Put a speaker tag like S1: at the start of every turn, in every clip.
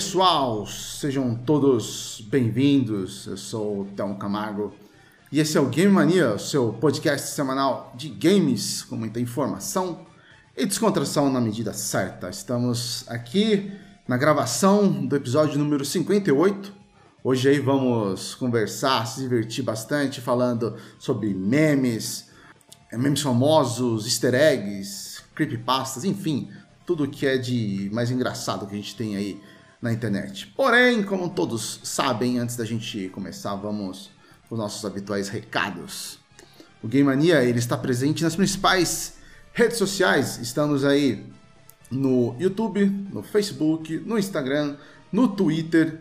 S1: Pessoal, sejam todos bem-vindos. Eu sou o Tão Camargo e esse é o Game Mania, seu podcast semanal de games com muita informação e descontração na medida certa. Estamos aqui na gravação do episódio número 58. Hoje aí vamos conversar, se divertir bastante falando sobre memes, memes famosos, easter eggs, creepypastas, enfim, tudo que é de mais engraçado que a gente tem aí na internet. Porém, como todos sabem, antes da gente começar, vamos com os nossos habituais recados. O Game Mania ele está presente nas principais redes sociais. Estamos aí no YouTube, no Facebook, no Instagram, no Twitter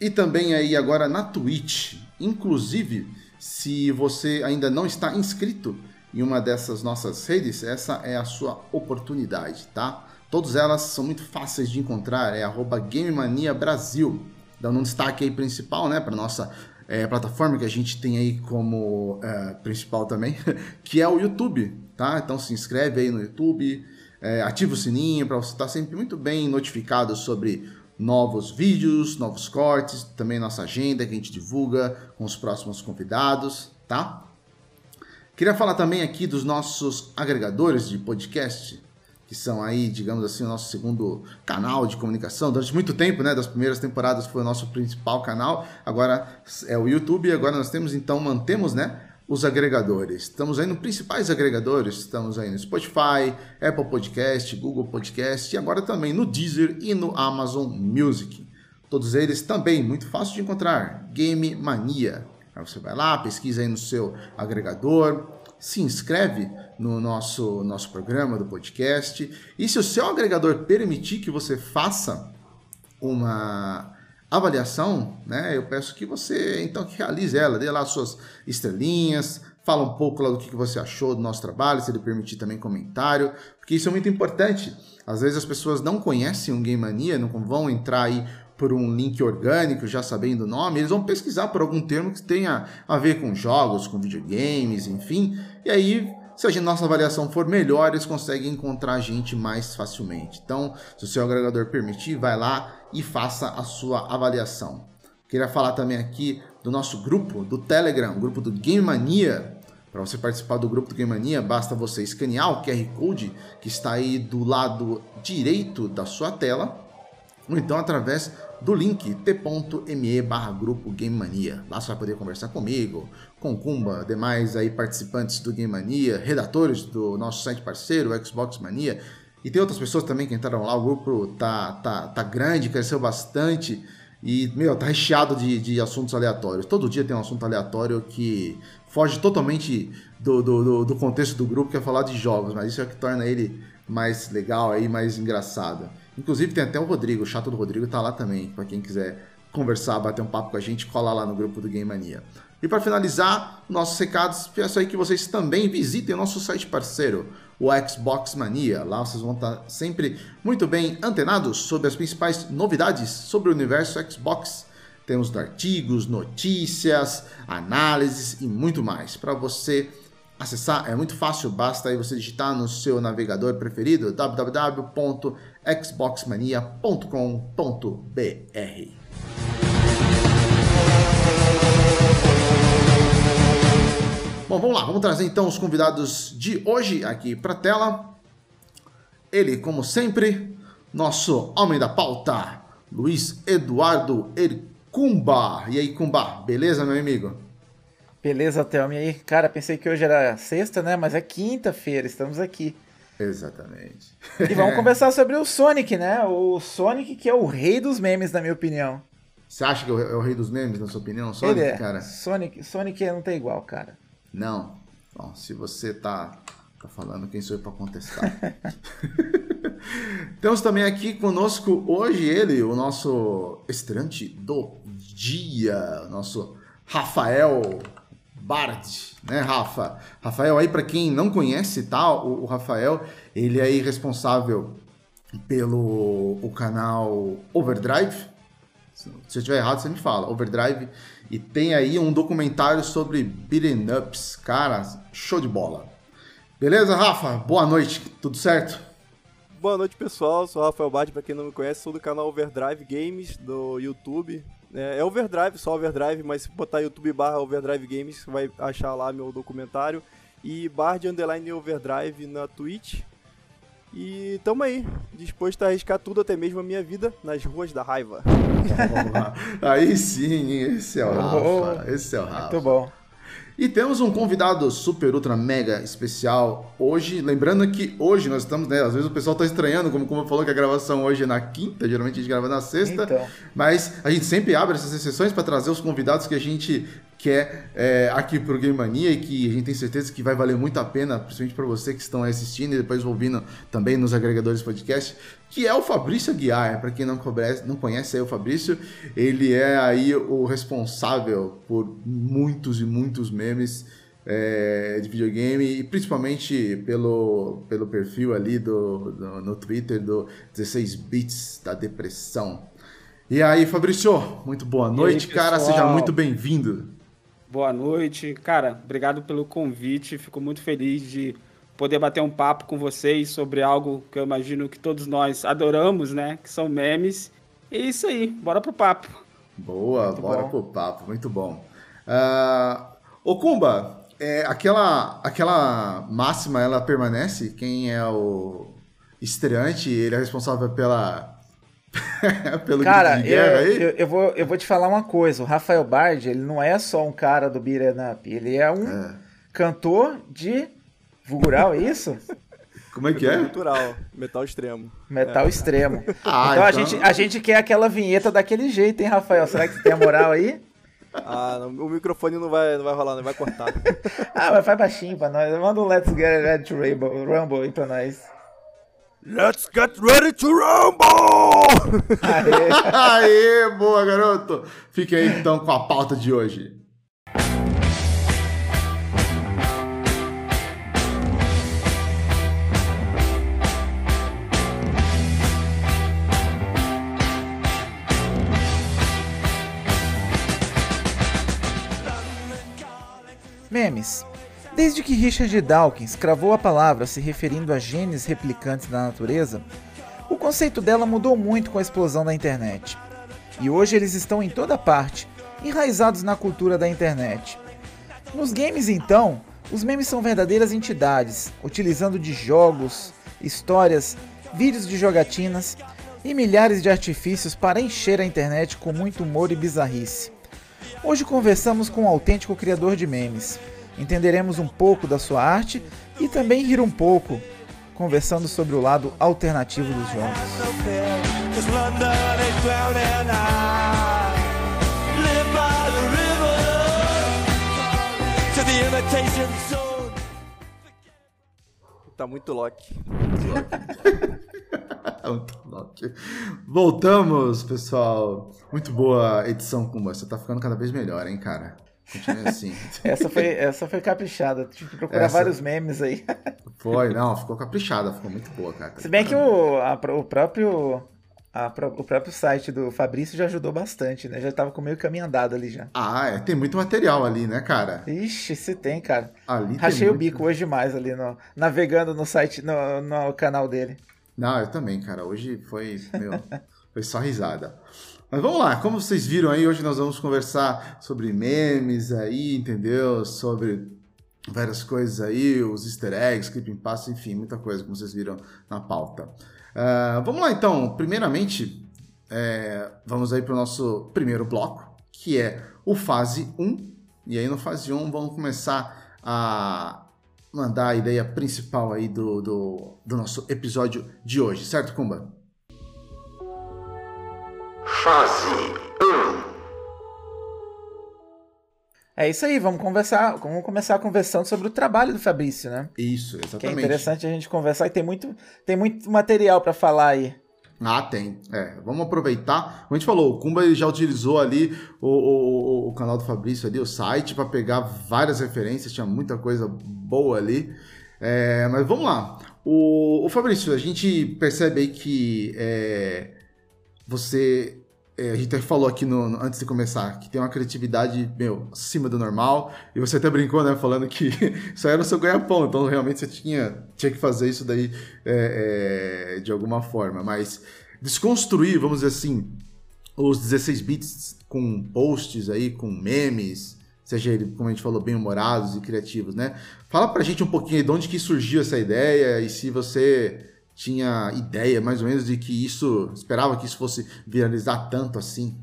S1: e também aí agora na Twitch. Inclusive, se você ainda não está inscrito em uma dessas nossas redes, essa é a sua oportunidade, tá? Todas elas são muito fáceis de encontrar, é arroba Game Mania Brasil. Dando um destaque aí principal, né, para nossa é, plataforma que a gente tem aí como é, principal também, que é o YouTube, tá? Então se inscreve aí no YouTube, é, ativa o sininho para você estar sempre muito bem notificado sobre novos vídeos, novos cortes, também nossa agenda que a gente divulga com os próximos convidados, tá? Queria falar também aqui dos nossos agregadores de podcast, que são aí, digamos assim, o nosso segundo canal de comunicação. Durante muito tempo, né, das primeiras temporadas foi o nosso principal canal, agora é o YouTube, agora nós temos, então, mantemos, né, os agregadores. Estamos aí nos principais agregadores, estamos aí no Spotify, Apple Podcast, Google Podcast e agora também no Deezer e no Amazon Music. Todos eles também muito fácil de encontrar, Game Mania. Aí você vai lá, pesquisa aí no seu agregador, se inscreve no nosso, nosso programa do podcast. E se o seu agregador permitir que você faça uma avaliação, né, eu peço que você então que realize ela, dê lá suas estrelinhas, fala um pouco lá do que você achou do nosso trabalho, se ele permitir também comentário, porque isso é muito importante. Às vezes as pessoas não conhecem um Game Mania, não vão entrar aí por um link orgânico, já sabendo o nome, eles vão pesquisar por algum termo que tenha a ver com jogos, com videogames, enfim. E aí, se a nossa avaliação for melhor, eles conseguem encontrar a gente mais facilmente. Então, se o seu agregador permitir, vai lá e faça a sua avaliação. Queria falar também aqui do nosso grupo do Telegram, grupo do Game Mania. Para você participar do grupo do Game Mania, basta você escanear o QR Code que está aí do lado direito da sua tela, ou então através do link t.me barra grupo Game Mania. Lá você vai poder conversar comigo, com Kumba, demais aí participantes do Game Mania, redatores do nosso site parceiro, Xbox Mania. E tem outras pessoas também que entraram lá, o grupo tá, tá, tá grande, cresceu bastante. E, meu, tá recheado de, de assuntos aleatórios. Todo dia tem um assunto aleatório que foge totalmente do, do, do contexto do grupo, que é falar de jogos, mas isso é o que torna ele mais legal aí, mais engraçado. Inclusive tem até o Rodrigo, o chato do Rodrigo tá lá também, para quem quiser conversar, bater um papo com a gente, cola lá no grupo do Game Mania. E para finalizar nossos recados, peço aí que vocês também visitem o nosso site parceiro, o Xbox Mania. Lá vocês vão estar sempre muito bem antenados sobre as principais novidades sobre o universo Xbox. Temos artigos, notícias, análises e muito mais para você acessar. É muito fácil, basta aí você digitar no seu navegador preferido www.xboxmania.com.br. Bom, vamos lá, vamos trazer então os convidados de hoje aqui para a tela. Ele, como sempre, nosso homem da pauta, Luiz Eduardo Ercumba. E aí, Cumba, beleza, meu amigo?
S2: Beleza, Thelma. E aí, cara, pensei que hoje era sexta, né? Mas é quinta-feira, estamos aqui.
S1: Exatamente.
S2: E vamos conversar sobre o Sonic, né? O Sonic que é o rei dos memes, na minha opinião.
S1: Você acha que é o rei dos memes, na sua opinião, Sonic,
S2: Ele é.
S1: cara?
S2: Sonic, Sonic não tem igual, cara.
S1: Não. Bom, se você tá, tá falando, quem sou eu para contestar? Temos também aqui conosco hoje ele, o nosso estreante do dia, o nosso Rafael Bard, né, Rafa? Rafael aí, para quem não conhece, tá? O, o, Rafael, ele é responsável pelo o canal Overdrive. Se eu estiver errado, você me fala. Overdrive. E tem aí um documentário sobre beat'em ups. Cara, show de bola. Beleza, Rafa? Boa noite. Tudo certo?
S3: Boa noite, pessoal. Sou Rafael Bade, pra quem não me conhece, sou do canal Overdrive Games do YouTube. É, é Overdrive, só Overdrive, mas se botar YouTube barra Overdrive Games, vai achar lá meu documentário. E Bard Underline Overdrive na Twitch. E tamo aí, disposto a arriscar tudo, até mesmo a minha vida, nas ruas da raiva.
S1: aí sim, esse é o Rafa. Esse é o Rafa.
S2: Muito bom.
S1: E temos um convidado super, ultra, mega especial hoje. Lembrando que hoje nós estamos, né? Às vezes o pessoal está estranhando, como, como falou que a gravação hoje é na quinta, geralmente a gente grava na sexta. Então. Mas a gente sempre abre essas exceções para trazer os convidados que a gente quer é, aqui pro Game Mania e que a gente tem certeza que vai valer muito a pena, principalmente para você que estão assistindo e depois ouvindo também nos agregadores podcast, que é o Fabrício Aguiar. Para quem não, conhece, não conhece aí o Fabrício, ele é aí o responsável por muitos e muitos memes é, de videogame e principalmente pelo, pelo perfil ali do, do, no Twitter do 16 Bits da Depressão. E aí, Fabrício, muito boa noite, aí, cara. Seja muito bem-vindo.
S4: Boa noite. Cara, obrigado pelo convite. Fico muito feliz de poder bater um papo com vocês sobre algo que eu imagino que todos nós adoramos, né? Que são memes. E é isso aí, bora pro papo.
S1: Boa, muito bora bom. pro papo, muito bom. Uh, Okumba, é, aquela, aquela máxima, ela permanece? Quem é o estreante, ele é responsável pela
S2: cara, eu, eu, eu, vou, eu vou te falar uma coisa. O Rafael Bard, ele não é só um cara do beat'em up. Ele é um é. cantor de vulgural, é isso?
S1: Como é que é?
S3: Cultural, metal extremo.
S2: Metal é. extremo. Ah, então, então, A, gente, a gente quer aquela vinheta daquele jeito, hein, Rafael? Será que você tem a moral aí?
S3: Ah, não, o microfone não vai, não vai rolar, não vai cortar.
S2: ah, mas faz baixinho pra nós. Manda um Let's Get Ready to Rumble, Rumble aí pra nós.
S1: Let's get ready to rumble! Aê. Aê, boa, garoto! Fique aí então com a pauta de hoje.
S2: Memes. Desde que Richard Dawkins cravou a palavra se referindo a genes replicantes da natureza, o conceito dela mudou muito com a explosão da internet. E hoje eles estão em toda parte, enraizados na cultura da internet. Nos games, então, os memes são verdadeiras entidades, utilizando de jogos, histórias, vídeos de jogatinas e milhares de artifícios para encher a internet com muito humor e bizarrice. Hoje conversamos com um autêntico criador de memes entenderemos um pouco da sua arte e também rir um pouco, conversando sobre o lado alternativo dos jogos.
S3: Tá muito Loki.
S1: Loki. Voltamos, pessoal. Muito boa edição, Kumba. Você tá ficando cada vez melhor, hein, cara? Continue assim.
S2: essa, foi, essa foi caprichada. Tive que procurar essa... vários memes aí.
S1: Foi, não, ficou caprichada, ficou muito boa, cara.
S2: Se bem que o, a, o próprio. A, o próprio site do Fabrício já ajudou bastante, né? Já tava com meio caminho andado ali já.
S1: Ah, é, tem muito material ali, né, cara?
S2: Ixi, se tem, cara. Ali Rachei o muito... bico hoje demais ali, no, navegando no site, no, no canal dele.
S1: Não, eu também, cara. Hoje foi, meu, foi só risada. Mas vamos lá, como vocês viram aí, hoje nós vamos conversar sobre memes aí, entendeu? Sobre várias coisas aí, os easter eggs, clipping pass, enfim, muita coisa, como vocês viram na pauta. Uh, vamos lá então, primeiramente, é, vamos aí para o nosso primeiro bloco, que é o fase 1. E aí no fase 1 vamos começar a mandar a ideia principal aí do, do, do nosso episódio de hoje, certo, Kumba?
S2: Fase 1 É isso aí, vamos conversar, vamos começar conversando sobre o trabalho do Fabrício, né?
S1: Isso, exatamente.
S2: Que é interessante a gente conversar e tem muito, tem muito material para falar aí.
S1: Ah, tem. É, vamos aproveitar. Como a gente falou, o Kumba já utilizou ali o, o, o canal do Fabrício ali, o site, para pegar várias referências, tinha muita coisa boa ali. É, mas vamos lá. O, o, Fabrício, a gente percebe aí que é, você é, a gente até falou aqui no, no, antes de começar que tem uma criatividade, meu, acima do normal. E você até brincou, né? Falando que isso era o seu ganha-pão. Então, realmente, você tinha, tinha que fazer isso daí é, é, de alguma forma. Mas desconstruir, vamos dizer assim, os 16 bits com posts aí, com memes, seja ele, como a gente falou, bem humorados e criativos, né? Fala pra gente um pouquinho de onde que surgiu essa ideia e se você tinha ideia mais ou menos de que isso, esperava que isso fosse viralizar tanto assim?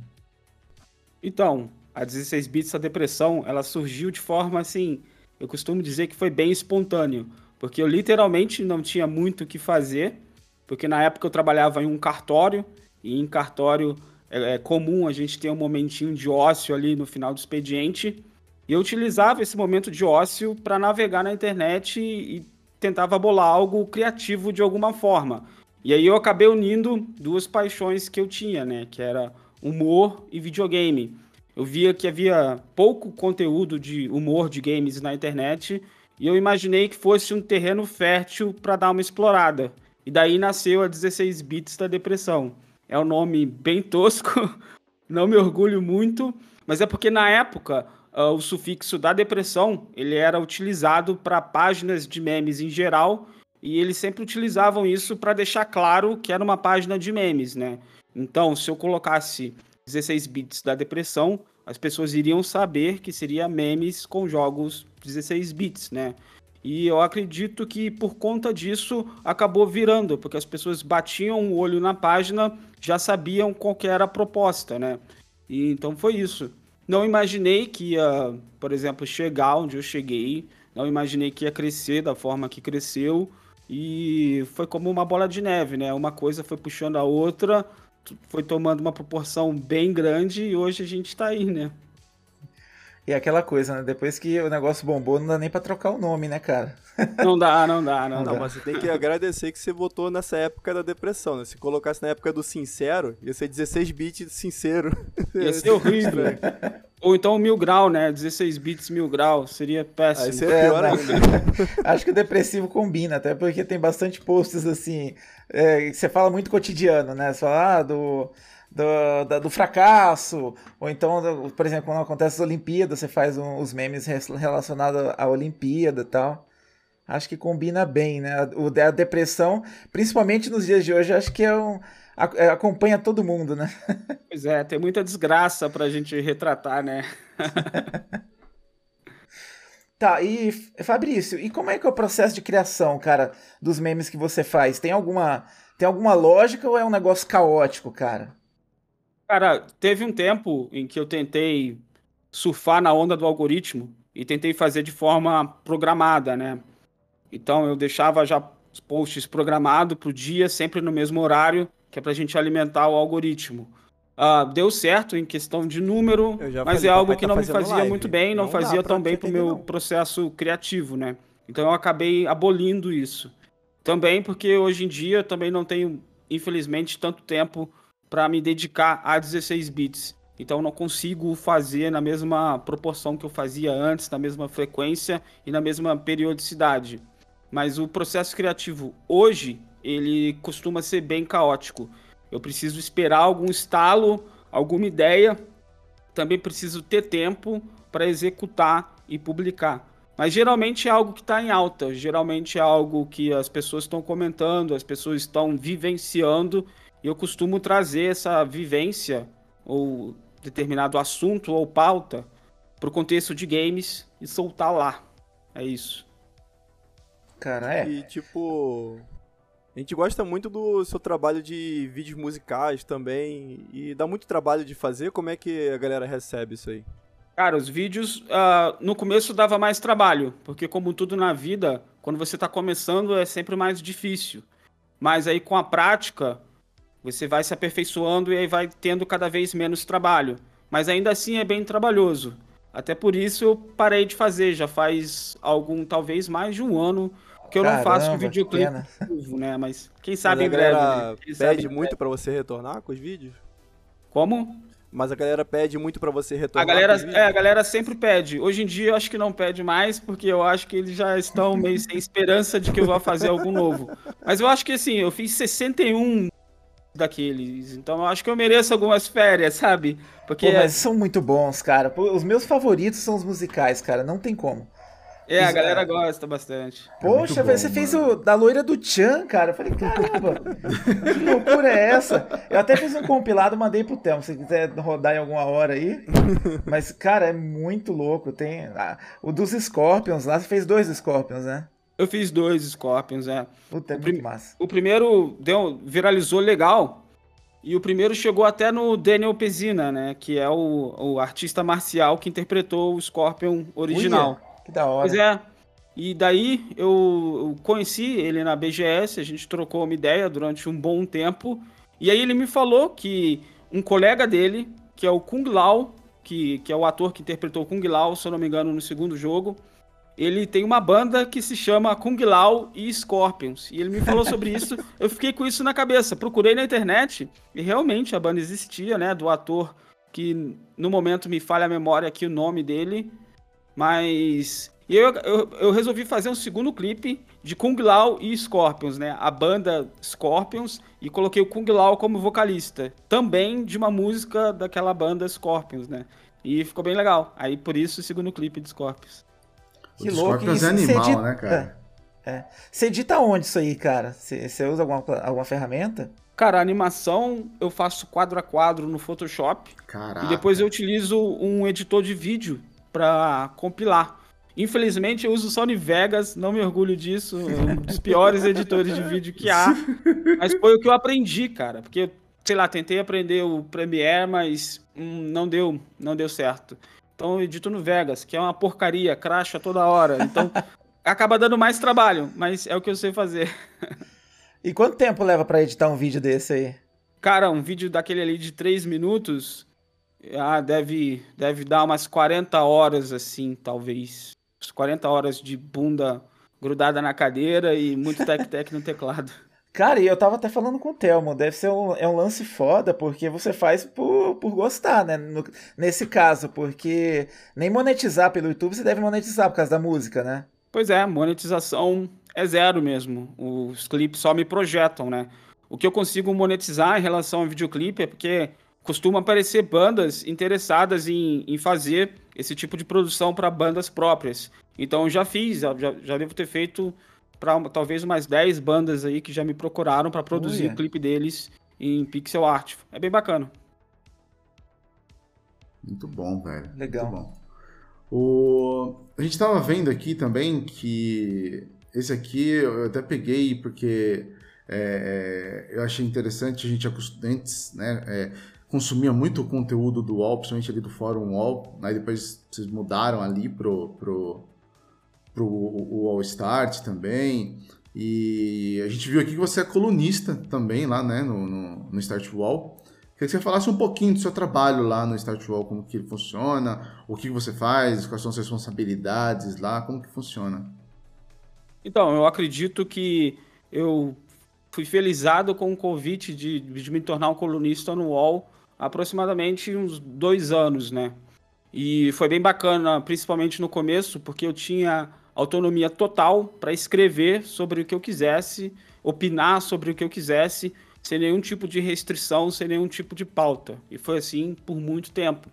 S4: Então, a 16 bits, a depressão, ela surgiu de forma assim, eu costumo dizer que foi bem espontâneo, porque eu literalmente não tinha muito o que fazer, porque na época eu trabalhava em um cartório, e em cartório é, é comum a gente ter um momentinho de ócio ali no final do expediente, e eu utilizava esse momento de ócio para navegar na internet e tentava bolar algo criativo de alguma forma. E aí eu acabei unindo duas paixões que eu tinha, né? Que era humor e videogame. Eu via que havia pouco conteúdo de humor de games na internet e eu imaginei que fosse um terreno fértil para dar uma explorada. E daí nasceu a 16 bits da depressão. É um nome bem tosco, não me orgulho muito, mas é porque na época uh, o sufixo da depressão ele era utilizado para páginas de memes em geral e eles sempre utilizavam isso para deixar claro que era uma página de memes, né? Então, se eu colocasse 16 bits da depressão, as pessoas iriam saber que seria memes com jogos 16 bits, né? E eu acredito que por conta disso acabou virando, porque as pessoas batiam o olho na página, já sabiam qual era a proposta, né? E então foi isso. Não imaginei que ia, por exemplo, chegar onde eu cheguei. Não imaginei que ia crescer da forma que cresceu. E foi como uma bola de neve, né? Uma coisa foi puxando a outra, foi tomando uma proporção bem grande e hoje a gente tá aí, né?
S2: E aquela coisa, né? Depois que o negócio bombou, não dá nem pra trocar o nome, né, cara?
S4: Não dá, não dá, não, não dá.
S3: Mas você tem que agradecer que você votou nessa época da depressão, né? Se colocasse na época do sincero, ia ser 16 bits sincero.
S4: Ia ser horrível. Ou então mil grau, né? 16 bits mil grau, seria péssimo. Aí
S3: seria é, pior ainda.
S2: Acho que o depressivo combina, até porque tem bastante posts assim, é, você fala muito cotidiano, né? Você fala ah, do do, do fracasso, ou então, por exemplo, quando acontece as Olimpíadas, você faz um, os memes relacionados à Olimpíada e tal. Acho que combina bem, né? O a depressão, principalmente nos dias de hoje, acho que é um, é, acompanha todo mundo, né?
S4: Pois é, tem muita desgraça pra gente retratar, né?
S2: tá, e Fabrício, e como é que é o processo de criação, cara, dos memes que você faz? Tem alguma, tem alguma lógica ou é um negócio caótico, cara?
S4: Cara, teve um tempo em que eu tentei surfar na onda do algoritmo e tentei fazer de forma programada, né? Então eu deixava já os posts programados para o dia, sempre no mesmo horário, que é para a gente alimentar o algoritmo. Uh, deu certo em questão de número, mas falei, é algo que tá não me fazia live. muito bem, não, não fazia tão bem para o meu não. processo criativo, né? Então eu acabei abolindo isso. Também porque hoje em dia eu também não tenho, infelizmente, tanto tempo para me dedicar a 16 bits. Então não consigo fazer na mesma proporção que eu fazia antes, na mesma frequência e na mesma periodicidade. Mas o processo criativo hoje, ele costuma ser bem caótico. Eu preciso esperar algum estalo, alguma ideia. Também preciso ter tempo para executar e publicar. Mas geralmente é algo que está em alta, geralmente é algo que as pessoas estão comentando, as pessoas estão vivenciando e eu costumo trazer essa vivência ou determinado assunto ou pauta para o contexto de games e soltar lá. É isso.
S3: Cara, é. E tipo, a gente gosta muito do seu trabalho de vídeos musicais também. E dá muito trabalho de fazer. Como é que a galera recebe isso aí?
S4: Cara, os vídeos uh, no começo dava mais trabalho, porque como tudo na vida, quando você está começando é sempre mais difícil. Mas aí com a prática, você vai se aperfeiçoando e aí vai tendo cada vez menos trabalho. Mas ainda assim é bem trabalhoso. Até por isso eu parei de fazer, já faz algum, talvez mais de um ano que eu Caramba, não faço um videoclipe novo, né? Mas quem sabe Mas em breve. Né?
S3: Pede muito para você retornar com os vídeos?
S4: Como?
S3: Mas a galera pede muito para você retornar.
S4: A galera, é, a galera sempre pede. Hoje em dia eu acho que não pede mais, porque eu acho que eles já estão meio sem esperança de que eu vá fazer algo novo. Mas eu acho que assim, eu fiz 61 daqueles. Então eu acho que eu mereço algumas férias, sabe?
S2: Porque Pô, mas são muito bons, cara. Os meus favoritos são os musicais, cara. Não tem como.
S4: É, a galera gosta bastante.
S2: Poxa, é bom, você mano. fez o da loira do Chan, cara. Eu falei, caramba, que loucura é essa? Eu até fiz um compilado, mandei pro Thelmo, se quiser rodar em alguma hora aí. Mas, cara, é muito louco. Tem ah, o dos Scorpions lá, você fez dois Scorpions, né?
S4: Eu fiz dois Scorpions, é.
S2: Puta, é o muito massa.
S4: O primeiro deu, viralizou legal. E o primeiro chegou até no Daniel Pezina, né? Que é o, o artista marcial que interpretou o Scorpion original. Uia.
S2: Que da hora.
S4: Pois é. E daí eu conheci ele na BGS, a gente trocou uma ideia durante um bom tempo. E aí ele me falou que um colega dele, que é o Kung Lao, que, que é o ator que interpretou o Kung Lao, se eu não me engano, no segundo jogo, ele tem uma banda que se chama Kung Lao e Scorpions. E ele me falou sobre isso, eu fiquei com isso na cabeça. Procurei na internet e realmente a banda existia, né? Do ator que no momento me falha a memória aqui o nome dele. Mas. E eu, eu, eu, resolvi fazer um segundo clipe de Kung Lao e Scorpions, né? A banda Scorpions e coloquei o Kung Lao como vocalista. Também de uma música daquela banda Scorpions, né? E ficou bem legal. Aí por isso o segundo clipe de Scorpions.
S1: Que o louco. Scorpions é animal, edita... né, cara?
S2: É. Você edita onde isso aí, cara? Você usa alguma, alguma ferramenta?
S4: Cara, a animação eu faço quadro a quadro no Photoshop. Caraca. E depois eu utilizo um editor de vídeo para compilar. Infelizmente eu uso Sony Vegas, não me orgulho disso, um dos piores editores de vídeo que há. Mas foi o que eu aprendi, cara, porque sei lá, tentei aprender o Premiere, mas hum, não deu, não deu certo. Então eu edito no Vegas, que é uma porcaria, cracha toda hora. Então acaba dando mais trabalho, mas é o que eu sei fazer.
S2: E quanto tempo leva para editar um vídeo desse aí?
S4: Cara, um vídeo daquele ali de 3 minutos, ah, deve, deve dar umas 40 horas, assim, talvez. 40 horas de bunda grudada na cadeira e muito tec-tec no teclado.
S2: Cara, e eu tava até falando com o Telmo, deve ser um, é um lance foda, porque você faz por, por gostar, né? No, nesse caso, porque nem monetizar pelo YouTube você deve monetizar por causa da música, né?
S4: Pois é, monetização é zero mesmo. Os clipes só me projetam, né? O que eu consigo monetizar em relação ao videoclipe é porque costuma aparecer bandas interessadas em, em fazer esse tipo de produção para bandas próprias. Então já fiz, já, já devo ter feito para talvez umas 10 bandas aí que já me procuraram para produzir o clipe deles em pixel art. É bem bacana.
S1: Muito bom, velho.
S2: Legal.
S1: Muito bom. O... A gente estava vendo aqui também que esse aqui eu até peguei porque é, é eu achei interessante a gente antes, né? É, consumia muito o conteúdo do UOL, principalmente ali do Fórum UOL, aí depois vocês mudaram ali pro, pro, pro UOL Start também, e a gente viu aqui que você é colunista também lá, né, no, no, no Start UOL. Queria que você falasse um pouquinho do seu trabalho lá no Start UOL, como que ele funciona, o que você faz, quais são as responsabilidades lá, como que funciona.
S4: Então, eu acredito que eu fui felizado com o convite de, de me tornar um colunista no UOL aproximadamente uns dois anos, né? E foi bem bacana, principalmente no começo, porque eu tinha autonomia total para escrever sobre o que eu quisesse, opinar sobre o que eu quisesse, sem nenhum tipo de restrição, sem nenhum tipo de pauta. E foi assim por muito tempo.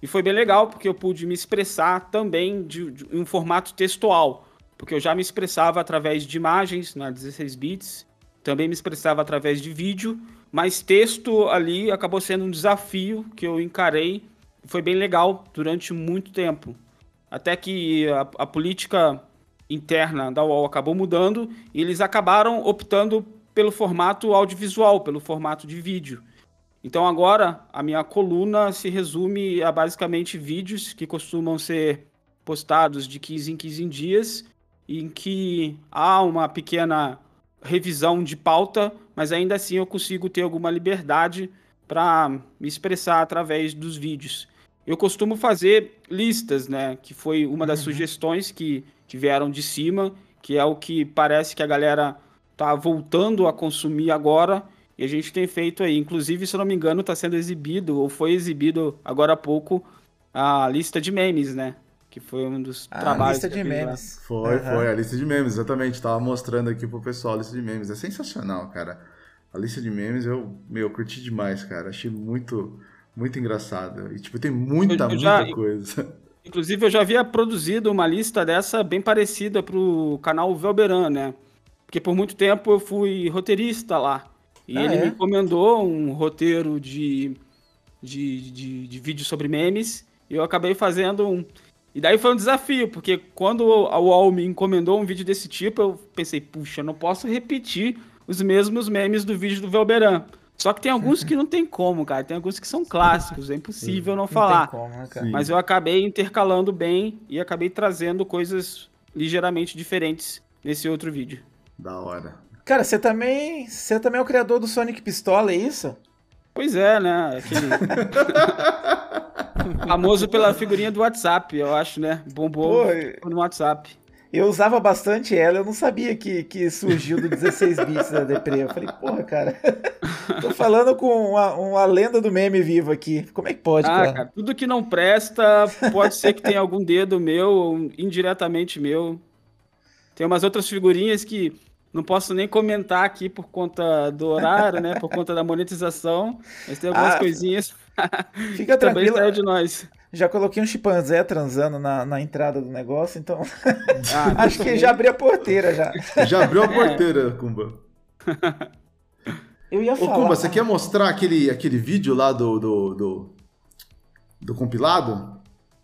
S4: E foi bem legal, porque eu pude me expressar também de, de, em um formato textual, porque eu já me expressava através de imagens na 16 bits, também me expressava através de vídeo, mas texto ali acabou sendo um desafio que eu encarei. Foi bem legal durante muito tempo. Até que a, a política interna da UOL acabou mudando e eles acabaram optando pelo formato audiovisual, pelo formato de vídeo. Então agora a minha coluna se resume a basicamente vídeos que costumam ser postados de 15 em 15 dias, em que há uma pequena revisão de pauta, mas ainda assim eu consigo ter alguma liberdade para me expressar através dos vídeos. Eu costumo fazer listas, né? Que foi uma das uhum. sugestões que, que vieram de cima, que é o que parece que a galera tá voltando a consumir agora. E a gente tem feito aí. Inclusive, se eu não me engano, está sendo exibido, ou foi exibido agora há pouco, a lista de memes, né? que foi um dos
S2: ah,
S4: trabalhos.
S2: A lista de memes.
S1: Foi, uhum. foi, a lista de memes, exatamente. Tava mostrando aqui pro pessoal a lista de memes. É sensacional, cara. A lista de memes eu, meu, curti demais, cara. Achei muito, muito engraçado. E, tipo, tem muita, eu, eu já, muita coisa.
S4: Inclusive, eu já havia produzido uma lista dessa bem parecida pro canal Velberan, né? Porque por muito tempo eu fui roteirista lá. E ah, ele é? me encomendou um roteiro de, de, de, de vídeo sobre memes. E eu acabei fazendo um. E daí foi um desafio, porque quando a UOL me encomendou um vídeo desse tipo, eu pensei, puxa, não posso repetir os mesmos memes do vídeo do Velberan. Só que tem alguns que não tem como, cara. Tem alguns que são clássicos, é impossível não, não falar. Como, né, Mas eu acabei intercalando bem e acabei trazendo coisas ligeiramente diferentes nesse outro vídeo.
S1: Da hora.
S2: Cara, você também, você também é o criador do Sonic Pistola, é isso?
S4: Pois é, né? Aquele... Famoso pela figurinha do WhatsApp, eu acho, né? Bombou Pô, no WhatsApp.
S2: Eu usava bastante ela, eu não sabia que, que surgiu do 16 bits da Depre. Eu falei, porra, cara, tô falando com uma, uma lenda do meme vivo aqui. Como é que pode, ah, cara? cara?
S4: Tudo que não presta, pode ser que tenha algum dedo meu, ou indiretamente meu. Tem umas outras figurinhas que não posso nem comentar aqui por conta do horário, né? Por conta da monetização. Mas tem algumas ah, coisinhas.
S2: Fica tranquilo. de nós. Já coloquei um chimpanzé transando na, na entrada do negócio, então. Ah, acho que já abri a porteira já.
S1: Já abriu a porteira, Kumba.
S2: Eu ia falar.
S1: Ô, Kumba, você quer mostrar aquele, aquele vídeo lá do, do, do, do compilado?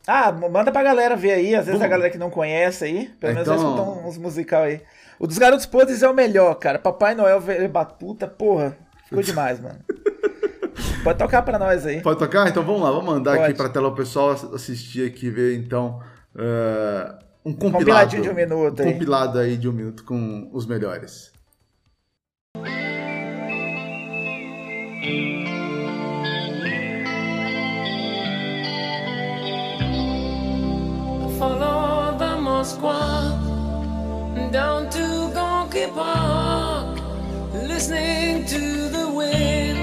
S2: Ah, manda pra galera ver aí, às vezes Vamos. a galera que não conhece aí, pelo menos então... vai escutar uns musical aí. O dos Garotos Podres é o melhor, cara. Papai Noel Batuta, porra, ficou demais, mano. Pode tocar pra nós aí.
S1: Pode tocar? Então vamos lá, vamos mandar Pode. aqui pra tela o pessoal assistir aqui, ver então. Uh, um compilado. Compiladinho
S2: de um minuto
S1: um aí. compilado aí de um minuto com os melhores. Follow the Moscow down to Gonky Park, listening to the wind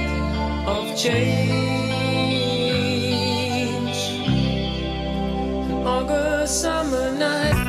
S1: of change. August summer night.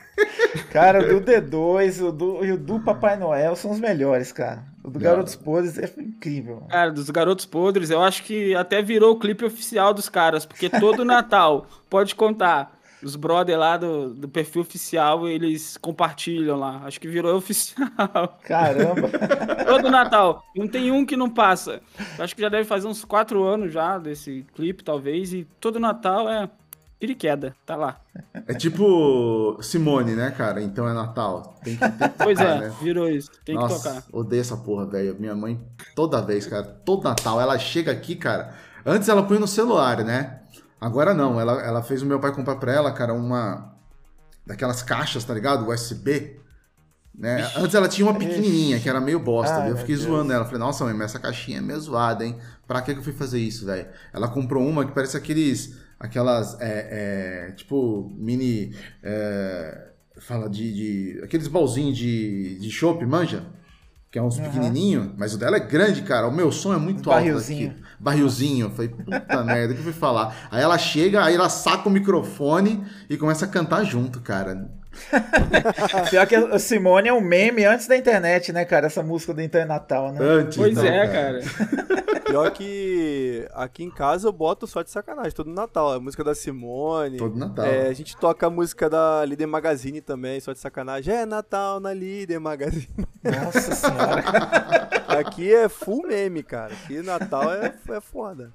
S2: Cara, o do D2 o do, e o do Papai Noel são os melhores, cara. O do Garotos Podres é incrível.
S4: Cara, dos Garotos Podres, eu acho que até virou o clipe oficial dos caras, porque todo Natal, pode contar, os brother lá do, do perfil oficial, eles compartilham lá. Acho que virou oficial.
S2: Caramba!
S4: Todo Natal. Não tem um que não passa. Acho que já deve fazer uns quatro anos já desse clipe, talvez. E todo Natal é queda, tá lá.
S1: É tipo Simone, né, cara? Então é Natal. Tem que, tem que
S4: tocar, pois é, né? virou isso. Tem
S1: Nossa,
S4: que tocar.
S1: Odeio essa porra, velho. Minha mãe, toda vez, cara, todo Natal, ela chega aqui, cara. Antes ela põe no celular, né? Agora não, ela, ela fez o meu pai comprar pra ela, cara, uma. Daquelas caixas, tá ligado? USB. Né? Antes ela tinha uma pequenininha, que era meio bosta. eu fiquei zoando ela. Falei, nossa, mãe, mas essa caixinha é meio zoada, hein? Pra que, que eu fui fazer isso, velho? Ela comprou uma que parece aqueles. Aquelas. É, é, tipo, mini. É, fala de, de. Aqueles balzinhos de, de chopp, manja? que é uns uhum. pequenininho, mas o dela é grande, cara. O meu som é muito alto
S2: barrilzinho.
S1: aqui. Barrilzinho. Eu falei, puta merda, o que eu fui falar? Aí ela chega, aí ela saca o microfone e começa a cantar junto, cara.
S2: Pior que a Simone é um meme antes da internet, né, cara? Essa música do Internatal, né?
S4: Antes, pois não, é, cara. cara.
S3: Pior que aqui em casa eu boto só de sacanagem, todo Natal. A música da Simone.
S1: Todo Natal.
S3: É, a gente toca a música da Líder Magazine também, só de sacanagem. É Natal na Líder Magazine.
S2: Nossa senhora.
S3: aqui é full meme, cara. Aqui Natal é, é foda.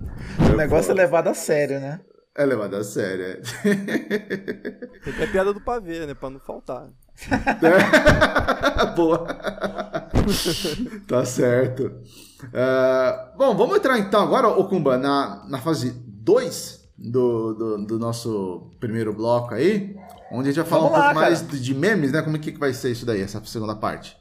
S2: O negócio é levado a sério, né?
S1: É levado a sério, é.
S3: Tem até piada do pavê, né? Pra não faltar.
S1: Boa. tá certo. Uh, bom, vamos entrar então agora, Okumba, na, na fase 2 do, do, do, nosso primeiro bloco aí, onde a gente vai falar vamos um lá, pouco cara. mais de memes, né? Como é que vai ser isso daí, essa segunda parte?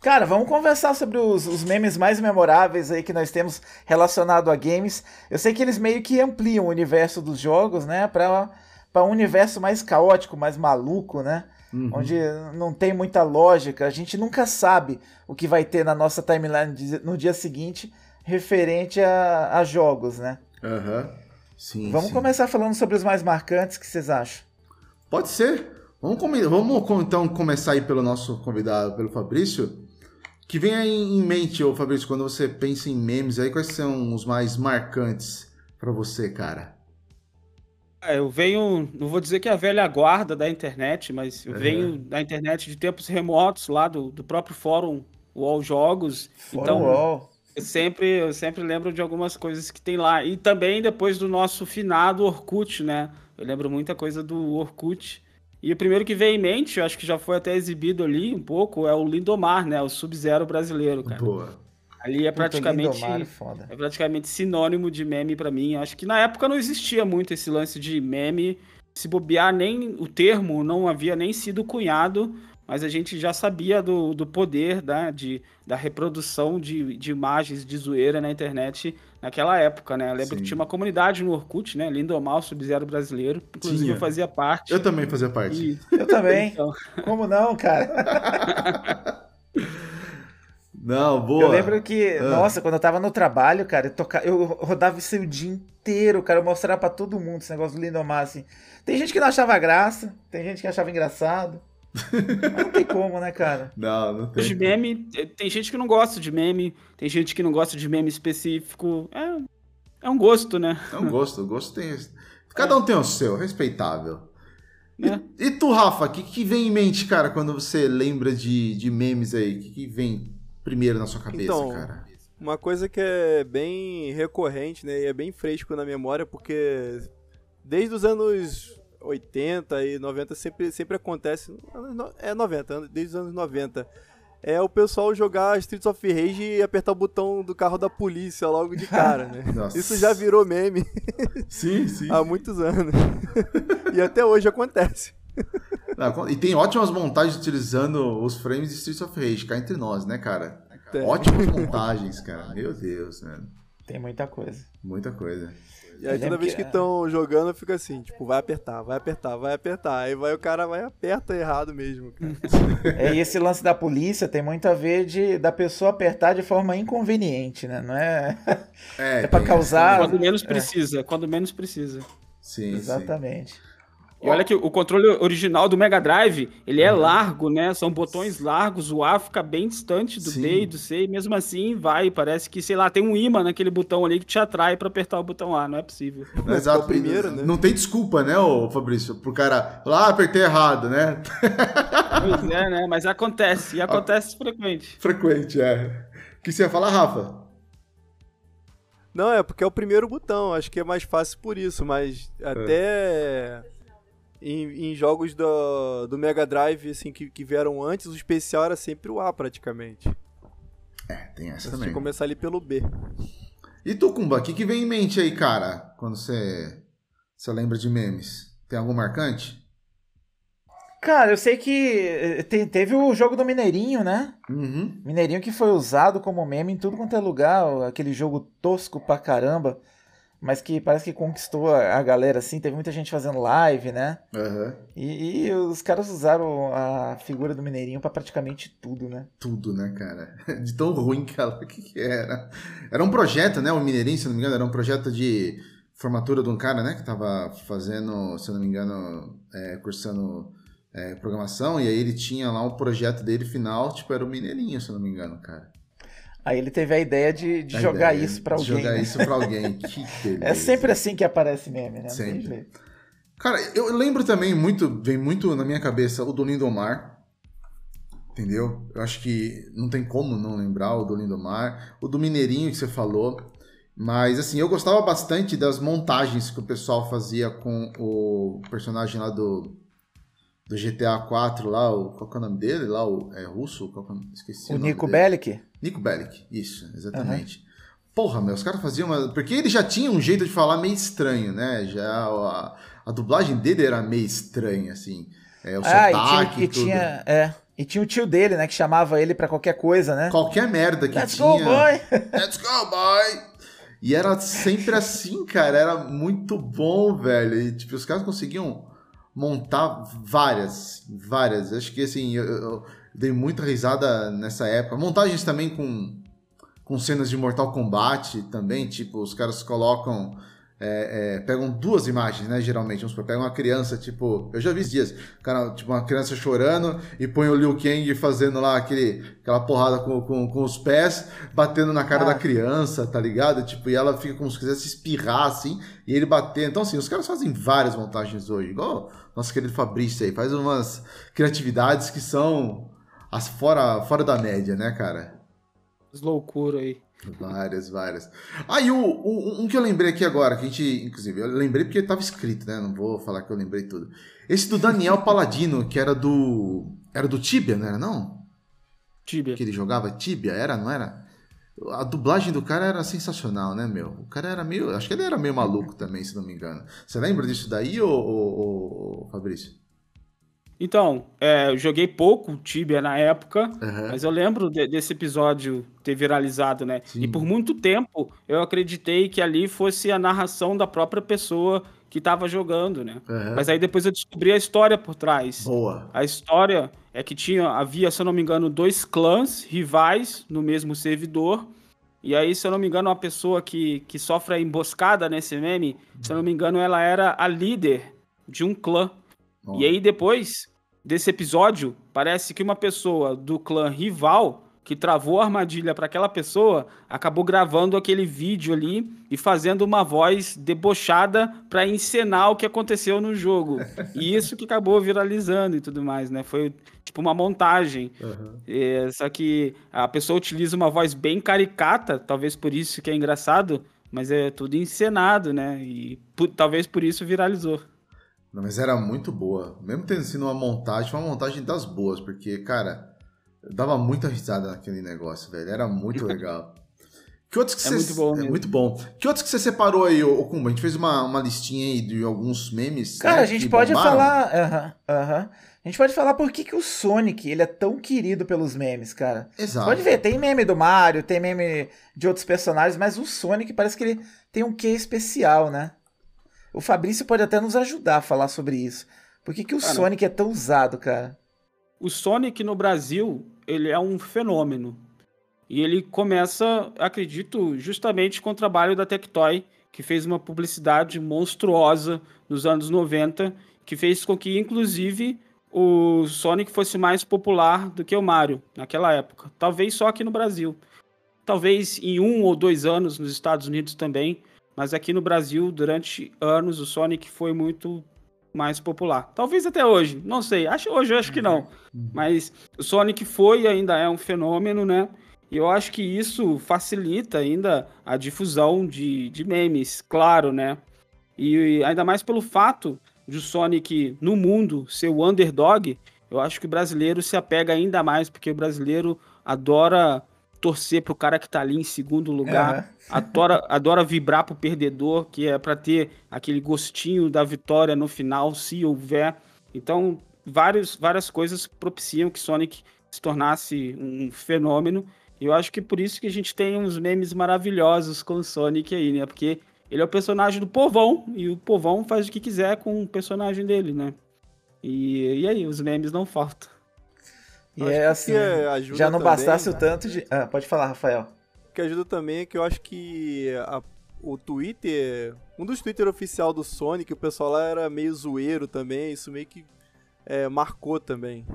S2: Cara, vamos conversar sobre os, os, memes mais memoráveis aí que nós temos relacionado a games. Eu sei que eles meio que ampliam o universo dos jogos, né? Pra, pra um universo mais caótico, mais maluco, né? Uhum. Onde não tem muita lógica. A gente nunca sabe o que vai ter na nossa timeline no dia seguinte referente a, a jogos, né?
S1: Aham. Uhum. Sim.
S2: Vamos
S1: sim.
S2: começar falando sobre os mais marcantes, o que vocês acham?
S1: Pode ser. Vamos, vamos então começar aí pelo nosso convidado, pelo Fabrício que vem aí em mente, ô Fabrício, quando você pensa em memes aí, quais são os mais marcantes para você, cara?
S4: É, eu venho, não vou dizer que é a velha guarda da internet, mas eu uhum. venho da internet de tempos remotos, lá do, do próprio fórum UOL Jogos.
S2: Fórum então, UOL.
S4: Eu sempre, eu sempre lembro de algumas coisas que tem lá. E também depois do nosso finado Orkut, né? Eu lembro muita coisa do Orkut. E o primeiro que veio em mente, eu acho que já foi até exibido ali um pouco, é o Lindomar, né? O Sub-Zero brasileiro, cara.
S1: Boa.
S4: Ali é praticamente Lindomar, é, é praticamente sinônimo de meme para mim. Acho que na época não existia muito esse lance de meme. Se bobear, nem o termo não havia nem sido cunhado mas a gente já sabia do, do poder né, de, da reprodução de, de imagens de zoeira na internet naquela época, né? Eu lembro Sim. que tinha uma comunidade no Orkut, né? Lindomar, Sub-Zero brasileiro. Inclusive tinha. eu fazia parte.
S1: Eu também fazia parte.
S2: E... Eu também. Então... Como não, cara?
S1: Não, boa.
S2: Eu lembro que, ah. nossa, quando eu tava no trabalho, cara, eu, toca... eu rodava isso o dia inteiro, cara, eu mostrava pra todo mundo esse negócio do Lindomar, assim. Tem gente que não achava graça, tem gente que achava engraçado. Não tem como, né, cara?
S1: Não, não tem.
S4: De meme, tem gente que não gosta de meme, tem gente que não gosta de meme específico. É, é um gosto, né?
S1: É um gosto, o gosto tem. Cada um tem o seu, respeitável. É. E, e, tu, Rafa, o que, que vem em mente, cara, quando você lembra de, de memes aí? O que, que vem primeiro na sua cabeça, então, cara?
S3: Uma coisa que é bem recorrente, né? E é bem fresco na memória, porque desde os anos 80 e 90 sempre, sempre acontece. É 90, desde os anos 90. É o pessoal jogar Streets of Rage e apertar o botão do carro da polícia logo de cara, né? Isso já virou meme.
S1: Sim, sim.
S3: Há muitos anos. e até hoje acontece.
S1: e tem ótimas montagens utilizando os frames de Streets of Rage, cá entre nós, né, cara? Tem. Ótimas montagens, cara. Meu Deus, mano.
S2: Tem muita coisa.
S1: Muita coisa.
S3: E aí toda vez que estão jogando, fica assim, tipo, vai apertar, vai apertar, vai apertar. Aí vai o cara vai aperta errado mesmo, cara.
S2: É, e esse lance da polícia tem muito a ver de da pessoa apertar de forma inconveniente, né? Não é. É, é para causar.
S4: Quando menos é. precisa, quando menos precisa.
S1: Sim.
S2: Exatamente.
S1: Sim.
S4: E olha que o controle original do Mega Drive, ele é uhum. largo, né? São botões largos, o A fica bem distante do Sim. B e do C, e mesmo assim vai, parece que, sei lá, tem um imã naquele botão ali que te atrai para apertar o botão A, não é possível.
S1: Exato, é primeiro, né? Não tem desculpa, né, ô Fabrício, pro cara, lá ah, apertei errado, né?
S4: Pois é, né? Mas acontece, e acontece frequente.
S1: Frequente, é. O que você ia falar, Rafa?
S3: Não, é porque é o primeiro botão, acho que é mais fácil por isso, mas é. Em, em, jogos do, do Mega Drive assim, que, que vieram antes, o especial era sempre o A praticamente.
S1: É, tem essa
S3: Antes
S1: também.
S3: De começar ali pelo B.
S1: E tu, Kumba, o que, que vem em mente aí, cara, quando você, você lembra de memes? Tem algum marcante?
S2: Cara, eu sei que eh, te, teve o jogo do Mineirinho, né?
S1: Uhum.
S2: Mineirinho que foi usado como meme em tudo quanto é lugar, aquele jogo tosco pra caramba. Mas que parece que conquistou a galera, assim. Teve muita gente fazendo live, né?
S1: Uhum.
S2: E, e, os caras usaram a figura do Mineirinho para praticamente tudo, né?
S1: Tudo, né, cara? De tão ruim que ela que era. Era um projeto, né? O Mineirinho, se não me engano, era um projeto de formatura de um cara, né? Que tava fazendo, se não me engano, é, cursando é, programação. E aí ele tinha lá um projeto dele final, tipo, era o Mineirinho, se não me engano, cara.
S2: Aí ele teve a ideia de, de a jogar ideia isso para alguém.
S1: Jogar
S2: né?
S1: isso para alguém. que beleza.
S2: É sempre assim que aparece meme, né?
S1: Sempre. Cara, eu lembro também muito, vem muito na minha cabeça o do Lindomar. Entendeu? Eu acho que não tem como não lembrar o do Lindomar. O do Mineirinho que você falou. Mas, assim, eu gostava bastante das montagens que o pessoal fazia com o personagem lá do, do GTA 4 lá, o, qual é o nome dele? Lá, o, é russo? Qual, é esqueci
S2: o,
S1: o
S2: Nico Bellic?
S1: Nico Bellic, isso, exatamente. Uhum. Porra, meu, os caras faziam uma. Porque ele já tinha um jeito de falar meio estranho, né? Já a, a dublagem dele era meio estranha, assim. É, o ah, sotaque
S2: e tinha, e tinha, é, e tinha o tio dele, né? Que chamava ele para qualquer coisa, né?
S1: Qualquer merda que
S2: Let's
S1: tinha.
S2: Let's go, boy!
S1: Let's go, boy! E era sempre assim, cara. Era muito bom, velho. E, tipo, os caras conseguiam montar várias, várias. Acho que, assim, eu, eu dei muita risada nessa época. Montagens também com, com cenas de Mortal Kombat também, tipo, os caras colocam. É, é, pegam duas imagens, né? Geralmente, vamos supor, pegam uma criança, tipo, eu já vi esses dias, cara, tipo, uma criança chorando e põe o Liu Kang fazendo lá aquele, aquela porrada com, com, com os pés, batendo na cara ah. da criança, tá ligado? Tipo, e ela fica como se quisesse espirrar, assim, e ele bater. Então, assim, os caras fazem várias montagens hoje, igual nosso querido Fabrício aí, faz umas criatividades que são as fora, fora da média, né, cara?
S4: As loucuras aí.
S1: Várias, várias. Ah, e o, o, um que eu lembrei aqui agora, que a gente, inclusive, eu lembrei porque estava escrito, né? Não vou falar que eu lembrei tudo. Esse do Daniel Paladino, que era do. Era do Tibia, não era não?
S4: Tibia.
S1: Que ele jogava Tibia, era, não era? A dublagem do cara era sensacional, né, meu? O cara era meio. Acho que ele era meio maluco também, se não me engano. Você lembra disso daí, ô, ô, ô Fabrício?
S4: Então, é, eu joguei pouco Tibia na época, uhum. mas eu lembro de, desse episódio ter viralizado, né? Sim. E por muito tempo eu acreditei que ali fosse a narração da própria pessoa que estava jogando, né? Uhum. Mas aí depois eu descobri a história por trás.
S1: Boa.
S4: A história é que tinha, havia, se eu não me engano, dois clãs rivais no mesmo servidor. E aí, se eu não me engano, uma pessoa que, que sofre a emboscada nesse meme, uhum. se eu não me engano, ela era a líder de um clã. E aí, depois desse episódio, parece que uma pessoa do clã rival que travou a armadilha para aquela pessoa acabou gravando aquele vídeo ali e fazendo uma voz debochada para encenar o que aconteceu no jogo. E isso que acabou viralizando e tudo mais, né? Foi tipo uma montagem. Uhum. É, só que a pessoa utiliza uma voz bem caricata, talvez por isso que é engraçado, mas é tudo encenado, né? E talvez por isso viralizou.
S1: Não, mas era muito boa. Mesmo tendo sido uma montagem, foi uma montagem das boas, porque, cara, eu dava muita risada naquele negócio, velho. Era muito legal. Que outros que
S4: é
S1: você...
S4: muito bom.
S1: É muito bom. Que outros que você separou aí, ô Kumba? A gente fez uma, uma listinha aí de alguns memes.
S2: Cara,
S1: né,
S2: a gente pode bombaram. falar. Aham, uh aham. -huh, uh -huh. A gente pode falar por que, que o Sonic ele é tão querido pelos memes, cara.
S1: Exato.
S2: Pode ver, tem meme do Mario, tem meme de outros personagens, mas o Sonic parece que ele tem um quê especial, né? O Fabrício pode até nos ajudar a falar sobre isso. Por que, que o cara, Sonic é tão usado, cara?
S4: O Sonic no Brasil, ele é um fenômeno. E ele começa, acredito, justamente com o trabalho da Tectoy, que fez uma publicidade monstruosa nos anos 90, que fez com que, inclusive, o Sonic fosse mais popular do que o Mario naquela época. Talvez só aqui no Brasil. Talvez em um ou dois anos nos Estados Unidos também. Mas aqui no Brasil, durante anos, o Sonic foi muito mais popular. Talvez até hoje, não sei. Acho, hoje eu acho que não. Uhum. Mas o Sonic foi e ainda é um fenômeno, né? E eu acho que isso facilita ainda a difusão de, de memes, claro, né? E ainda mais pelo fato de o Sonic no mundo ser o underdog, eu acho que o brasileiro se apega ainda mais, porque o brasileiro adora torcer pro cara que tá ali em segundo lugar, uhum. adora, adora vibrar pro perdedor, que é para ter aquele gostinho da vitória no final, se houver. Então, vários, várias coisas propiciam que Sonic se tornasse um fenômeno. E eu acho que por isso que a gente tem uns memes maravilhosos com o Sonic aí, né? Porque ele é o personagem do povão, e o povão faz o que quiser com o personagem dele, né? E, e aí, os memes não faltam.
S2: E é assim, já não também, bastasse o tanto de... Ah, pode falar, Rafael.
S3: O que ajuda também é que eu acho que a, o Twitter, um dos Twitter oficial do Sonic, o pessoal lá era meio zoeiro também, isso meio que é, marcou também.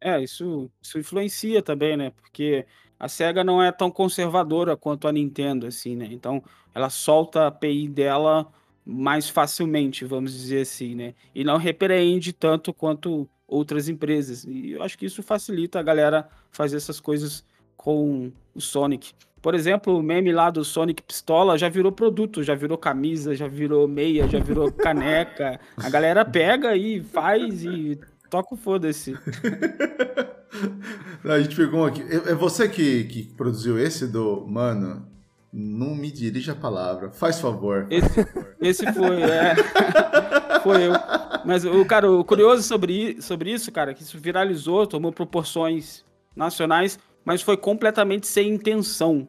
S4: É, isso, isso influencia também, né? Porque a SEGA não é tão conservadora quanto a Nintendo, assim, né? Então, ela solta a API dela mais facilmente, vamos dizer assim, né? E não repreende tanto quanto outras empresas. E eu acho que isso facilita a galera fazer essas coisas com o Sonic. Por exemplo, o meme lá do Sonic Pistola já virou produto, já virou camisa, já virou meia, já virou caneca. A galera pega e faz e toca o foda-se.
S1: A gente pegou aqui. É, é você que, que produziu esse do. Mano, não me dirija a palavra. Faz favor.
S4: Esse, esse foi, é. foi eu. Mas o cara, o curioso sobre, sobre isso, cara, que isso viralizou, tomou proporções nacionais, mas foi completamente sem intenção.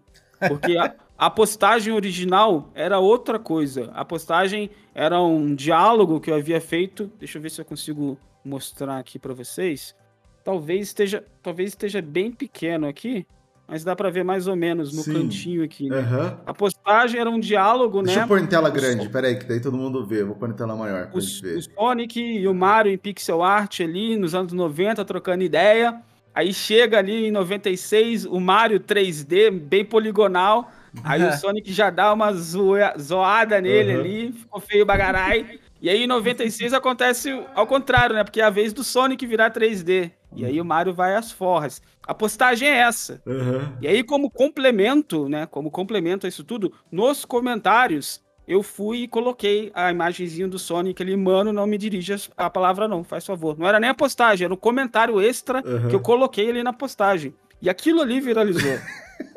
S4: Porque a, a postagem original era outra coisa. A postagem era um diálogo que eu havia feito. Deixa eu ver se eu consigo mostrar aqui para vocês. Talvez esteja, talvez esteja bem pequeno aqui, mas dá para ver mais ou menos no Sim. cantinho aqui. Né? Uhum. A postagem era um diálogo,
S1: Deixa
S4: né?
S1: Deixa eu pôr em tela grande, peraí, que daí todo mundo vê. Vou pôr em tela maior pra o, gente ver.
S4: O Sonic e o Mario em pixel art ali nos anos 90, trocando ideia. Aí chega ali em 96 o Mario 3D, bem poligonal. Aí o Sonic já dá uma zoada nele uhum. ali, ficou feio bagarai. E aí em 96 acontece ao contrário, né? Porque é a vez do Sonic virar 3D. E aí o Mario vai às forras. A postagem é essa. Uhum. E aí, como complemento, né? Como complemento a isso tudo, nos comentários eu fui e coloquei a imagenzinha do Sonic ali, mano, não me dirija a palavra não, faz favor. Não era nem a postagem, era um comentário extra uhum. que eu coloquei ali na postagem. E aquilo ali viralizou.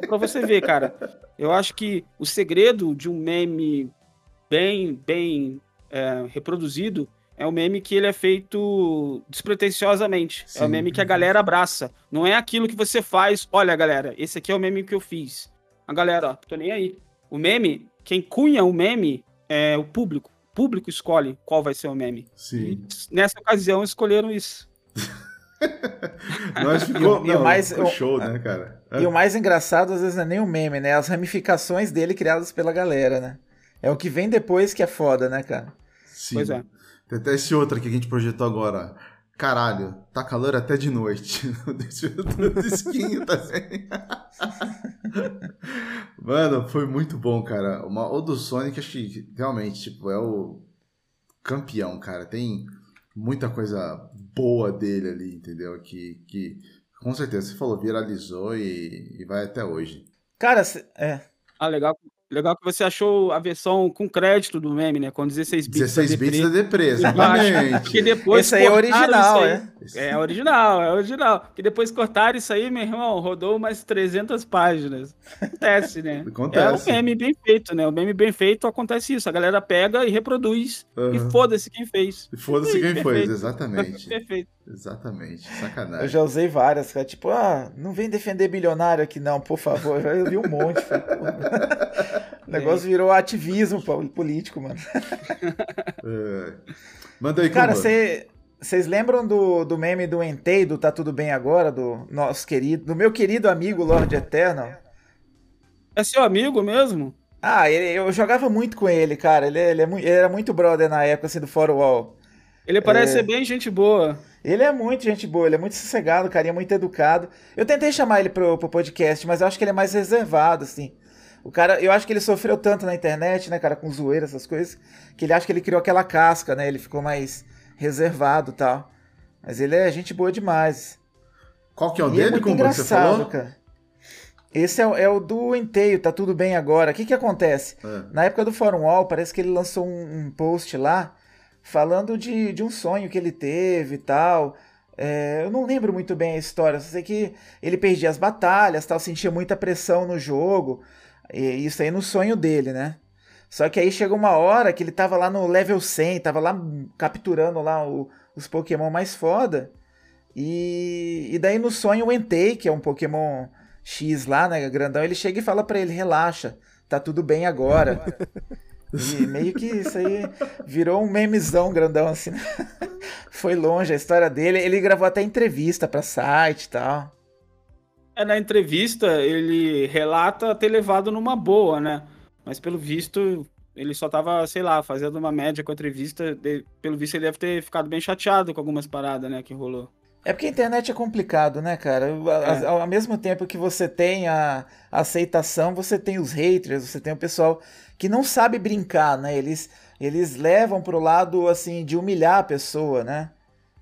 S4: é pra você ver, cara. Eu acho que o segredo de um meme bem, bem é, reproduzido é um meme que ele é feito despretensiosamente. Sim. É o um meme que a galera abraça. Não é aquilo que você faz. Olha, galera, esse aqui é o meme que eu fiz. A galera, ó, tô nem aí. O meme, quem cunha o meme é o público. O público escolhe qual vai ser o meme.
S1: Sim.
S4: E nessa ocasião escolheram isso.
S1: Nós ficou, e, não, mais, ficou show, né, cara?
S2: E o mais engraçado, às vezes, não é nem o meme, né? As ramificações dele criadas pela galera, né? É o que vem depois que é foda, né, cara?
S1: Sim. Pois é. Tem até esse outro aqui que a gente projetou agora. Caralho, tá calor até de noite. Deixa eu disquinho também. Mano, foi muito bom, cara. Uma, o do Sonic, acho que realmente, tipo, é o campeão, cara. Tem muita coisa boa dele ali, entendeu? Que, que com certeza, você falou, viralizou e, e vai até hoje.
S2: Cara, é.
S4: Ah, legal. Legal que você achou a versão com crédito do meme, né? Com 16 bits
S1: 16 bits da Depre, exatamente.
S4: que depois
S2: Esse aí é original, é?
S4: É original, é original. Que depois cortaram isso aí, meu irmão, rodou umas 300 páginas. Acontece, né?
S1: Acontece.
S4: É um meme bem feito, né? O meme bem feito acontece isso. A galera pega e reproduz. Uhum. E foda-se quem fez.
S1: E foda-se quem fez, exatamente. Perfeito. Exatamente, sacanagem.
S2: Eu já usei várias, cara. Tipo, ah, não vem defender bilionário aqui, não, por favor. Eu vi um monte. o negócio virou ativismo político, mano.
S1: É. Manda aí,
S2: Cara, vocês lembram do, do meme do Entei, do Tá Tudo Bem Agora, do nosso querido, do meu querido amigo Lord Eternal?
S4: É seu amigo mesmo?
S2: Ah, ele, eu jogava muito com ele, cara. Ele, ele, é, ele era muito brother na época, assim, do Foro Wall.
S4: Ele parece é... ser bem gente boa.
S2: Ele é muito gente boa, ele é muito sossegado, carinha muito educado. Eu tentei chamar ele pro, pro podcast, mas eu acho que ele é mais reservado, assim. O cara, eu acho que ele sofreu tanto na internet, né, cara, com zoeira, essas coisas, que ele acha que ele criou aquela casca, né? Ele ficou mais reservado e tal. Mas ele é gente boa demais.
S1: Qual que é o e é dele, é muito como você falou?
S2: Cara. Esse é, é, o do Enteio, tá tudo bem agora. O que que acontece? É. Na época do Fórum Wall, parece que ele lançou um, um post lá falando de, de um sonho que ele teve e tal. É, eu não lembro muito bem a história, só sei que ele perdia as batalhas, tal, sentia muita pressão no jogo. Isso aí no sonho dele, né? Só que aí chegou uma hora que ele tava lá no level 100, tava lá capturando lá o, os Pokémon mais foda. E, e daí no sonho o Entei, que é um Pokémon X lá, né, grandão, ele chega e fala para ele, relaxa, tá tudo bem agora. E meio que isso aí virou um memezão grandão, assim. Né? Foi longe a história dele. Ele gravou até entrevista pra site e tal.
S4: É, na entrevista ele relata ter levado numa boa, né? Mas pelo visto, ele só tava, sei lá, fazendo uma média com a entrevista. Pelo visto, ele deve ter ficado bem chateado com algumas paradas, né, que rolou.
S2: É porque a internet é complicado, né, cara? É. Ao, ao, mesmo tempo que você tem a, a aceitação, você tem os haters, você tem o pessoal que não sabe brincar, né? Eles, eles levam pro lado, assim, de humilhar a pessoa, né?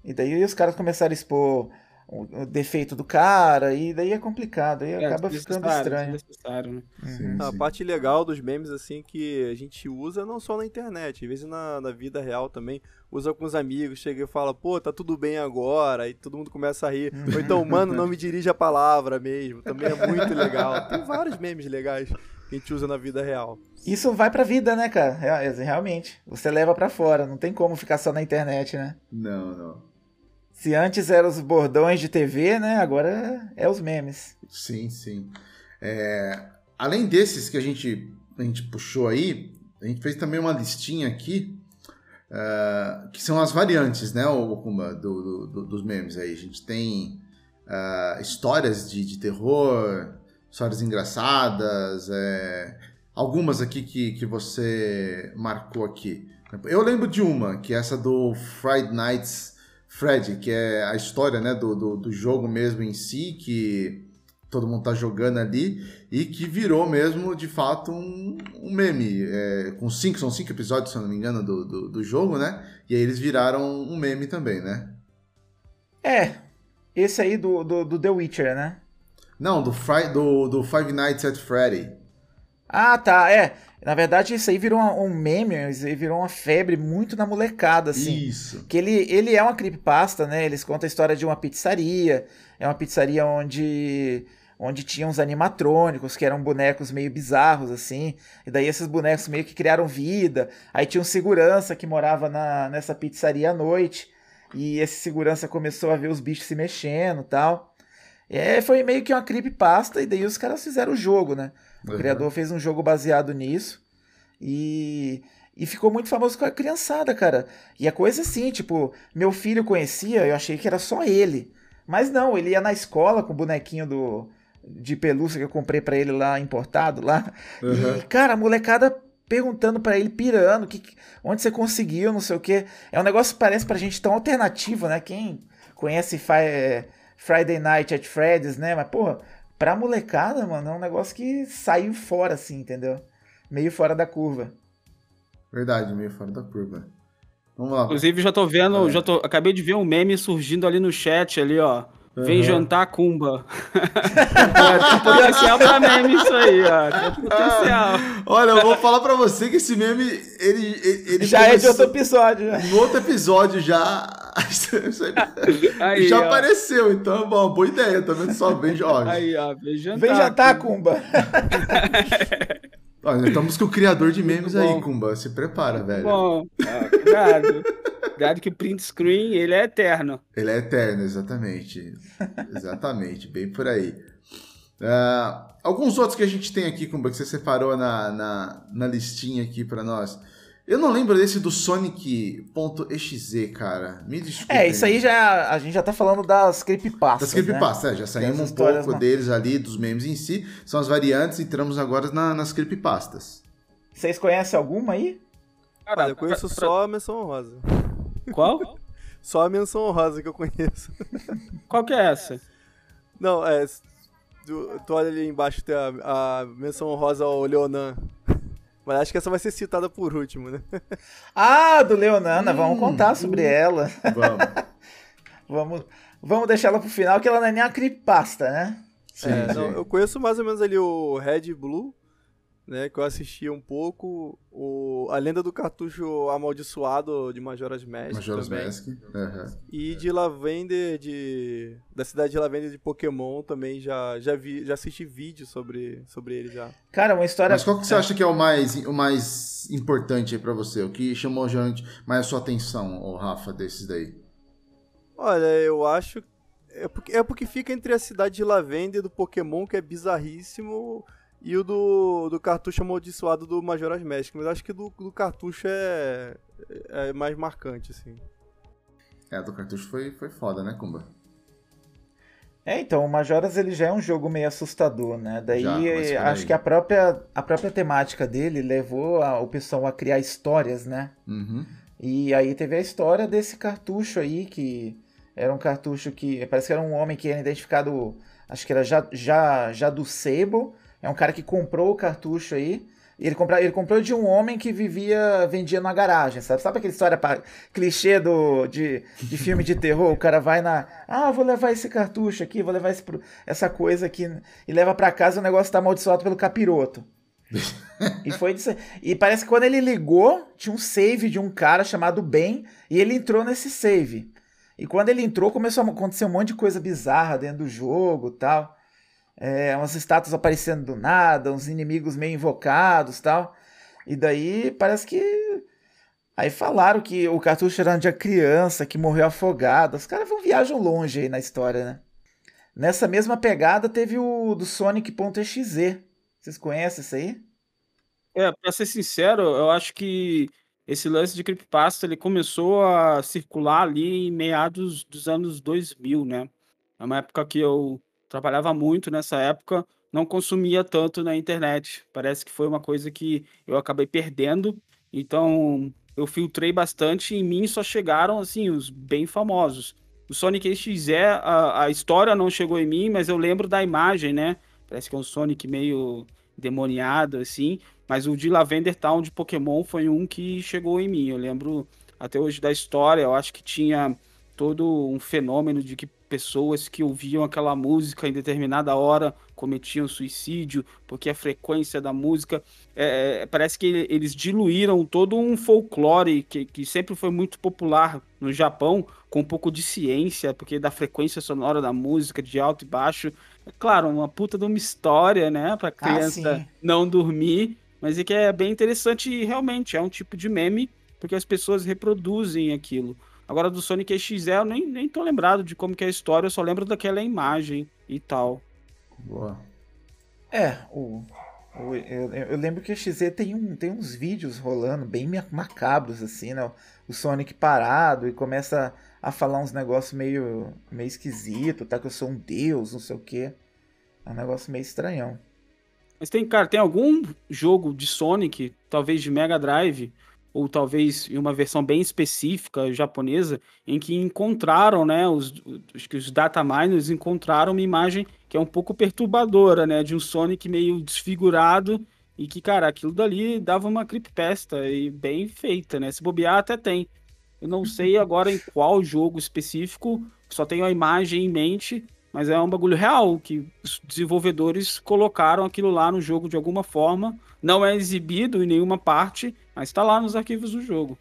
S2: E daí os caras começaram a expor o, defeito do cara, e daí é complicado, aí é, acaba ficando estranho.
S3: Né? Sim, a parte legal dos memes, assim, que a gente usa não só na internet, às vezes na, na vida real também, usa com os amigos, chega e fala, pô, tá tudo bem agora, e todo mundo começa a rir. Ou então, mano, não me dirige a palavra mesmo, também é muito legal. Tem vários memes legais que a gente usa na vida real.
S2: Isso vai pra vida, né, cara? Realmente. Você leva para fora, não tem como ficar só na internet, né?
S1: Não, não.
S2: Se antes eram os bordões de TV, né? Agora é os memes.
S1: Sim, sim. É, além desses que a gente, a gente puxou aí, a gente fez também uma listinha aqui, uh, que são as variantes, né, Okuma, do, do, dos memes aí. A gente tem uh, histórias de, de terror, histórias engraçadas, é, algumas aqui que, que você marcou aqui. Eu lembro de uma, que é essa do Friday Nights Fred, que é a história né, do, do, do, jogo mesmo em si, que todo mundo tá jogando ali, e que virou mesmo, de fato, um, um meme. É, com cinco, são cinco episódios, se eu não me engano, do, do, do, jogo, né? E aí eles viraram um meme também, né?
S2: É, esse aí do, do, do The Witcher, né?
S1: Não, do, Fri do, do Five Nights at Freddy.
S2: Ah, tá, é. Na verdade, isso aí virou um meme, isso aí virou uma febre muito na molecada, assim.
S1: Isso.
S2: Que ele, ele é uma creepypasta, né? Eles contam a história de uma pizzaria. É uma pizzaria onde onde tinha uns animatrônicos, que eram bonecos meio bizarros, assim. E daí esses bonecos meio que criaram vida. Aí tinha um segurança que morava na, nessa pizzaria à noite. E esse segurança começou a ver os bichos se mexendo tal. É, foi meio que uma creepypasta, e daí os caras fizeram o jogo, né? O uhum. criador fez um jogo baseado nisso e, e ficou muito famoso com a criançada, cara. E a coisa assim, tipo, meu filho conhecia, eu achei que era só ele. Mas não, ele ia na escola com o bonequinho do de pelúcia que eu comprei para ele lá importado lá. Uhum. E cara, a molecada perguntando para ele, pirando, que, onde você conseguiu, não sei o que. É um negócio que parece pra gente tão alternativo, né? Quem conhece Friday Night at Freddy's, né? Mas, porra, pra molecada, mano, é um negócio que saiu fora, assim, entendeu? Meio fora da curva.
S1: Verdade, meio fora da curva. Vamos lá.
S4: Inclusive, já tô vendo, é. já tô, acabei de ver um meme surgindo ali no chat ali, ó. Vem uhum. jantar Kumba. Tem potencial pra meme isso aí, ó. Tem potencial.
S1: Olha, eu vou falar pra você que esse meme, ele, ele
S2: já começou... é de outro episódio.
S1: Né? No outro episódio já... aí, já ó. apareceu, então, bom, boa ideia. Tá vendo só? Vem, ó.
S2: Aí, ó. Vem jantar, Vem jantar Kumba.
S1: Olha, estamos com o criador de memes aí, Kumba. Se prepara, velho.
S4: Bom, ah, cuidado. cuidado que o print screen, ele é eterno.
S1: Ele é eterno, exatamente. exatamente, bem por aí. Uh, alguns outros que a gente tem aqui, Kumba, que você separou na, na, na listinha aqui para nós. Eu não lembro desse do Sonic.exe, cara. Me desculpe.
S2: É, isso aí já. A gente já tá falando das creepypastas.
S1: Das creepypastas, né? é, já saímos um pouco deles ali, dos memes em si. São as variantes e entramos agora na, nas creepypastas.
S2: Vocês conhecem alguma aí?
S3: Cara, eu conheço pra, só a menção rosa.
S4: Qual?
S3: só a menção rosa que eu conheço.
S4: Qual que é essa?
S3: Não, é. Tu, tu olha ali embaixo, tem a, a menção rosa ao Leonan. Mas acho que essa vai ser citada por último, né?
S2: Ah, do Leonana, hum, vamos contar sobre hum. ela. Vamos. vamos. Vamos deixar ela pro final, que ela não é nem a creepasta, né?
S3: Sim, é, não, eu conheço mais ou menos ali o Red Blue, né, que eu assisti um pouco, o, a lenda do cartucho amaldiçoado de Majora's Mask Majora's também. Mask, uhum. E de Lavender, de, da cidade de Lavender de Pokémon também já, já, vi, já assisti vídeo sobre, sobre ele já.
S2: Cara, uma história...
S1: Mas qual que você é. acha que é o mais, o mais importante aí pra você? O que chamou mais a sua atenção, o Rafa, desses daí?
S3: Olha, eu acho... É porque, é porque fica entre a cidade de Lavender do Pokémon, que é bizarríssimo e o do, do cartucho amaldiçoado do Majora's Mask. Mas acho que do, do cartucho é, é mais marcante, assim.
S1: É, do cartucho foi, foi foda, né, Kumba?
S2: É, então, o Majoras ele já é um jogo meio assustador, né? Daí já, acho que a própria, a própria temática dele levou a, o pessoal a criar histórias, né?
S1: Uhum.
S2: E aí teve a história desse cartucho aí, que era um cartucho que. Parece que era um homem que era identificado. Acho que era já, já, já do Sable. É um cara que comprou o cartucho aí. Ele, compra, ele comprou de um homem que vivia, vendia na garagem, sabe? Sabe aquela história pra, clichê do, de, de filme de terror? O cara vai na. Ah, vou levar esse cartucho aqui, vou levar esse, essa coisa aqui. E leva para casa o negócio tá amaldiçoado pelo capiroto. e foi disso. E parece que quando ele ligou, tinha um save de um cara chamado Ben, e ele entrou nesse save. E quando ele entrou, começou a acontecer um monte de coisa bizarra dentro do jogo tal é, umas estátuas aparecendo do nada, uns inimigos meio invocados tal. E daí parece que. Aí falaram que o cartucho era de criança que morreu afogado. Os caras viajam longe aí na história, né? Nessa mesma pegada teve o do Sonic.exe. Vocês conhecem isso aí?
S4: É, pra ser sincero, eu acho que esse lance de creepypasta ele começou a circular ali em meados dos anos 2000, né? É uma época que eu trabalhava muito nessa época, não consumia tanto na internet. Parece que foi uma coisa que eu acabei perdendo. Então, eu filtrei bastante em mim só chegaram assim os bem famosos. O Sonic XE, a, a história não chegou em mim, mas eu lembro da imagem, né? Parece que é um Sonic meio demoniado assim, mas o de Lavender Town de Pokémon foi um que chegou em mim. Eu lembro até hoje da história, eu acho que tinha todo um fenômeno de que pessoas que ouviam aquela música em determinada hora cometiam suicídio, porque a frequência da música. É, é, parece que eles diluíram todo um folclore que, que sempre foi muito popular no Japão, com um pouco de ciência, porque da frequência sonora da música, de alto e baixo. É claro, uma puta de uma história, né, pra ah, criança ah, não dormir, mas é que é bem interessante e realmente é um tipo de meme, porque as pessoas reproduzem aquilo. Agora do Sonic XZ eu nem, nem tô lembrado de como que é a história, eu só lembro daquela imagem e tal.
S1: Boa.
S2: É, o, o eu, eu, lembro que o XZ tem, um, tem uns vídeos rolando bem macabros, assim, né? O Sonic parado e começa a falar uns negócios meio, meio esquisito, tá? Que eu sou um deus, não sei o quê. É um negócio meio estranhão.
S4: Mas tem, cara, tem algum jogo de Sonic, talvez de Mega Drive, ou talvez em uma versão bem específica japonesa, em que encontraram, né, os, os, os data miners encontraram uma imagem que é um pouco perturbadora, né, de um Sonic meio desfigurado e que, cara, aquilo dali dava uma creepypasta e bem feita, né, se bobear até tem. Eu não sei agora em qual jogo específico, só tenho a imagem em mente, mas é um bagulho real que os desenvolvedores colocaram aquilo lá no jogo de alguma forma. Não é exibido em nenhuma parte, mas está lá nos arquivos do jogo.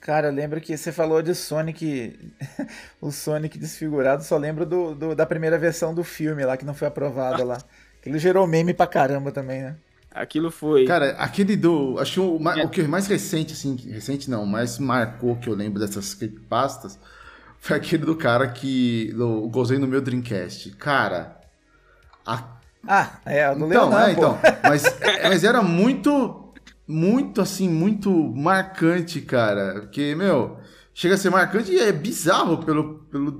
S2: Cara, lembro que você falou de Sonic, o Sonic desfigurado, só lembro do, do, da primeira versão do filme lá, que não foi aprovada lá. Aquilo gerou meme pra caramba também, né?
S4: Aquilo foi.
S1: Cara, aquele do. Acho que o, é. o que mais recente, assim, recente não, mais marcou que eu lembro dessas creepypastas foi aquele do cara que. Do, gozei no meu Dreamcast. Cara.
S2: A... Ah, é,
S1: no então, Leonardo, é, então. Mas, mas era muito. Muito, assim, muito marcante, cara. Porque, meu. Chega a ser marcante e é bizarro pelo, pelo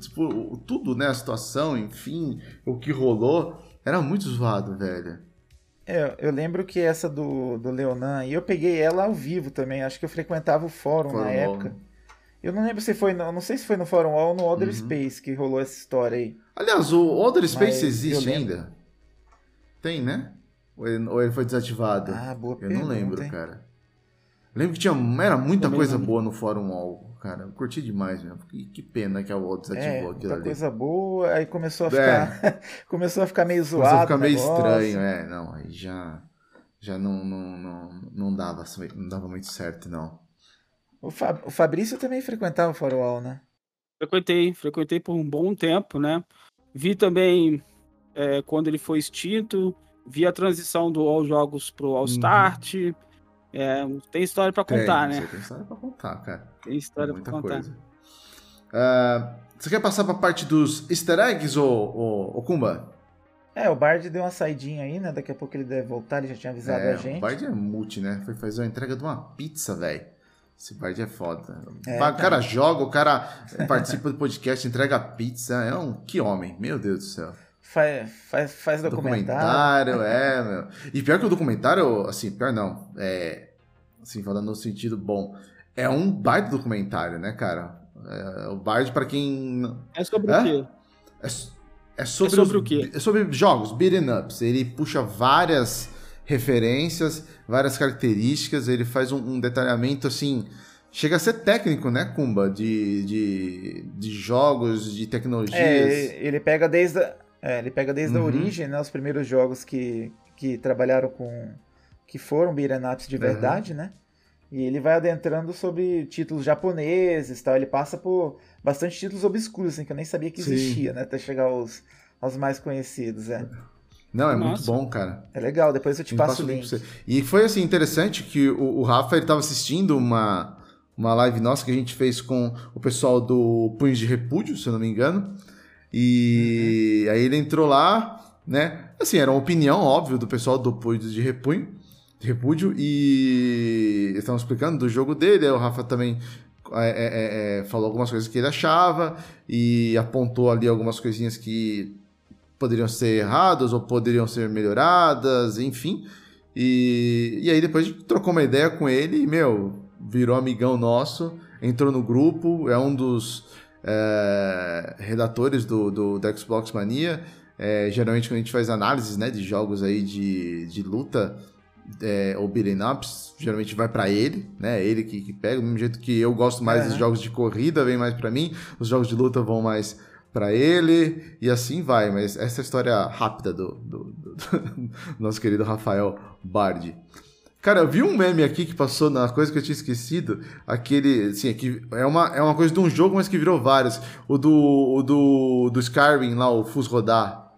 S1: tipo, tudo, né? A situação, enfim, o que rolou. Era muito zoado, velho.
S2: É, eu lembro que essa do, do Leonan, e eu peguei ela ao vivo também. Acho que eu frequentava o fórum, fórum na época. Eu não lembro se foi, no, não sei se foi no Fórum Wall ou no Other uhum. Space que rolou essa história aí.
S1: Aliás, o Other Space Mas existe ainda? Tem, né? Ou ele, ou ele, foi desativado?
S2: Ah, boa
S1: Eu
S2: pergunta,
S1: não lembro, hein? cara. lembro que tinha, era muita coisa boa no Fórum Wall, cara. Eu curti demais mesmo. Que, que pena que a Wall desativou
S2: é, aquilo muita ali. coisa boa, aí começou a ficar, é. começou a ficar meio zoado.
S1: Começou a ficar meio estranho, é. Não, aí já, já não, não, não, não, dava, não dava muito certo, não.
S2: O, Fab, o Fabrício também frequentava o Farol, né?
S4: Frequentei, frequentei por um bom tempo, né? Vi também é, quando ele foi extinto, vi a transição do All Jogos pro All Start. Uhum. É, tem história para contar,
S1: tem,
S4: né?
S1: Tem história para contar, cara.
S4: Tem história para contar.
S1: Uh, você quer passar para a parte dos easter eggs, ou, ou, ou Kumba?
S2: É, o Bard deu uma saidinha aí, né? Daqui a pouco ele deve voltar, ele já tinha avisado
S1: É,
S2: a gente.
S1: O Bard é multi, né? Foi fazer uma entrega de uma pizza, velho. Esse Bard é foda.
S2: É,
S1: o
S2: tá.
S1: cara joga, o cara participa do podcast, entrega pizza. É um. Que homem, meu Deus do céu.
S2: Faz, faz, faz documentário.
S1: Documentário, é, meu. E pior que o documentário, assim, pior não. É. Assim, falando no sentido bom. É um baita documentário, né, cara? É, o Bard, pra quem.
S4: É sobre
S1: É?
S4: o quê?
S1: É, é sobre,
S4: É sobre
S1: os-
S4: o quê?
S1: É sobre jogos, beaten ups. Ele puxa várias referências, várias características, ele faz um, um detalhamento assim. Chega a ser técnico, né, Kumba? De, de, de jogos, de tecnologias.
S2: É, ele pega desde a, é, ele pega desde a
S1: Uhum.
S2: origem, né? Os primeiros jogos que, que trabalharam com. que foram beat'em ups de
S1: Uhum.
S2: verdade, né? E ele vai adentrando sobre títulos japoneses tal. Ele passa por bastante títulos obscuros, assim, que eu nem sabia que
S1: Sim.
S2: existia, né? Até chegar aos, aos mais conhecidos, é.
S1: Não, é
S4: Nossa.
S1: muito bom, cara.
S2: É legal, depois eu te
S1: Eu
S2: passo o
S1: pra
S2: link.
S1: você. E foi assim interessante que o, o Rafa ele tava assistindo uma, uma live nossa que a gente fez com o pessoal do Punhos de Repúdio, se eu não me engano. E aí ele entrou lá, né? Assim, era uma opinião, óbvio, do pessoal do Punhos de Repunho, de Repúdio, e eles estavam explicando do jogo dele, aí o Rafa também é, é, é, é, falou algumas coisas que ele achava e apontou ali algumas coisinhas que poderiam ser erradas ou poderiam ser melhoradas, enfim. E, e aí depois a gente trocou uma ideia com ele e, meu, virou amigão nosso, entrou no grupo, é um dos é, redatores do, do, do Xbox Mania. É, geralmente quando a gente faz análises né, de jogos aí de, de luta é, ou beat'em ups, geralmente vai pra ele, né? Ele que, que pega, do mesmo jeito que eu gosto mais dos jogos de corrida, vem mais pra mim, os jogos de luta vão mais pra ele, e assim vai. Mas essa é a história rápida do, do, do- do nosso querido Rafael Bardi. Cara, eu vi um meme aqui que passou na coisa que eu tinha esquecido. Aquele, assim, é uma, é uma coisa de um jogo, mas que virou vários. O do, o do, do Skyrim lá, o Fus Rodar.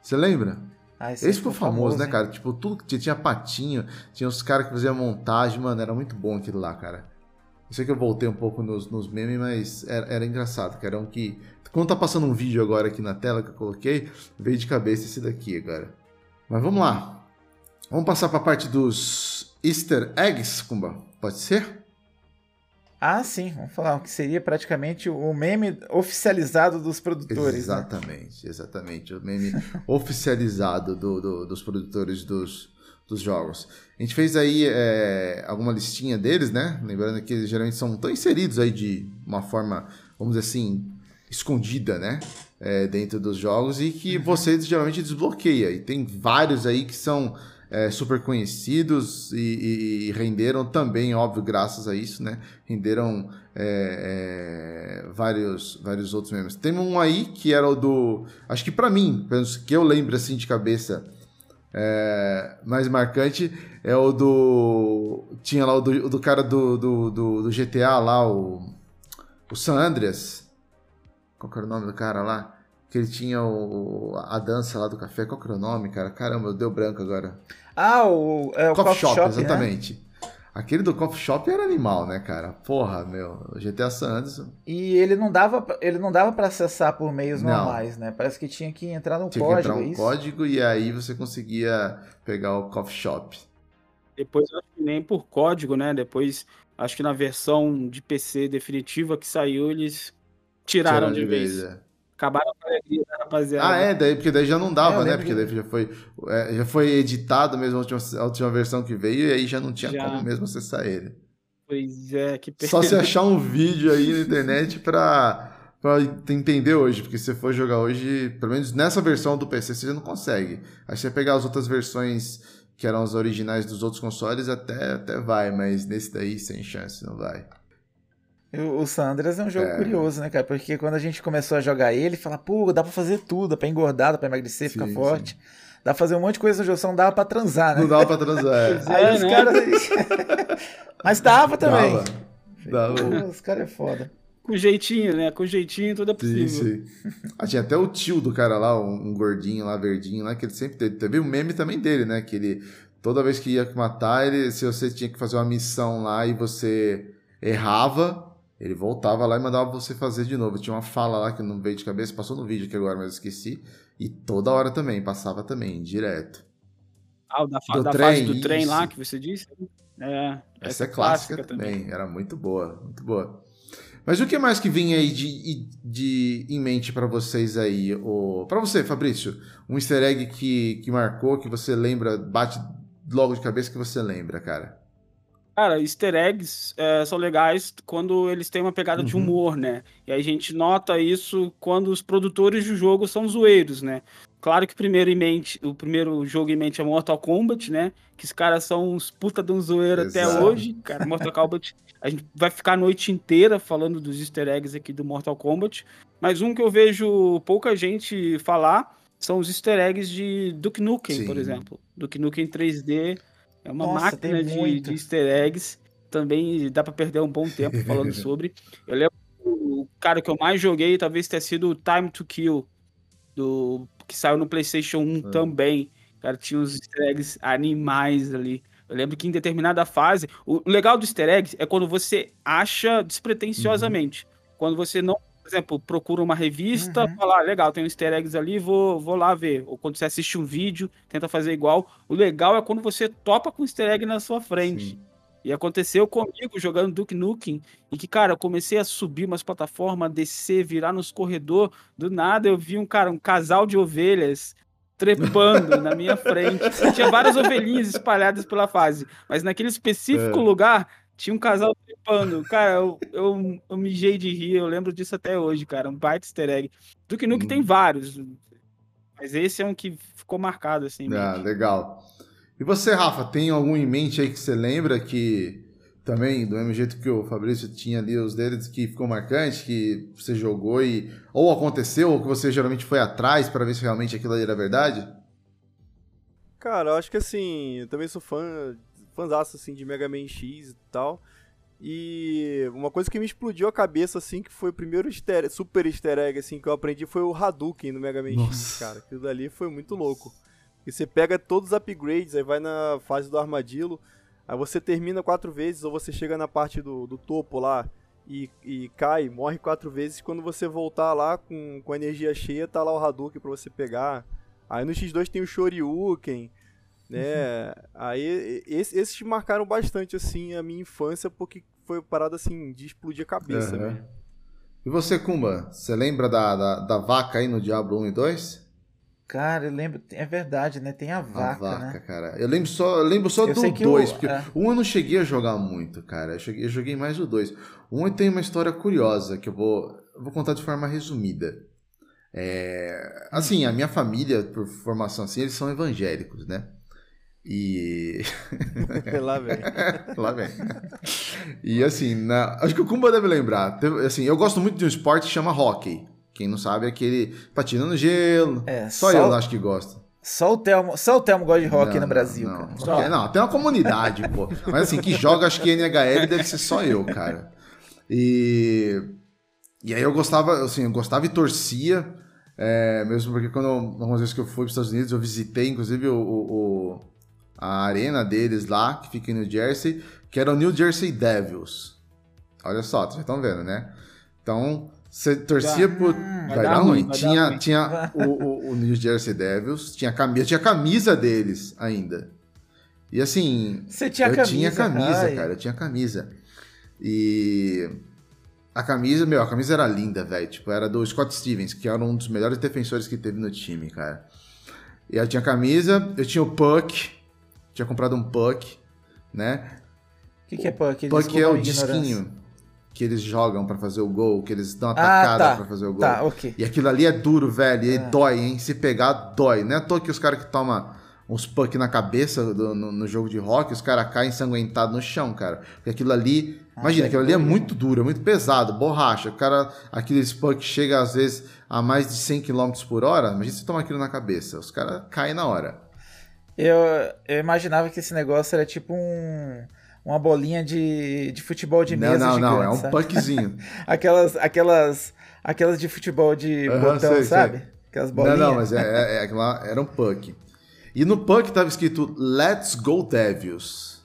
S1: Você lembra?
S2: Ah,
S1: Esse ficou famoso, né,
S2: hein?
S1: cara? Tipo, tudo que tinha, tinha patinho, tinha os caras que faziam montagem, mano, era muito bom aquilo lá, cara. Eu sei que eu voltei um pouco nos, nos memes, mas era, era engraçado, cara. Era um que. Quando tá passando um vídeo agora aqui na tela que eu coloquei, veio de cabeça esse daqui agora. Mas vamos lá. Vamos passar pra parte dos Easter eggs, Kumba? Pode ser?
S2: Ah, sim, vamos falar o que seria praticamente o meme oficializado dos produtores. né?
S1: Exatamente, exatamente. O meme oficializado do- do- dos produtores dos, dos jogos. A gente fez aí é, alguma listinha deles, né? Lembrando que eles geralmente são tão inseridos aí de uma forma, vamos dizer assim, escondida, né? É, dentro dos jogos e que você geralmente desbloqueia. E tem vários aí que são é, super conhecidos e, e- renderam também, óbvio, graças a isso, né? Renderam é, é, vários, vários outros memes. Tem um aí que era o do. Acho que pra mim, pelo que eu lembro assim de cabeça, é, mais marcante é o do. Tinha lá o do, do cara do, do, do, do GTA lá, o. O San Andreas. Qual era o nome do cara lá? Que ele tinha o, a dança lá do café. Qual era o nome, cara? Caramba, deu branco agora.
S2: Ah, o, é, o
S1: Coffee, Shop,
S2: né?
S1: exatamente. Aquele do Coffee Shop era animal, né, cara? Porra, meu. O GTA San Andreas
S2: E ele não dava, pra- ele não dava para acessar por meios
S1: Não.
S2: normais, né? Parece que tinha que entrar no
S1: tinha que
S2: código,
S1: entrar
S2: é
S1: um
S2: isso?
S1: código e aí você conseguia pegar o Coffee Shop.
S4: Depois, acho que nem por código, né? Depois, acho que na versão de PC definitiva que saiu, eles tiraram, de vez.
S1: é.
S4: Acabaram com a alegria da rapaziada.
S1: Ah, é, daí, porque daí já não
S2: É,
S1: dava,
S2: eu
S1: né? Porque
S2: que-
S1: daí já foi, é, já foi editado mesmo a última, a última versão que veio e aí já não tinha
S4: Já.
S1: como mesmo acessar ele.
S4: Pois é, que
S1: Só se
S4: pena.
S1: achar um vídeo aí na internet pra, pra entender hoje, porque se você for jogar hoje, pelo menos nessa versão do PC, você já não consegue. Aí você pegar as outras versões que eram as originais dos outros consoles, até, até vai, mas nesse daí, sem chance, não vai.
S2: O, o San Andreas é um jogo
S1: É.
S2: curioso, né, cara? Porque quando a gente começou a jogar ele, fala, pô, dá pra fazer tudo, dá pra engordar, dá pra emagrecer, ficar
S1: Sim,
S2: forte. Dá pra fazer um monte de coisa no jogo, só não dava pra transar, né?
S1: Não dava pra transar. é.
S2: Aí
S4: É,
S2: os
S4: né?
S2: caras. Mas dava também.
S1: Dava. Dava.
S2: Pô, Os caras é foda.
S4: Com jeitinho, né? Com jeitinho tudo é
S1: Sim,
S4: possível.
S1: sim. Ah, tinha até o tio do cara lá, um, um gordinho lá, verdinho lá, que ele sempre teve. Teve um meme também dele, né? Que ele, toda vez que ia matar, ele, se você tinha que fazer uma missão lá e você errava, Ele voltava lá e mandava você fazer de novo. Tinha uma fala lá que não veio de cabeça, passou no vídeo aqui agora, mas eu esqueci. E toda hora também, passava também, direto.
S4: Ah, da, fa do da trem, fase do trem lá que você disse? É,
S1: essa, essa é clássica, clássica também. também. Era muito boa, muito boa. Mas o que mais que vinha aí de, de em mente para vocês aí? O... Para você, Fabrício, um easter egg que, que marcou, que você lembra, bate logo de cabeça que você lembra, cara?
S4: Cara, easter eggs é, são legais quando eles têm uma pegada uhum. de humor, né? E a gente nota isso quando os produtores do jogo são zoeiros, né? Claro que primeiro em mente, o primeiro jogo em mente é Mortal Kombat, né? Que os caras são uns puta de um zoeiro Exato. até hoje. Cara, Mortal Kombat, a gente vai ficar a noite inteira falando dos easter eggs aqui do Mortal Kombat. Mas um que eu vejo pouca gente falar são os easter eggs de Duke Nukem, Sim. por exemplo. Duke Nukem 3D é uma Nossa, máquina de, de, easter eggs. Também dá para perder um bom tempo falando sobre. Eu lembro o cara que eu mais joguei talvez tenha sido o Time to Kill, do, que saiu no PlayStation 1 é. também. Cara, tinha uns easter eggs animais ali. Eu lembro que em determinada fase. O legal do easter eggs é quando você acha despretensiosamente. Uhum. Quando você não por exemplo, procura uma revista, uhum. fala, ah, legal, tem um easter eggs ali, vou, vou lá ver. Ou quando você assiste um vídeo, tenta fazer igual. O legal é quando você topa com o easter egg na sua frente. Sim. E aconteceu comigo jogando Duke Nukem, em que, cara, eu comecei a subir umas plataformas, descer, virar nos corredores. Do nada eu vi um, cara, um casal de ovelhas trepando na minha frente. Tinha várias ovelhinhas espalhadas pela fase, mas naquele específico é. lugar tinha um casal tripando. Cara, eu, eu, eu mijei de rir, eu lembro disso até hoje, cara. Um baita easter egg. Duke Nukem hum. tem vários. Mas esse é um que ficou marcado, assim.
S1: Ah, legal. E você, Rafa, tem algum em mente aí que você lembra que também, do mesmo jeito que o Fabrício tinha ali os deles que ficou marcante, que você jogou e ou aconteceu, ou que você geralmente foi atrás para ver se realmente aquilo ali era verdade?
S3: Cara, eu acho que assim, eu também sou fã fãzaço, assim, de Mega Man X e tal. E uma coisa que me explodiu a cabeça, assim, que foi o primeiro easter, super easter egg, assim, que eu aprendi foi o Hadouken no Mega Man Nossa. X, cara. Aquilo dali foi muito louco. E você pega todos os upgrades, aí vai na fase do armadilho, aí você termina quatro vezes, ou você chega na parte do, do topo lá e, e cai, morre quatro vezes. Quando você voltar lá com, com a energia cheia, tá lá o Hadouken pra você pegar. Aí no X2 tem o Shoryuken, né? Uhum. Aí esse, esses marcaram bastante assim a minha infância porque foi parada assim de explodir a cabeça. Uhum.
S1: E você, Kumba, você lembra da, da, da, vaca aí no Diablo 1 e 2?
S2: Cara, eu lembro, é verdade, né? Tem a vaca, a vaca
S1: né? cara. Eu lembro só, eu lembro só eu do 2, porque é. um eu não cheguei a jogar muito, cara. Eu, cheguei, eu joguei mais o 2. Um tem uma história curiosa que eu vou, eu vou contar de forma resumida. É, assim, a minha família, por formação assim, eles são evangélicos, né? E.
S3: Lá vem.
S1: Lá vem. E assim, na... acho que o Kumba deve lembrar. Assim, eu gosto muito de um esporte que chama hockey. Quem não sabe é aquele patina no gelo. É, só, só, eu acho que gosto.
S2: Só o Telmo, só o Telmo gosta de não, no Brasil.
S1: Não, cara. não, tem uma comunidade, pô. Mas assim, que joga, acho que NHL deve ser só eu, cara. E. E aí eu gostava, assim, eu gostava e torcia. É, mesmo porque quando algumas vezes que eu fui para os Estados Unidos, eu visitei, inclusive, o, o a arena deles lá, que fica em New Jersey, que era o New Jersey Devils. Olha só, vocês estão vendo, né? Então, você torcia por. Vai, vai, dar, ruim. Vai tinha ruim. tinha o, o, o, New Jersey Devils, tinha camisa, tinha camisa deles ainda. E assim.
S2: Você tinha
S1: eu
S2: camisa?
S1: tinha camisa, Ai. cara, eu tinha camisa. E. A camisa, meu, a camisa era linda, velho. Tipo, era do Scott Stevens, que era um dos melhores defensores que teve no time, cara. E eu tinha camisa, eu tinha o puck, tinha comprado um puck, né?
S2: O que, que é puck?
S1: puck é o disquinho que eles jogam para fazer o gol, que eles dão a tacada ah, tá. pra fazer o gol.
S2: Tá, ok.
S1: E aquilo ali é duro, velho, e ah. dói, hein? Se pegar, dói. Não é à toa que os caras que tomam uns puck na cabeça do, no, no, jogo de rock, os caras caem ensanguentados no chão, cara. Porque aquilo ali, ah, imagina, aquilo ali é muito duro, é muito pesado, borracha. O cara, aqueles puck chega às vezes a mais de 100 km por hora, imagina se tomar aquilo na cabeça, os caras caem na hora.
S2: Eu, eu imaginava que esse negócio era tipo um, uma bolinha de, de futebol de mesa
S1: Não,
S2: não,
S1: não, é um puckzinho.
S2: aquelas, aquelas, aquelas de futebol de uhum, botão, sei, sabe? Sei. Aquelas bolinhas.
S1: Não, não, mas é, é, é, era um puck. E no puck tava escrito Let's Go Devils.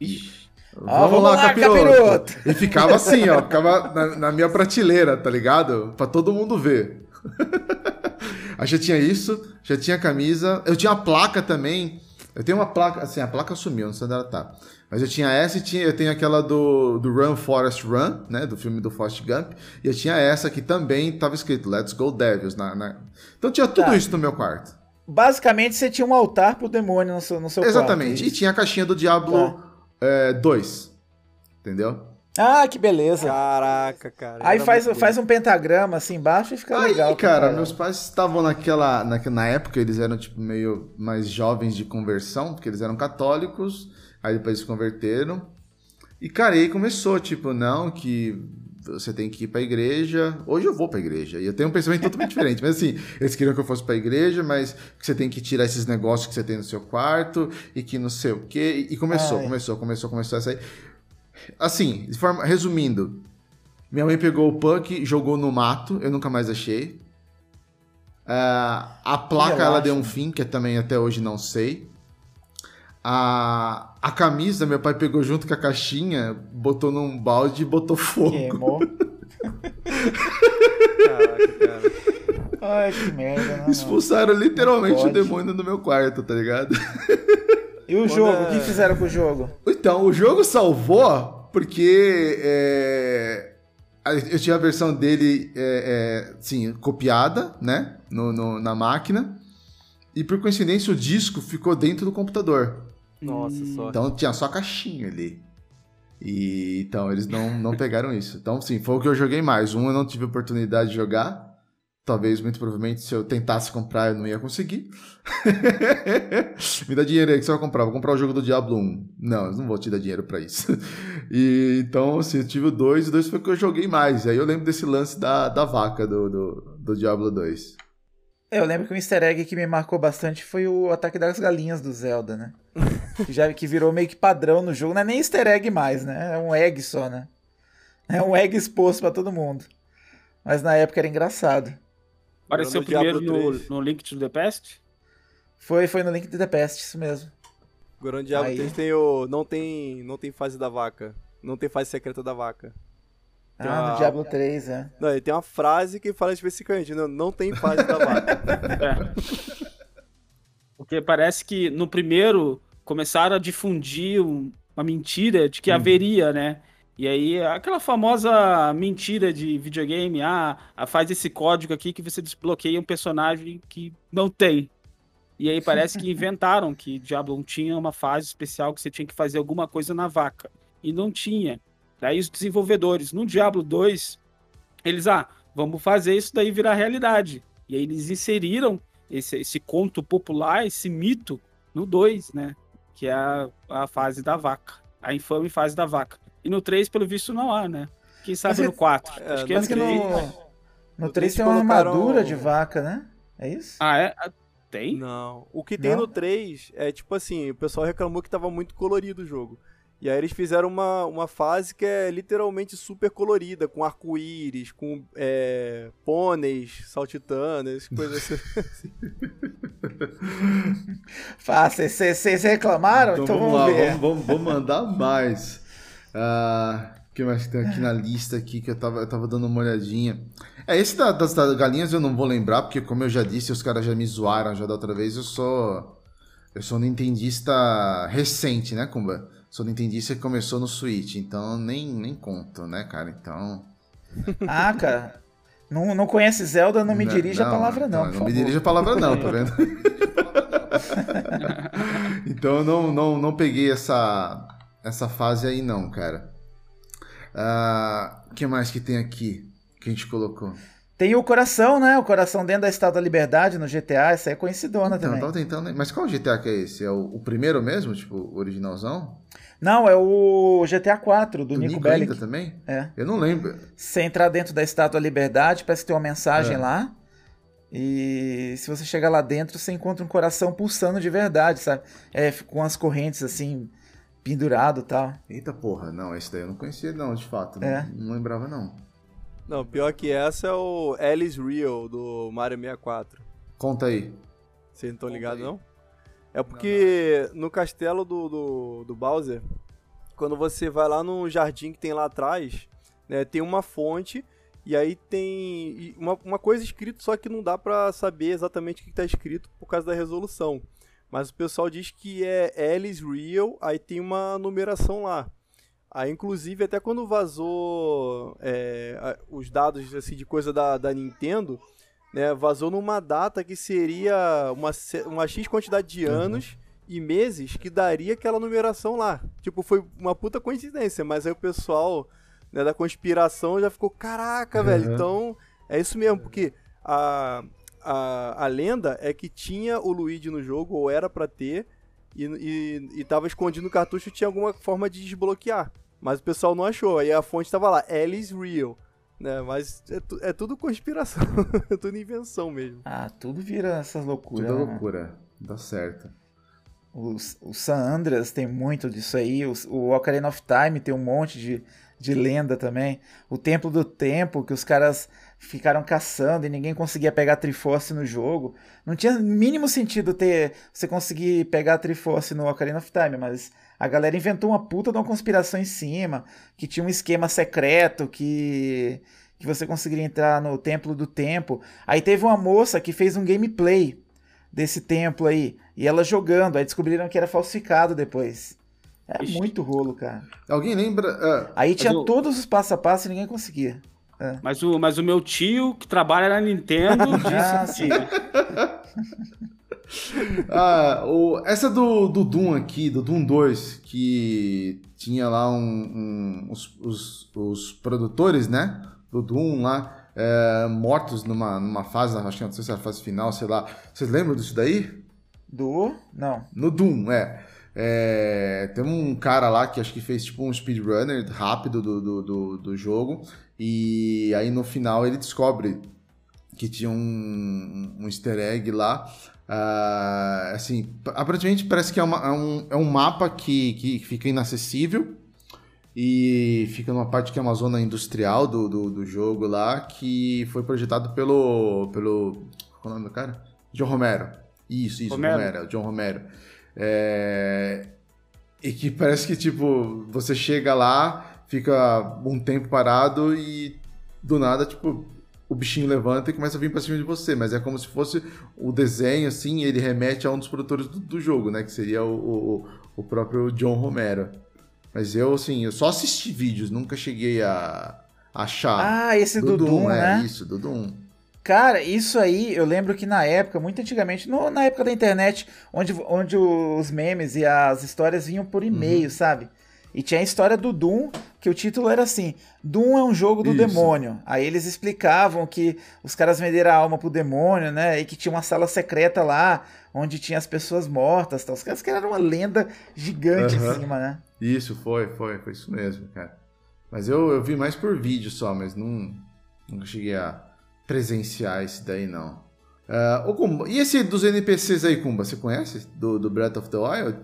S2: Ixi.
S1: Vamos,
S2: vamos
S1: lá,
S2: lá,
S1: capiroto.
S2: capiroto.
S1: E ficava assim, ó. Ficava na, na minha prateleira, tá ligado? Pra todo mundo ver. Aí já tinha isso, já tinha camisa. Eu tinha a placa também. Eu tenho uma placa, assim, a placa sumiu, não sei onde ela tá. Mas eu tinha essa e tinha, eu tenho aquela do, do Run Forest Run, né? Do filme do Forrest Gump. E eu tinha essa que também tava escrito Let's Go Devils. Na, na... Então tinha tudo
S2: Tá.
S1: isso no meu quarto.
S2: Basicamente, você tinha um altar pro demônio no seu, no seu
S1: Exatamente.
S2: quarto. é
S1: E tinha a caixinha do Diablo é, 2. Entendeu?
S2: Ah, que beleza.
S3: Caraca, cara.
S2: Aí faz, faz um pentagrama assim embaixo e fica
S1: Aí,
S2: legal. pra
S1: cara,
S2: caramba.
S1: meus pais estavam naquela, naque- Na época, eles eram, tipo, meio mais jovens de conversão, porque eles eram católicos, aí depois eles se converteram. E, cara, e aí começou, tipo, não, que você tem que ir pra igreja. Hoje eu vou pra igreja. E eu tenho um pensamento totalmente diferente. Mas assim, eles queriam que eu fosse pra igreja, mas que você tem que tirar esses negócios que você tem no seu quarto e que não sei o quê. E, e começou,
S2: Ai.
S1: começou, começou, começou essa aí. Assim, forma, resumindo, minha mãe pegou o punk, jogou no mato, eu nunca mais achei. Ah, a placa ela deu um fim, que também até hoje não sei. A, a camisa, meu pai pegou junto com a caixinha, botou num balde e botou fogo.
S2: Queimou.
S3: Caraca, cara.
S2: Ai, que merda, né? mano?
S1: Expulsaram literalmente
S2: Não
S1: o demônio do meu quarto, tá ligado?
S2: E o
S3: Quando
S2: jogo?
S3: é-
S2: O que fizeram com o jogo?
S1: Então, o jogo salvou porque é, eu tinha a versão dele, é, é, sim, copiada, né, no, no- na máquina, e por coincidência o disco ficou dentro do computador.
S3: Nossa,
S2: Hum.
S3: só.
S1: Então tinha só a caixinha ali. E então eles não, não pegaram isso. Então, sim, foi o que eu joguei mais. Um eu não tive oportunidade de jogar. Talvez, muito provavelmente, se eu tentasse comprar, eu não ia conseguir. Me dá dinheiro aí que você vai comprar. Vou comprar o jogo do Diablo 1. Não, eu não vou te dar dinheiro pra isso. E então, assim, eu tive o 2 e o 2 foi o que eu joguei mais. Aí eu lembro desse lance da, da vaca do, do, do Diablo 2.
S2: Eu lembro que um easter egg que me marcou bastante foi o ataque das galinhas do Zelda, né? que, já, que virou meio que padrão no jogo. Não é nem easter egg mais, né? É um egg só, né? É um egg exposto pra todo mundo. Mas na época era engraçado.
S4: Apareceu
S3: no
S4: primeiro no,
S3: 3.
S4: no Link to the Past?
S2: Foi, foi no Link to the Past, isso mesmo.
S3: Agora no Diablo
S2: Aí.
S3: 3 tem o. Não tem. Não tem fase da vaca. Não tem fase secreta da vaca.
S2: Ah,
S3: Ah.
S2: no Diablo 3, é.
S3: Não, ele tem uma frase que fala especificamente, não, não tem fase da vaca.
S4: É. Porque parece que no primeiro começaram a difundir um- uma mentira de que haveria, né? E aí, aquela famosa mentira de videogame, ah, ah, faz esse código aqui que você desbloqueia um personagem que não tem. E aí parece que inventaram que Diablo 1 tinha uma fase especial que você tinha que fazer alguma coisa na vaca. E não tinha. Daí os desenvolvedores, no Diablo 2, eles, ah, vamos fazer isso daí virar realidade. E aí eles inseriram esse, esse conto popular, esse mito, no 2, né? Que é a, a fase da vaca. A infame fase da vaca. E no 3, pelo visto, não há, né? Quem sabe
S2: Mas
S4: no 4.
S3: é,
S4: Acho que é
S3: no
S2: que
S4: no
S2: no,
S4: 3.
S2: no
S3: No
S2: 3
S3: três
S2: tem uma armadura de vaca, né? É isso?
S4: Ah, é? Ah, Tem?
S3: Não. O que tem
S2: Não?
S3: no 3 é tipo assim, o pessoal reclamou que tava muito colorido o jogo. E aí eles fizeram uma, uma fase que é literalmente super colorida, com arco-íris, com é, pôneis saltitando, essas coisas assim.
S2: Ah, vocês reclamaram? Então, vamos,
S1: lá,
S2: ver.
S1: vamos, vamos, vamos mandar mais. Ah, o que mais que tem aqui na lista aqui que eu tava, eu tava dando uma olhadinha. É, esse da- das, das galinhas eu não vou lembrar, porque como eu já disse, os caras já me zoaram já da outra vez, eu sou. Eu sou nintendista recente, né, Kumba? Sou nintendista que começou no Switch, então nem, nem conto, né, cara? Então.
S2: Ah, cara. Não, não conhece Zelda, não me dirija a palavra, não.
S1: Não, não me dirija a palavra, não, tá vendo? então eu não, não, não peguei essa, essa fase aí, não, cara. Ah, O que mais que tem aqui que a gente colocou?
S2: Tem o coração, né? O coração dentro da Estátua da Liberdade no GTA. Essa é conhecidona
S1: Então,
S2: também.
S1: tava tentando. Mas qual GTA que é esse? É o, o primeiro mesmo? Tipo, o originalzão?
S2: Não, é o GTA 4 do,
S1: Do
S2: Nico,
S1: Nico
S2: Bellic.
S1: ainda também?
S2: É.
S1: Eu não lembro.
S2: Você entrar dentro da Estátua da Liberdade, parece que tem uma mensagem
S1: É.
S2: lá. E se você chegar lá dentro, você encontra um coração pulsando de verdade, sabe? É, com as correntes assim, pendurado e tal.
S1: Eita porra, não, esse daí eu não conhecia, não, de fato.
S2: É.
S1: Não, não lembrava, não.
S3: Não, pior que essa é o Alice Real do Mario 64.
S1: Conta aí.
S3: Vocês não estão ligados, não? É porque no castelo do, do, do Bowser, quando você vai lá no jardim que tem lá atrás, né, tem uma fonte e aí tem uma, uma coisa escrita, só que não dá pra saber exatamente o que tá escrito por causa da resolução. Mas o pessoal diz que é Alice Real, aí tem uma numeração lá. Aí, inclusive, até quando vazou é, os dados assim, de coisa da, da Nintendo, né, vazou numa data que seria uma, uma X quantidade de uhum. anos uhum. e meses que daria aquela numeração lá. Tipo, foi uma puta coincidência, mas aí o pessoal né, da conspiração já ficou, caraca, uhum. velho, então é isso mesmo, porque a, a, a lenda é que tinha o Luigi no jogo, ou era para ter, e, e, e tava escondido no cartucho tinha alguma forma de desbloquear. Mas o pessoal não achou, aí a fonte tava lá, Alice Real. Né, mas é, tu, é tudo conspiração, é tudo invenção mesmo.
S2: Ah, tudo vira essas loucuras.
S1: Tudo né? loucura, dá certo.
S2: O, o San Andreas tem muito disso aí, o, o Ocarina of Time tem um monte de, de lenda também. O Templo do Tempo, que os caras ficaram caçando e ninguém conseguia pegar a Triforce no jogo. Não tinha mínimo sentido ter você conseguir pegar a Triforce no Ocarina of Time, mas a galera inventou uma puta de uma conspiração em cima, que tinha um esquema secreto que que você conseguiria entrar no Templo do Tempo. Aí teve uma moça que fez um gameplay desse templo aí, e ela jogando, aí descobriram que era falsificado depois. É muito rolo, cara.
S1: Alguém lembra? Uh,
S2: Aí tinha eu... todos os passo a passo e ninguém conseguia.
S4: É. Mas, o, mas o meu tio, que trabalha na Nintendo, disse ah,
S1: ah, o, essa do, do Doom aqui, do Doom 2, que tinha lá um, um os, os, os, produtores, né? Do Doom lá, é, mortos numa, numa fase, acho que não sei se era a fase final, sei lá. Vocês lembram disso daí?
S2: Do? Não.
S1: No Doom, é. É, tem um cara lá que acho que fez tipo um speedrunner rápido do, do, do, do, jogo. E aí no final ele descobre que tinha um, um easter egg lá. Uh, assim, aparentemente parece que é, uma, é, um, é um mapa que, que fica inacessível. E fica numa parte que é uma zona industrial do, do, do jogo lá, que foi projetado pelo. pelo. Qual é o nome do cara? John Romero. Isso, isso, Romero, Romero, John Romero. É... E que parece que, tipo, você chega lá, fica um tempo parado e do nada, tipo, o bichinho levanta e começa a vir pra cima de você. Mas é como se fosse o desenho, assim, ele remete a um dos produtores do, do jogo, né? Que seria o, o, o, próprio John Romero. Mas eu, assim, eu só assisti vídeos, nunca cheguei a achar.
S2: Ah, esse do, do Doom, Doom, é,
S1: né? Isso, do Doom.
S2: Cara, isso aí eu lembro que na época, muito antigamente, no, na época da internet, onde, onde os memes e as histórias vinham por e-mail, uhum. sabe? E tinha a história do Doom, que o título era assim: Doom é um jogo do Isso. demônio. Aí eles explicavam que os caras venderam a alma pro demônio, né? E que tinha uma sala secreta lá, onde tinha as pessoas mortas. Tal. Os caras que eram uma lenda gigante uhum. em cima, né?
S1: Isso, foi, foi, foi isso mesmo, cara. Mas eu, eu vi mais por vídeo só, mas não, não cheguei a presenciar esse daí, não. Uh, Kumba, e esse dos NPCs aí, Kumba, você conhece? Do, do Breath of the Wild?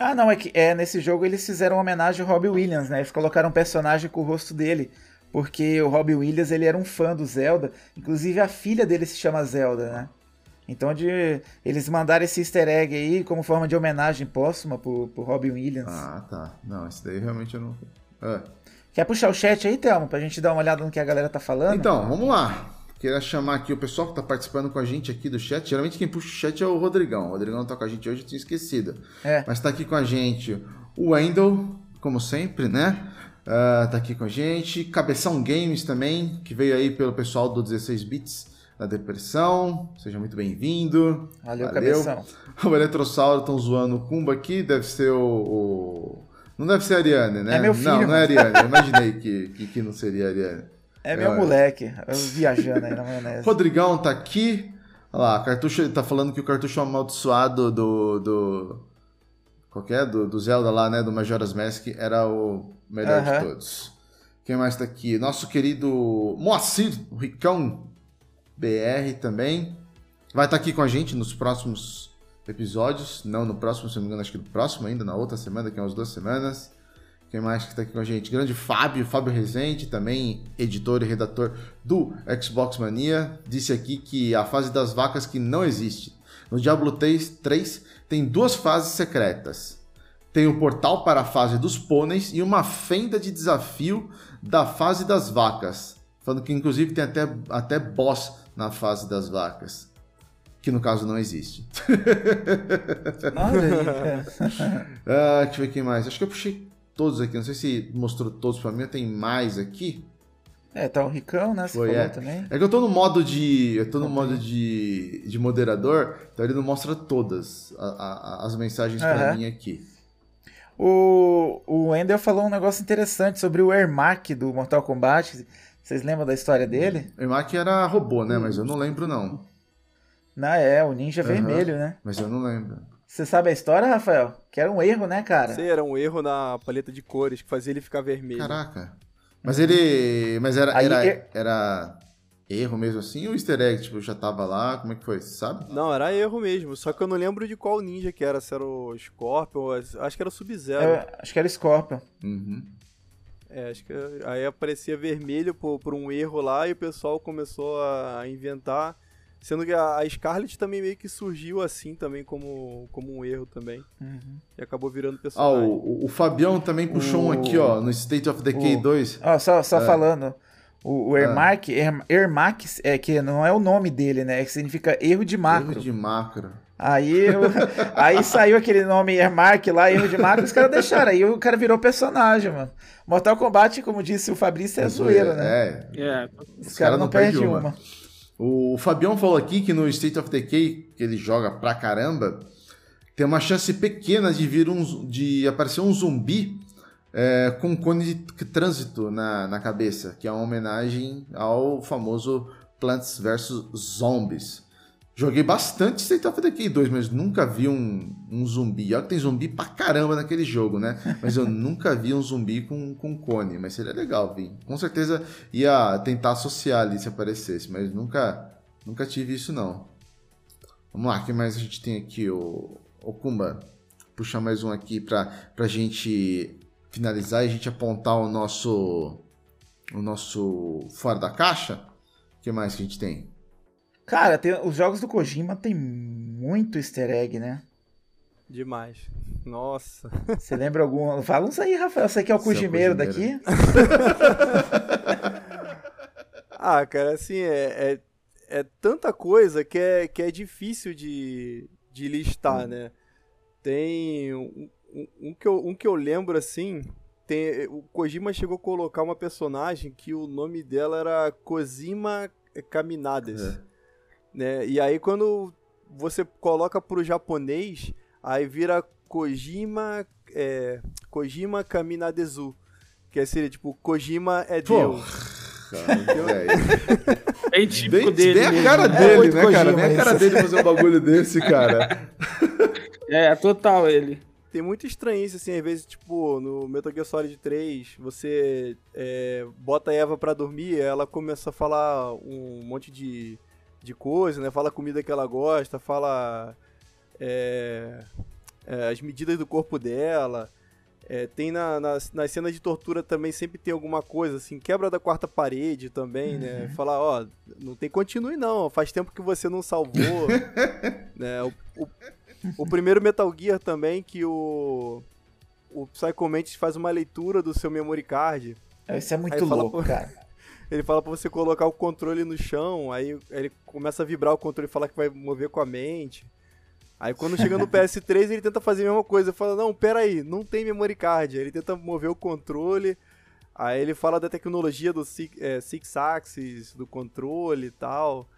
S2: Ah, não, é que é, nesse jogo eles fizeram homenagem ao Robbie Williams, né? Eles colocaram um personagem com o rosto dele. Porque o Robbie Williams, ele era um fã do Zelda. Inclusive a filha dele se chama Zelda, né? Então de, eles mandaram esse easter egg aí como forma de homenagem póstuma pro, pro Robbie Williams.
S1: Ah, tá. Não, esse daí realmente eu não... É.
S2: Quer puxar o chat aí, Thelma, pra gente dar uma olhada no que a galera tá falando?
S1: Então, vamos lá. Queria chamar aqui o pessoal que tá participando com a gente aqui do chat. Geralmente quem puxa o chat é o Rodrigão. O Rodrigão tá com a gente hoje, eu tinha esquecido. É. Mas tá aqui com a gente o Wendel, como sempre, né? Uh, tá aqui com a gente. Cabeção Games também, que veio aí pelo pessoal do 16 Bits da Depressão. Seja muito bem-vindo.
S2: Valeu, Valeu, Cabeção.
S1: O Eletrossauro estão zoando o Kumba aqui, deve ser o, o não deve ser a Ariane, né?
S2: É meu filho.
S1: Não, não é a Ariane. Eu imaginei que, que, que, não seria a Ariane.
S2: É meu é, moleque, viajando aí na maionese.
S1: Rodrigão tá aqui. Olha lá, cartucho, ele tá falando que o cartucho amaldiçoado do. do qualquer, é? do, do Zelda lá, né? Do Majora's Mask era o melhor de todos. Quem mais tá aqui? Nosso querido Moacir, o Ricão BR também. Vai estar tá aqui com a gente nos próximos episódios. Não no próximo, se não me engano, acho que no próximo ainda, na outra semana, daqui a umas duas semanas. Quem mais que está aqui com a gente? Grande Fábio, Fábio Rezende, também editor e redator do Xbox Mania, disse aqui que a fase das vacas que não existe. No Diablo 3, 3 tem duas fases secretas. tem o portal para a fase dos pôneis e uma fenda de desafio da fase das vacas. Falando que inclusive tem até, até boss na fase das vacas. Que no caso não existe.
S2: Olha aí, cara.
S1: Ah, deixa eu ver quem mais. Acho que eu puxei todos aqui. Não sei se mostrou todos pra mim. Tem mais aqui.
S2: É, tá o Ricão, né? Você
S1: Foi, é.
S2: também.
S1: É que eu tô no modo de. Eu tô no modo de, de moderador, então ele não mostra todas a- a- as mensagens pra
S2: Aham.
S1: mim aqui.
S2: O, o Ender falou um negócio interessante sobre o Ermac do Mortal Kombat. Vocês lembram da história dele?
S1: O Emaki era robô, né? Mas eu não lembro, não.
S2: Não, é, o Ninja
S1: Aham.
S2: Vermelho, né?
S1: Mas eu não lembro.
S2: Você sabe a história, Rafael? Que era um erro, né, cara?
S3: Sei, era um erro na paleta de cores que fazia ele ficar vermelho.
S1: Caraca. Mas ele. Mas era,
S2: Aí,
S1: era,
S2: é-
S1: era erro mesmo assim? Ou easter egg? Tipo, já tava lá? Como é que foi? Você sabe?
S3: Não, era erro mesmo. Só que eu não lembro de qual ninja que era. Se era o Scorpion, ou- acho que era o Sub-Zero.
S2: Eu acho que era Scorpion.
S1: Uhum.
S3: É, acho que aí aparecia vermelho por, por um erro lá e o pessoal começou a inventar. Sendo que a, Scarlet também meio que surgiu assim também como, como um erro também.
S2: Uhum.
S3: E acabou virando
S1: Ah,
S3: personagem.
S1: o, o Fabião também puxou um
S2: O-
S1: aqui, ó, no State of Decay
S2: o-
S1: 2.
S2: Ó, só, só
S1: É.
S2: falando. O, o Ermac, Er- Ermac é que não é o nome dele, né? É que significa erro de macro.
S1: Erro de macro.
S2: Aí, eu- aí saiu aquele nome Ermac lá, erro de macro, os caras deixaram. Aí o cara virou personagem, mano. Mortal Kombat, como disse o Fabrício, é zoeira, né?
S1: É,
S4: É,
S2: Os caras
S1: caras
S2: não
S1: não perdem
S2: perdem
S1: uma.
S2: uma.
S1: O Fabião falou aqui que no State of Decay, que ele joga pra caramba, tem uma chance pequena de vir um, de aparecer um zumbi é, com um cone de trânsito na, na cabeça, que é uma homenagem ao famoso Plants vs Zombies. Joguei bastante State of Decay 2, mas nunca vi um, um zumbi. Olha que tem zumbi pra caramba naquele jogo, né? Mas eu nunca vi um zumbi com, com cone. Mas seria legal vir. Com certeza ia tentar associar ali se aparecesse, mas nunca, nunca tive isso não. Vamos lá, o que mais a gente tem aqui? O, o Kumba, puxar mais um aqui pra, pra gente finalizar e a gente apontar o nosso, o nosso fora da caixa. O que mais que a gente tem?
S2: Cara, tem- os jogos do Kojima tem muito easter egg, né?
S3: Demais. Nossa.
S2: Você lembra algum? Fala uns aí, Rafael. Você que é o
S1: Você é
S2: daqui?
S3: Ah, cara, assim, é, é, é tanta coisa que é, que é difícil de, de listar, né? Tem um, um- um que eu, um que eu lembro, assim, tem, o Kojima chegou a colocar uma personagem que o nome dela era Cosima Caminades,
S1: É.
S3: né? E aí quando você coloca pro japonês, aí vira Kojima, é, Kojima Kaminadezu, que seria tipo, Kojima é Deus.
S1: Cara, velho.
S4: bem típico
S1: Bem,
S4: dele.
S1: bem a cara
S4: né?
S1: dele,
S2: muito
S1: né, cara?
S2: Kojima
S1: Bem a cara dele fazer um bagulho desse, cara.
S4: É, total ele.
S3: Tem muita estranhice, assim, às vezes, tipo, no Metal Gear Solid 3, você é, bota a Eva pra dormir, ela começa a falar um monte de, de coisa, né? Fala a comida que ela gosta, fala é, é, as medidas do corpo dela. É, tem na, nas, nas cenas de tortura também sempre tem alguma coisa, assim, quebra da quarta parede também, né? Falar, ó, não tem continue não, faz tempo que você não salvou. né? O, o, o primeiro Metal Gear também, que o, o Psycho Mantis faz uma leitura do seu memory card.
S2: Isso é muito
S3: fala,
S2: louco,
S3: pô.
S2: cara.
S3: Ele fala pra você colocar o controle no chão, aí ele começa a vibrar o controle e fala que vai mover com a mente. Aí quando chega no PS3 ele tenta fazer a mesma coisa, fala, não, pera aí, não tem memory card. Aí ele tenta mover o controle, aí ele fala da tecnologia do six, é, six axis, do controle e tal.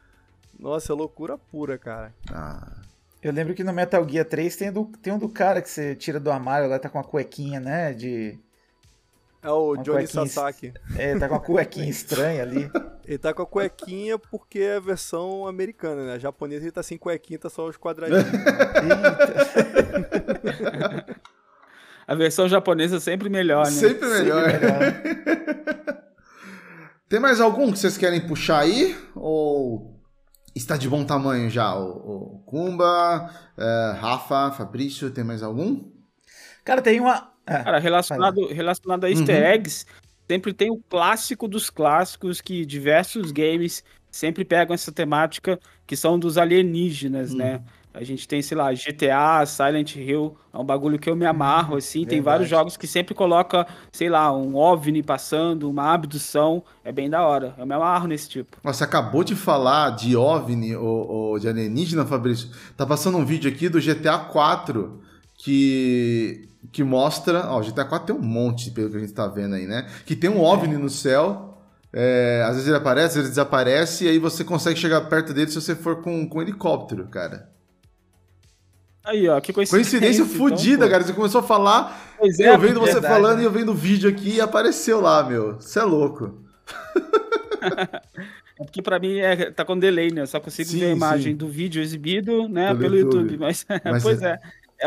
S3: Nossa, é loucura pura, cara.
S1: Ah,
S2: Eu lembro que no Metal Gear 3 tem, do, tem um do cara que você tira do armário lá, tá com uma cuequinha, né? De.
S3: É o
S2: Uma
S3: Johnny
S2: cuequinha
S3: Sasaki.
S2: É, tá com uma cuequinha estranha ali.
S3: Ele tá com a cuequinha porque é a versão americana, né? A japonesa ele tá sem cuequinha, tá só os quadradinhos.
S2: Eita.
S4: A versão japonesa é sempre melhor, né?
S1: sempre melhor.
S2: Sempre melhor.
S1: Tem mais algum que vocês querem puxar aí? Ou está de bom tamanho já? O, o Kumba, eh, Rafa, Fabrício, tem mais algum?
S2: Cara, tem uma. Ah,
S4: Cara, relacionado, relacionado a easter
S1: Uhum.
S4: eggs, sempre tem o clássico dos clássicos que diversos games sempre pegam essa temática, que são dos alienígenas, né? A gente tem, sei lá, GTA, Silent Hill, é um bagulho que eu me amarro, assim. Verdade. Tem vários jogos que sempre coloca, sei lá, um OVNI passando, uma abdução. É bem da hora. Eu me amarro nesse tipo.
S1: Você acabou de falar de OVNI ou, ou de alienígena, Fabrício. Tá passando um vídeo aqui do GTA 4 que que mostra, ó, GTA 4 tem um monte, pelo que a gente tá vendo aí, né? Que tem um OVNI no céu, é, às vezes ele aparece, às vezes ele desaparece, e aí você consegue chegar perto dele se você for com, com um helicóptero, cara.
S4: Aí, ó, que coincidência.
S1: Coincidência então, fodida, cara. Você começou a falar, pois é, eu vendo você verdade, falando né? e eu vendo o vídeo aqui e apareceu lá, meu. Você é louco.
S4: É porque pra mim é, tá com delay, né? Eu só consigo sim, ver a imagem sim. do vídeo exibido, né, pelo, pelo YouTube. YouTube. Mas, Mas pois é. é.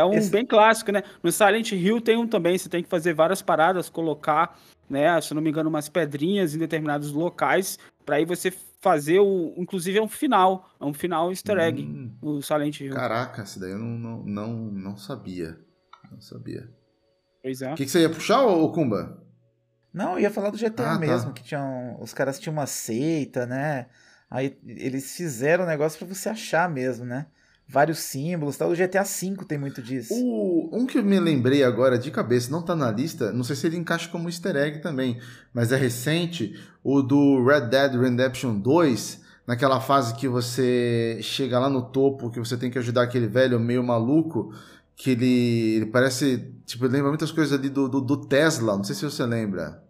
S4: Um Esse... bem clássico, né? No Silent Hill tem um também, você tem que fazer várias paradas, colocar, né, se não me engano, umas pedrinhas em determinados locais, para aí você fazer o. Inclusive é um final. É um final easter egg, hum, o Silent Hill.
S1: Caraca, esse daí eu não, não, não, não sabia. Não sabia.
S4: Pois é.
S1: O que, que, você ia puxar, ô Kumba?
S2: Não, eu ia falar do GTA ah, tá. mesmo, tá. que tinham. Os caras tinham uma seita, né? Aí eles fizeram o negócio para você achar mesmo, né? Vários símbolos, tal. O GTA V tem muito disso.
S1: O, um que eu me lembrei agora de cabeça, não tá na lista, não sei se ele encaixa como easter egg também, mas é recente, o do Red Dead Redemption 2, naquela fase que você chega lá no topo, que você tem que ajudar aquele velho meio maluco, que ele, ele parece, tipo, lembra muitas coisas ali do, do, do Tesla, não sei se você lembra.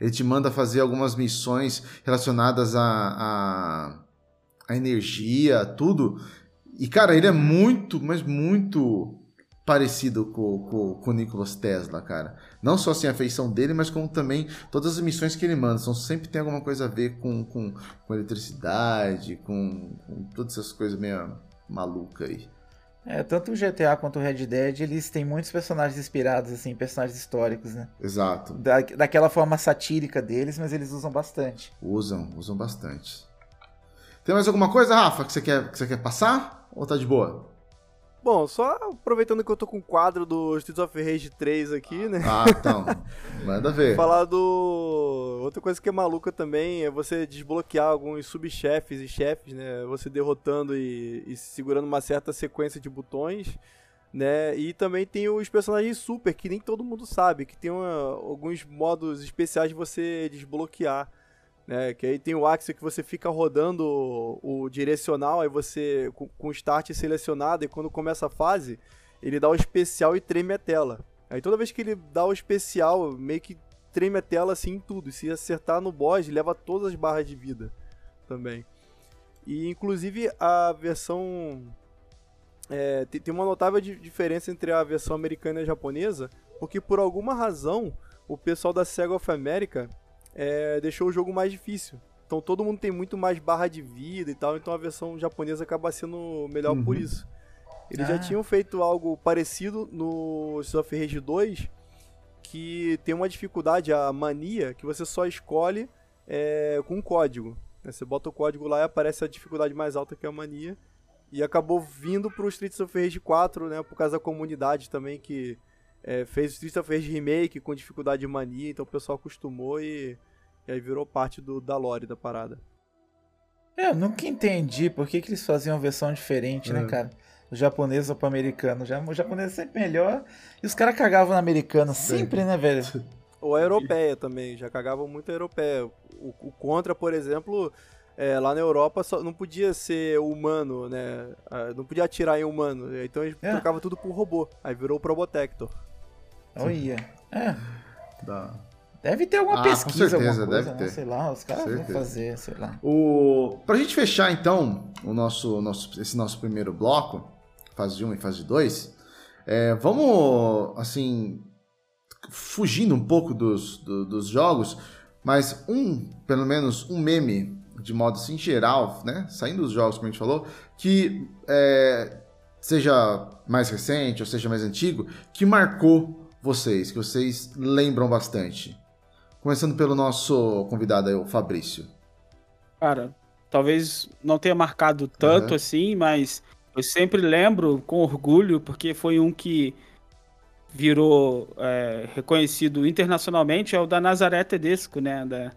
S1: Ele te manda fazer algumas missões relacionadas a, a, a energia, tudo. E, cara, ele é muito, mas muito parecido com, com, com o Nicolas Tesla, cara. Não só assim a feição dele, mas como também todas as missões que ele manda. São, sempre tem alguma coisa a ver com, com, com eletricidade, com, com todas essas coisas meio malucas aí.
S2: É, tanto o GTA quanto o Red Dead, eles têm muitos personagens inspirados, assim, personagens históricos, né?
S1: Exato.
S2: Da, daquela forma satírica deles, mas eles usam bastante.
S1: Usam, usam bastante. Tem mais alguma coisa, Rafa, que você quer, que você quer passar? Ou tá de boa?
S3: Bom, só aproveitando que eu tô com o quadro do Streets of Rage 3 aqui, né?
S1: Ah, então. Manda ver.
S3: Falar do. Outra coisa que é maluca também é você desbloquear alguns subchefes e chefes, né? Você derrotando e, e segurando uma certa sequência de botões, né? E também tem os personagens super, que nem todo mundo sabe, que tem uma, alguns modos especiais de você desbloquear né? Que aí tem o axis que você fica rodando o, o direcional, aí você com, o start selecionado e quando começa a fase, ele dá o especial e treme a tela. Aí toda vez que ele dá o especial, meio que treme a tela assim em tudo. E se acertar no boss, leva todas as barras de vida também. E inclusive a versão. É, tem uma notável diferença entre a versão americana e a japonesa, porque por alguma razão o pessoal da Sega of America é, deixou o jogo mais difícil. Então todo mundo tem muito mais barra de vida e tal, então a versão japonesa acaba sendo melhor uhum. por isso. Eles ah. já tinham feito algo parecido no Streets of Rage 2, que tem uma dificuldade, a mania, que você só escolhe é, com um código. Né? Você bota o código lá e aparece a dificuldade mais alta que é a mania. E acabou vindo pro Streets of Rage 4, né? Por causa da comunidade também que é, fez o Streets of Rage Remake com dificuldade de mania, então o pessoal acostumou e, e aí virou parte do, da lore da parada.
S2: É, eu nunca entendi por que, que eles faziam uma versão diferente, né, é. né, cara? O japonês ou pro americano. O japonês é sempre melhor e os caras cagavam no americano sempre, né, velho?
S3: Ou a europeia também, já cagavam muito a europeia. O, o Contra, por exemplo, é, lá na Europa só não podia ser humano, né? Ah, não podia atirar em humano. Então eles é. trocavam tudo por robô. Aí virou o Probotector.
S2: Olha. É. Deve ter alguma ah, pesquisa, com certeza, coisa, deve né? ter. Sei lá, os caras vão fazer, sei lá.
S1: O... Pra gente fechar, então, o nosso, nosso, esse nosso primeiro bloco, fase 1 e fase 2, é, vamos, assim, fugindo um pouco dos, do, dos jogos, mas um, pelo menos um meme, de modo assim, geral, né, saindo dos jogos, como a gente falou, que é, seja mais recente ou seja mais antigo, que marcou vocês, que vocês lembram bastante? Começando pelo nosso convidado aí, o Fabrício.
S4: Cara, talvez não tenha marcado tanto uhum. assim, mas eu sempre lembro com orgulho, porque foi um que virou é, reconhecido internacionalmente, é o da Nazaré Tedesco, né? Da,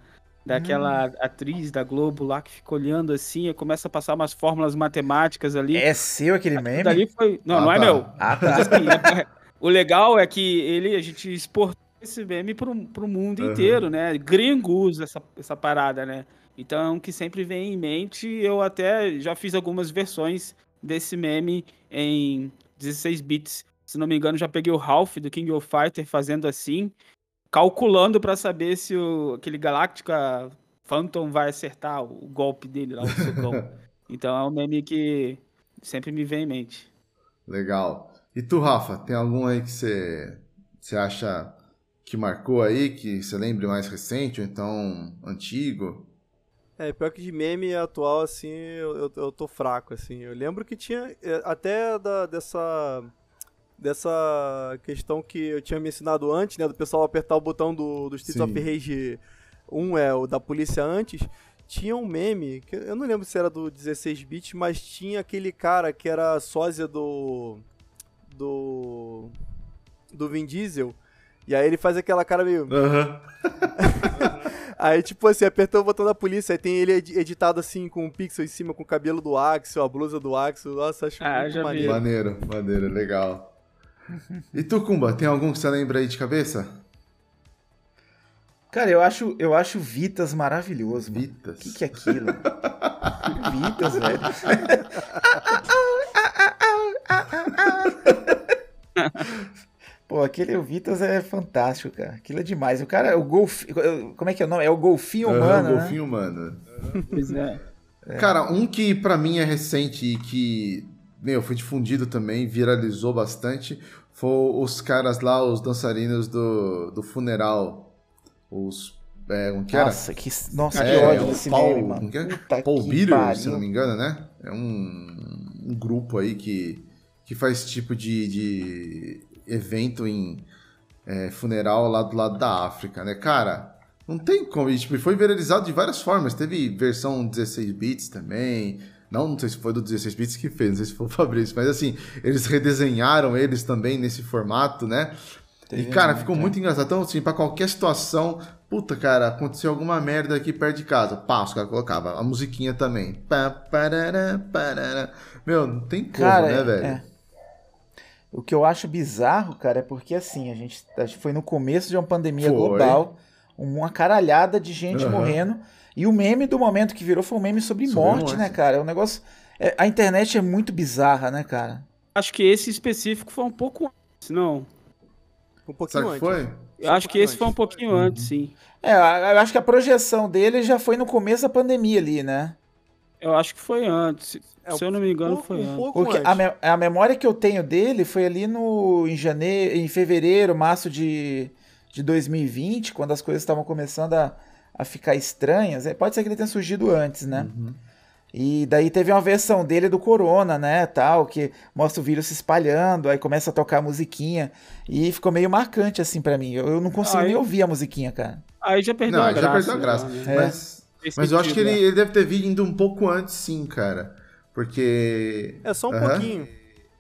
S4: daquela hum. atriz da Globo lá que fica olhando assim e começa a passar umas fórmulas matemáticas ali.
S2: É seu aquele meme?
S4: Dali foi... Não, ah, não é tá. meu. Ah, tá. Assim, é... o legal é que ele, a gente exportou esse meme pro, pro mundo uhum. inteiro, né? Gringo usa essa, essa parada, né? Então é um que sempre vem em mente. Eu até já fiz algumas versões desse meme em 16 bits. Se não me engano, já peguei o Ralph do King of Fighter fazendo assim calculando para saber se o, aquele Galactica Phantom vai acertar o golpe dele lá, o socão. então é um meme que sempre me vem em mente.
S1: Legal. E tu, Rafa, tem algum aí que você, você acha que marcou aí, que você lembre mais recente ou então antigo?
S3: É, pior que de meme atual, assim, eu, eu, eu tô fraco, assim. Eu lembro que tinha é, até da, dessa dessa questão que eu tinha me ensinado antes, né? Do pessoal apertar o botão do, do Streets of Rage 1, é o da polícia antes. Tinha um meme, que eu não lembro se era do 16-bit, mas tinha aquele cara que era sósia do. Do. do Vin Diesel. E aí ele faz aquela cara meio. Uhum. aí, tipo assim, apertou o botão da polícia, aí tem ele editado assim, com um pixel em cima, com o cabelo do Axel, a blusa do Axel. Nossa, acho ah, muito maneiro.
S1: Vi. Maneiro, maneiro, legal. E tu, Kumba, tem algum que você lembra aí de cabeça?
S2: Cara, eu acho, eu acho Vitas maravilhoso.
S1: Mano. Vitas?
S2: O que, que é aquilo? Vitas, velho. Pô, aquele Vitas é fantástico, cara. Aquilo é demais. O cara, o golfinho. Como é que é o nome? É o golfinho humano.
S1: É, o golfinho
S2: né?
S1: humano. Pois é. Cara, um que para mim é recente e que meu, foi difundido também, viralizou bastante, foi os caras lá, os dançarinos do, do funeral. Os. É, como que era?
S2: Nossa, que, nossa, é, que ódio desse Paul, meme, mano.
S1: É? Paul Beater, se não me engano, né? É um, um grupo aí que, que faz tipo de, de evento em é, funeral lá do lado da África, né? Cara, não tem como. E, tipo, foi viralizado de várias formas. Teve versão 16 bits também. Não, não sei se foi do 16 bits que fez, não sei se foi o Fabrício, mas assim, eles redesenharam eles também nesse formato, né? e, cara, ficou muito engraçado. Então, assim, pra qualquer situação, puta, cara, aconteceu alguma merda aqui perto de casa. Pá, os caras colocavam. A musiquinha também. Pá, parará, parará. Meu, não tem como, cara, né, velho? É.
S2: O que eu acho bizarro, cara, é porque assim, a gente, a gente foi no começo de uma pandemia foi. global, uma caralhada de gente uhum. morrendo. E o meme do momento que virou foi um meme sobre, sobre morte, morte, né, cara? É um negócio. É, a internet é muito bizarra, né, cara?
S4: Acho que esse específico foi um pouco antes, não.
S3: Um pouquinho antes.
S1: foi?
S4: Eu acho que esse foi um pouquinho uhum. antes, sim.
S2: É, eu acho que a projeção dele já foi no começo da pandemia ali, né?
S4: Eu acho que foi antes. É, Se eu não me engano, um, foi um antes.
S2: Porque a, me, a, memória que eu tenho dele foi ali no em janeiro, em fevereiro, março de, de 2020, quando as coisas estavam começando a, a ficar estranhas. É, pode ser que ele tenha surgido antes, né? Uhum. E daí teve uma versão dele do Corona, né, tal, que mostra o vírus se espalhando, aí começa a tocar a musiquinha, e ficou meio marcante, assim, para mim. Eu, eu, não consigo aí, nem ouvir a musiquinha, cara.
S4: Aí já perdeu não, a graça.
S1: já perdeu a graça. Né? Mas, mas eu acho que ele, ele, deve ter vindo um pouco antes, sim, cara. Porque...
S3: É só um uhum. pouquinho.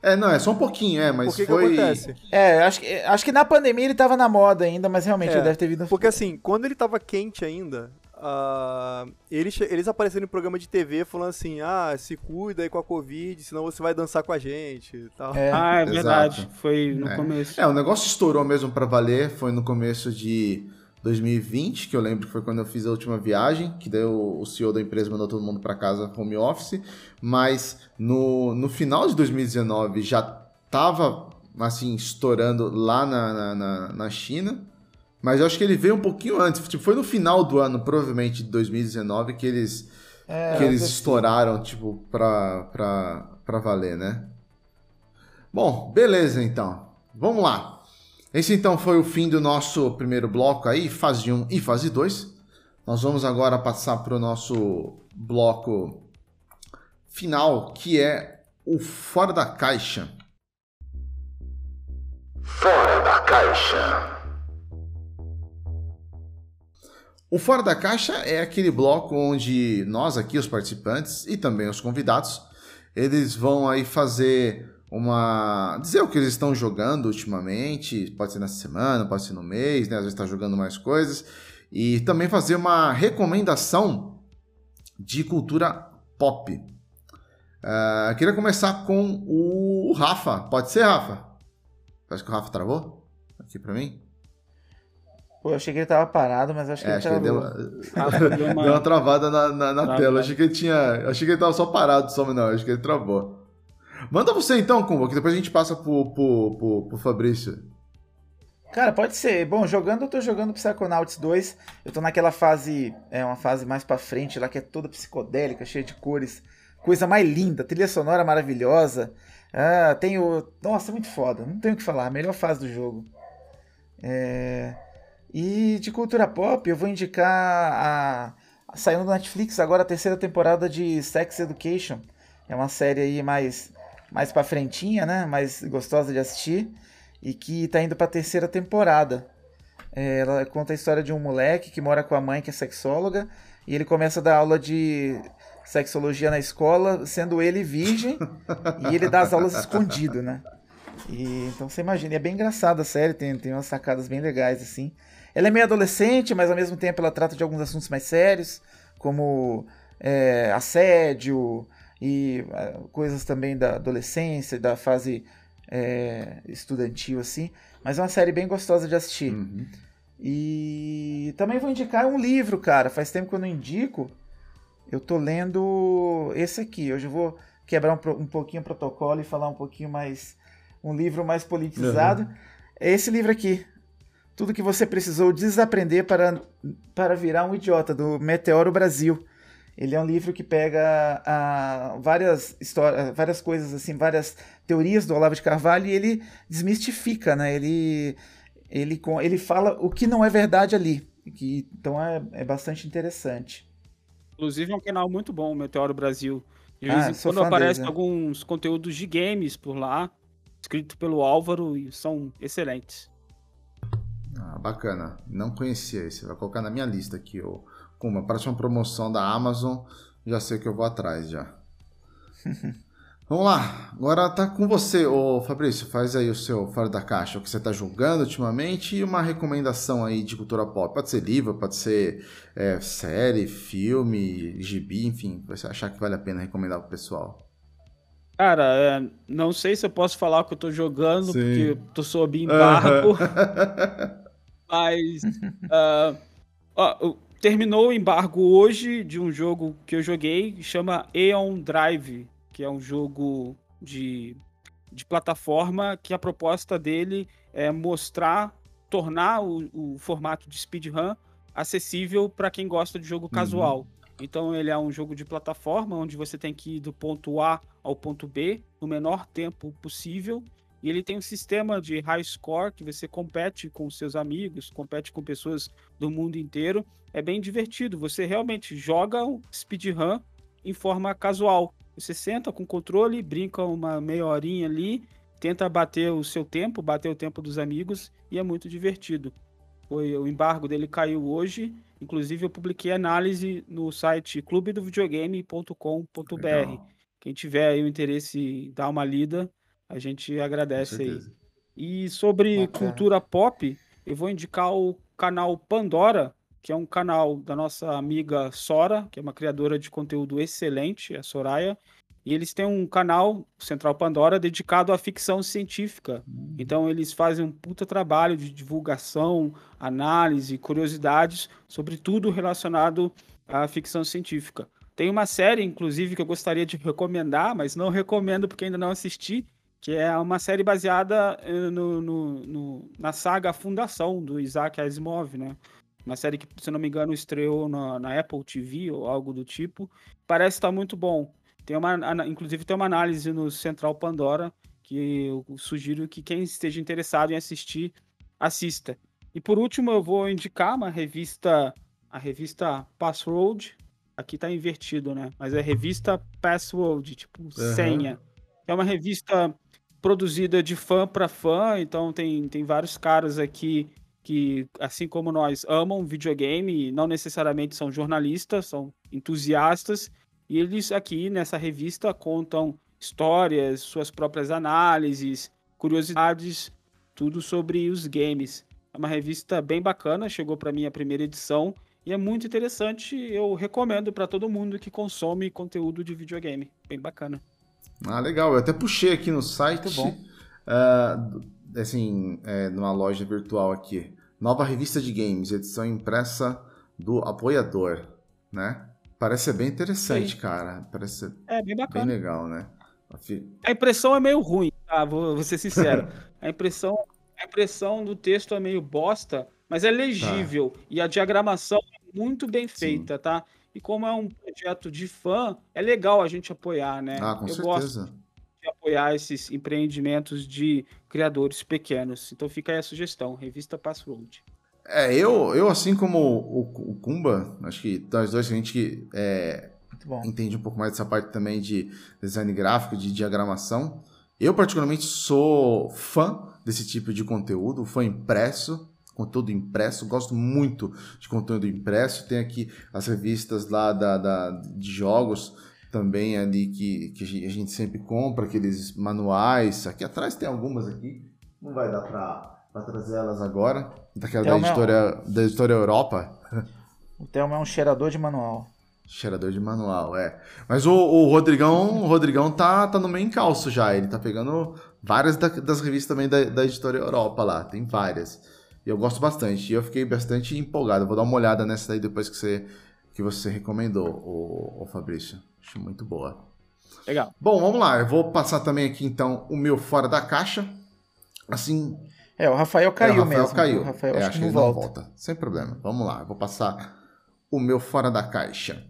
S1: É, não, é só um pouquinho, é, mas
S3: que
S1: foi...
S3: Que acontece?
S2: É, acho que, acho que na pandemia ele tava na moda ainda, mas realmente é, ele deve ter vindo...
S3: Porque assim, quando ele tava quente ainda, uh, eles, eles apareceram em programa de TV falando assim, ah, se cuida aí com a Covid, senão você vai dançar com a gente e tal.
S4: É. Ah, é verdade, foi no é. começo.
S1: É, o negócio estourou mesmo para valer, foi no começo de 2020, que eu lembro que foi quando eu fiz a última viagem, que daí o, CEO da empresa mandou todo mundo para casa home office, mas no, no final de 2019 já tava assim estourando lá na, na, na China, mas eu acho que ele veio um pouquinho antes, tipo, foi no final do ano, provavelmente de 2019, que eles é, que eles estouraram tipo pra, pra, pra valer, né? Bom, beleza então. Vamos lá. Esse então foi o fim do nosso primeiro bloco aí, fase 1 e fase 2. Nós vamos agora passar para o nosso bloco final, que é o Fora da Caixa. Fora da Caixa. O Fora da Caixa é aquele bloco onde nós aqui, os participantes e também os convidados, eles vão aí fazer uma. dizer o que eles estão jogando ultimamente, pode ser nessa semana, pode ser no mês, né? Às vezes está jogando mais coisas. e também fazer uma recomendação de cultura pop. Uh, queria começar com o Rafa. Pode ser, Rafa? Acho que o Rafa travou aqui para mim.
S2: Pô, eu achei que ele tava parado, mas acho que é, ele acho
S1: travou. Que deu, uma... deu uma travada na, na, na tela. Achei que ele tinha. Achei que ele tava só parado, só, mas não, acho que ele travou. Manda você então, Kumba, que depois a gente passa pro, pro, pro, pro Fabrício.
S2: Cara, pode ser. Bom, jogando, eu tô jogando Psychonauts 2. Eu tô naquela fase, é uma fase mais pra frente lá, que é toda psicodélica, cheia de cores. Coisa mais linda, trilha sonora maravilhosa. Ah, tem o. Nossa, muito foda. Não tenho o que falar. Melhor fase do jogo. É... E de cultura pop, eu vou indicar a. Saindo do Netflix agora a terceira temporada de Sex Education. É uma série aí mais, mais pra frentinha, né? Mais gostosa de assistir e que está indo para a terceira temporada. É, ela conta a história de um moleque que mora com a mãe que é sexóloga e ele começa a dar aula de sexologia na escola, sendo ele virgem e ele dá as aulas escondido, né? E, então você imagina, é bem engraçada a série, tem, tem umas sacadas bem legais assim. Ela é meio adolescente, mas ao mesmo tempo ela trata de alguns assuntos mais sérios, como é, assédio e é, coisas também da adolescência, da fase é, estudantil, assim. Mas é uma série bem gostosa de assistir. Uhum. E também vou indicar um livro, cara. Faz tempo que eu não indico. Eu tô lendo esse aqui. Hoje eu vou quebrar um, um pouquinho o protocolo e falar um pouquinho mais. Um livro mais politizado. Uhum. É esse livro aqui. Tudo que você precisou desaprender para, para virar um idiota, do Meteoro Brasil. Ele é um livro que pega uh, várias histórias, várias coisas assim, várias teorias do Olavo de Carvalho e ele desmistifica, né? Ele ele ele fala o que não é verdade ali, que então é, é bastante interessante.
S4: Inclusive é um canal muito bom, Meteoro Brasil. De ah, vez em quando aparecem né? alguns conteúdos de games por lá, escrito pelo Álvaro e são excelentes.
S1: Ah, bacana. Não conhecia esse. Vai colocar na minha lista aqui o uma próxima promoção da Amazon, já sei que eu vou atrás já. Vamos lá, agora tá com você, ô Fabrício, faz aí o seu fora da caixa, o que você tá jogando ultimamente e uma recomendação aí de cultura pop. Pode ser livro, pode ser é, série, filme, gibi, enfim, você achar que vale a pena recomendar pro pessoal.
S4: Cara, é, não sei se eu posso falar o que eu tô jogando, Sim. porque eu tô sob embargo. Uhum. Mas. Uh, uh, terminou o embargo hoje de um jogo que eu joguei, chama Eon Drive, que é um jogo de, de plataforma que a proposta dele é mostrar, tornar o, o formato de speedrun acessível para quem gosta de jogo uhum. casual. Então ele é um jogo de plataforma onde você tem que ir do ponto A ao ponto B no menor tempo possível e ele tem um sistema de high score que você compete com seus amigos, compete com pessoas do mundo inteiro. É bem divertido. Você realmente joga um speedrun em forma casual. Você senta com o controle, brinca uma meia horinha ali, tenta bater o seu tempo, bater o tempo dos amigos e é muito divertido. Foi o embargo dele caiu hoje. Inclusive eu publiquei análise no site clubedovideogame.com.br. Quem tiver aí o interesse em dar uma lida, a gente agradece aí. E sobre Bacana. cultura pop, eu vou indicar o canal Pandora, que é um canal da nossa amiga Sora, que é uma criadora de conteúdo excelente, a Soraya. E eles têm um canal, Central Pandora, dedicado à ficção científica. Hum. Então eles fazem um puta trabalho de divulgação, análise, curiosidades sobre tudo relacionado à ficção científica. Tem uma série, inclusive, que eu gostaria de recomendar, mas não recomendo porque ainda não assisti, que é uma série baseada eh, no, no, no, na saga Fundação, do Isaac Asimov, né? Uma série que, se não me engano, estreou na, na Apple TV ou algo do tipo. Parece estar muito bom. Tem uma, inclusive tem uma análise no Central Pandora que eu sugiro que quem esteja interessado em assistir, assista. E por último, eu vou indicar uma revista, a revista Password. Aqui tá invertido, né? Mas é revista Password, tipo uhum. senha. É uma revista produzida de fã para fã, então tem, tem vários caras aqui que, assim como nós, amam videogame, não necessariamente são jornalistas, são entusiastas, e eles aqui nessa revista contam histórias, suas próprias análises, curiosidades, tudo sobre os games. É uma revista bem bacana, chegou para mim a primeira edição e é muito interessante. Eu recomendo para todo mundo que consome conteúdo de videogame. Bem bacana.
S1: Ah, legal. Eu até puxei aqui no site. Muito bom. Uh, assim, é, numa loja virtual aqui. Nova revista de games, edição impressa do apoiador, né? Parece ser bem interessante, Sim. cara. Parece
S4: é, bem, bacana.
S1: bem legal, né?
S4: A impressão é meio ruim, tá? Vou, vou ser sincero. a impressão a impressão do texto é meio bosta, mas é legível. Tá. E a diagramação é muito bem feita, Sim. tá? E como é um projeto de fã, é legal a gente apoiar, né?
S1: Ah, com
S4: Eu
S1: certeza.
S4: gosto de apoiar esses empreendimentos de criadores pequenos. Então fica aí a sugestão, revista Password.
S1: É, eu, eu assim como o, o Kumba, acho que nós dois a gente é, entende um pouco mais dessa parte também de design gráfico, de diagramação. Eu particularmente sou fã desse tipo de conteúdo, foi impresso, conteúdo impresso, gosto muito de conteúdo impresso. Tem aqui as revistas lá da, da de jogos também ali que, que a gente sempre compra, aqueles manuais. Aqui atrás tem algumas aqui, não vai dar para trazer elas agora. Daquela da editora, da editora Europa.
S2: O Thelma é um cheirador de manual.
S1: Cheirador de manual, é. Mas o, o Rodrigão, o Rodrigão tá, tá no meio encalço já. Ele tá pegando várias da, das revistas também da, da editora Europa lá. Tem várias. E eu gosto bastante. E eu fiquei bastante empolgado. vou dar uma olhada nessa aí depois que você, que você recomendou, o, o Fabrício. Acho muito boa.
S4: Legal.
S1: Bom, vamos lá. Eu vou passar também aqui então o meu fora da caixa. Assim.
S2: É, o Rafael caiu
S1: é, o Rafael
S2: mesmo.
S1: Caiu.
S2: O Rafael
S1: é,
S2: acho, que
S1: não
S2: volta.
S1: volta. Sem problema. Vamos lá. Eu vou passar o meu fora da caixa.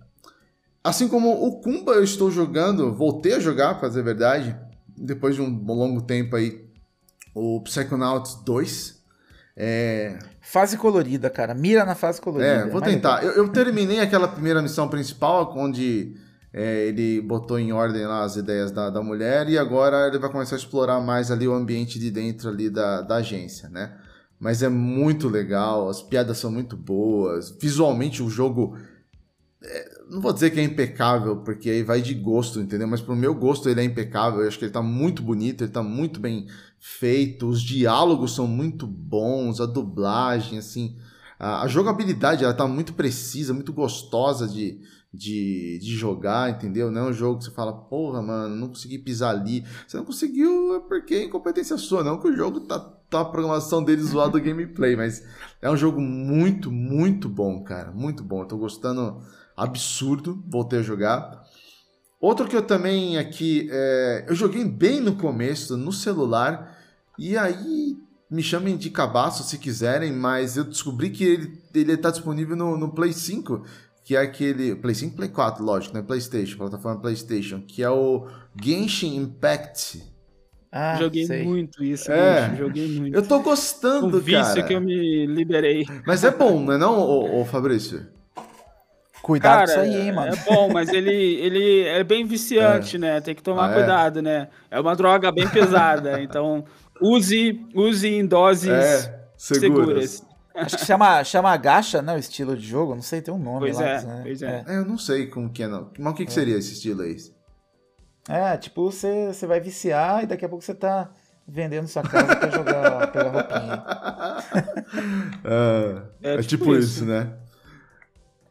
S1: Assim como o Kumba eu estou jogando, voltei a jogar, para dizer a verdade, depois de um longo tempo aí, o Psychonauts 2. É...
S2: Fase colorida, cara. Mira na fase colorida.
S1: É, vou tentar. Eu, eu, terminei aquela primeira missão principal, onde é, ele botou em ordem lá as ideias da, da mulher, e agora ele vai começar a explorar mais ali o ambiente de dentro ali da, da agência, né? Mas é muito legal, as piadas são muito boas, visualmente o jogo é, não vou dizer que é impecável, porque aí vai de gosto, entendeu? Mas pro meu gosto ele é impecável. Eu acho que ele tá muito bonito, ele tá muito bem feito, os diálogos são muito bons, a dublagem, assim. A, a jogabilidade ela tá muito precisa, muito gostosa de, de, de jogar, entendeu? Não é um jogo que você fala, porra, mano, não consegui pisar ali. Você não conseguiu é porque é incompetência sua, não que o jogo tá, tá a programação dele zoada do gameplay, mas é um jogo muito, muito bom, cara. Muito bom. Eu tô gostando absurdo, voltei a jogar. Outro que eu também aqui, é, eu joguei bem no começo, no celular, e aí me chamem de cabaço se quiserem, mas eu descobri que ele, ele tá disponível no, no Play 5, que é aquele. Play 5 Play 4, lógico, né? PlayStation, plataforma PlayStation, que é o Genshin Impact.
S4: Ah, joguei sei. muito isso, é. Genshin, joguei muito.
S1: Eu tô gostando,
S4: o vício
S1: cara.
S4: que eu me liberei.
S1: Mas é bom, não é não, ô, ô Fabrício?
S2: Cuidado Cara, com isso aí, hein, mano.
S4: É bom, mas ele, ele é bem viciante, é. né? Tem que tomar ah, cuidado, é? né? É uma droga bem pesada. então, use, use em doses é, seguras. seguras.
S2: Acho que chama, chama gacha, né? O estilo de jogo. Não sei, tem um nome
S4: pois
S2: lá.
S4: É, né? Pois é.
S1: é. Eu não sei como que é, não. Mas o que, que seria esse estilo aí?
S2: É, tipo, você, você vai viciar e daqui a pouco você tá vendendo sua casa pra jogar, pegar roupinha.
S1: é, tipo, tipo isso, isso né?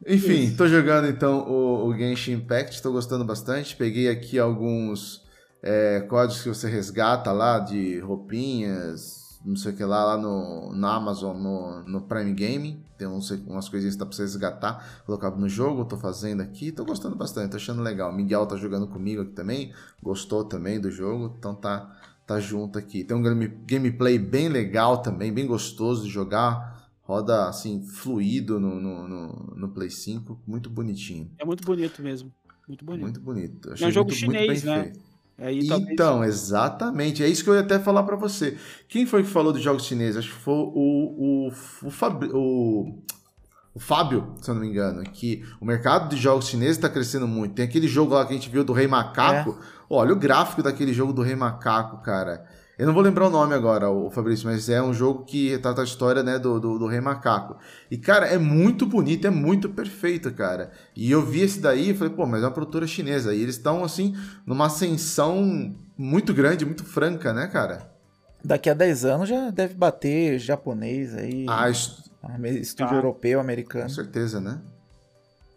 S1: Enfim, Isso. tô jogando então o, o Genshin Impact, tô gostando bastante. Peguei aqui alguns é, códigos que você resgata lá de roupinhas, não sei o que lá, lá no, no Amazon, no, no Prime Game. Tem uns, umas coisinhas que dá pra você resgatar, colocar no jogo, tô fazendo aqui, tô gostando bastante, tô achando legal. Miguel tá jogando comigo aqui também, gostou também do jogo, então tá, tá junto aqui. Tem um gameplay bem legal também, bem gostoso de jogar roda assim, fluido no, no, no, no, Play 5, muito bonitinho.
S4: É muito bonito mesmo. Muito bonito.
S1: Muito bonito.
S4: Achei é um jogo muito, chinês, muito né?
S1: Aí, então, exatamente. É isso que eu ia até falar para você. Quem foi que falou dos jogos chineses? Acho que foi o, o, o, Fab, o, o Fábio, se eu não me engano, que o mercado de jogos chineses está crescendo muito. Tem aquele jogo lá que a gente viu do Rei Macaco. É. Olha o gráfico daquele jogo do Rei Macaco, cara. Eu não vou lembrar o nome agora, o Fabrício, mas é um jogo que retrata a história né, do, do, do, Rei Macaco. E, cara, é muito bonito, é muito perfeito, cara. E eu vi esse daí e falei, pô, mas é uma produtora chinesa. E eles estão, assim, numa ascensão muito grande, muito franca, né, cara?
S2: Daqui a 10 anos já deve bater japonês aí.
S1: Ah, isso,
S2: estúdio
S4: Ah.
S2: europeu,
S1: com
S2: americano.
S1: certeza, né?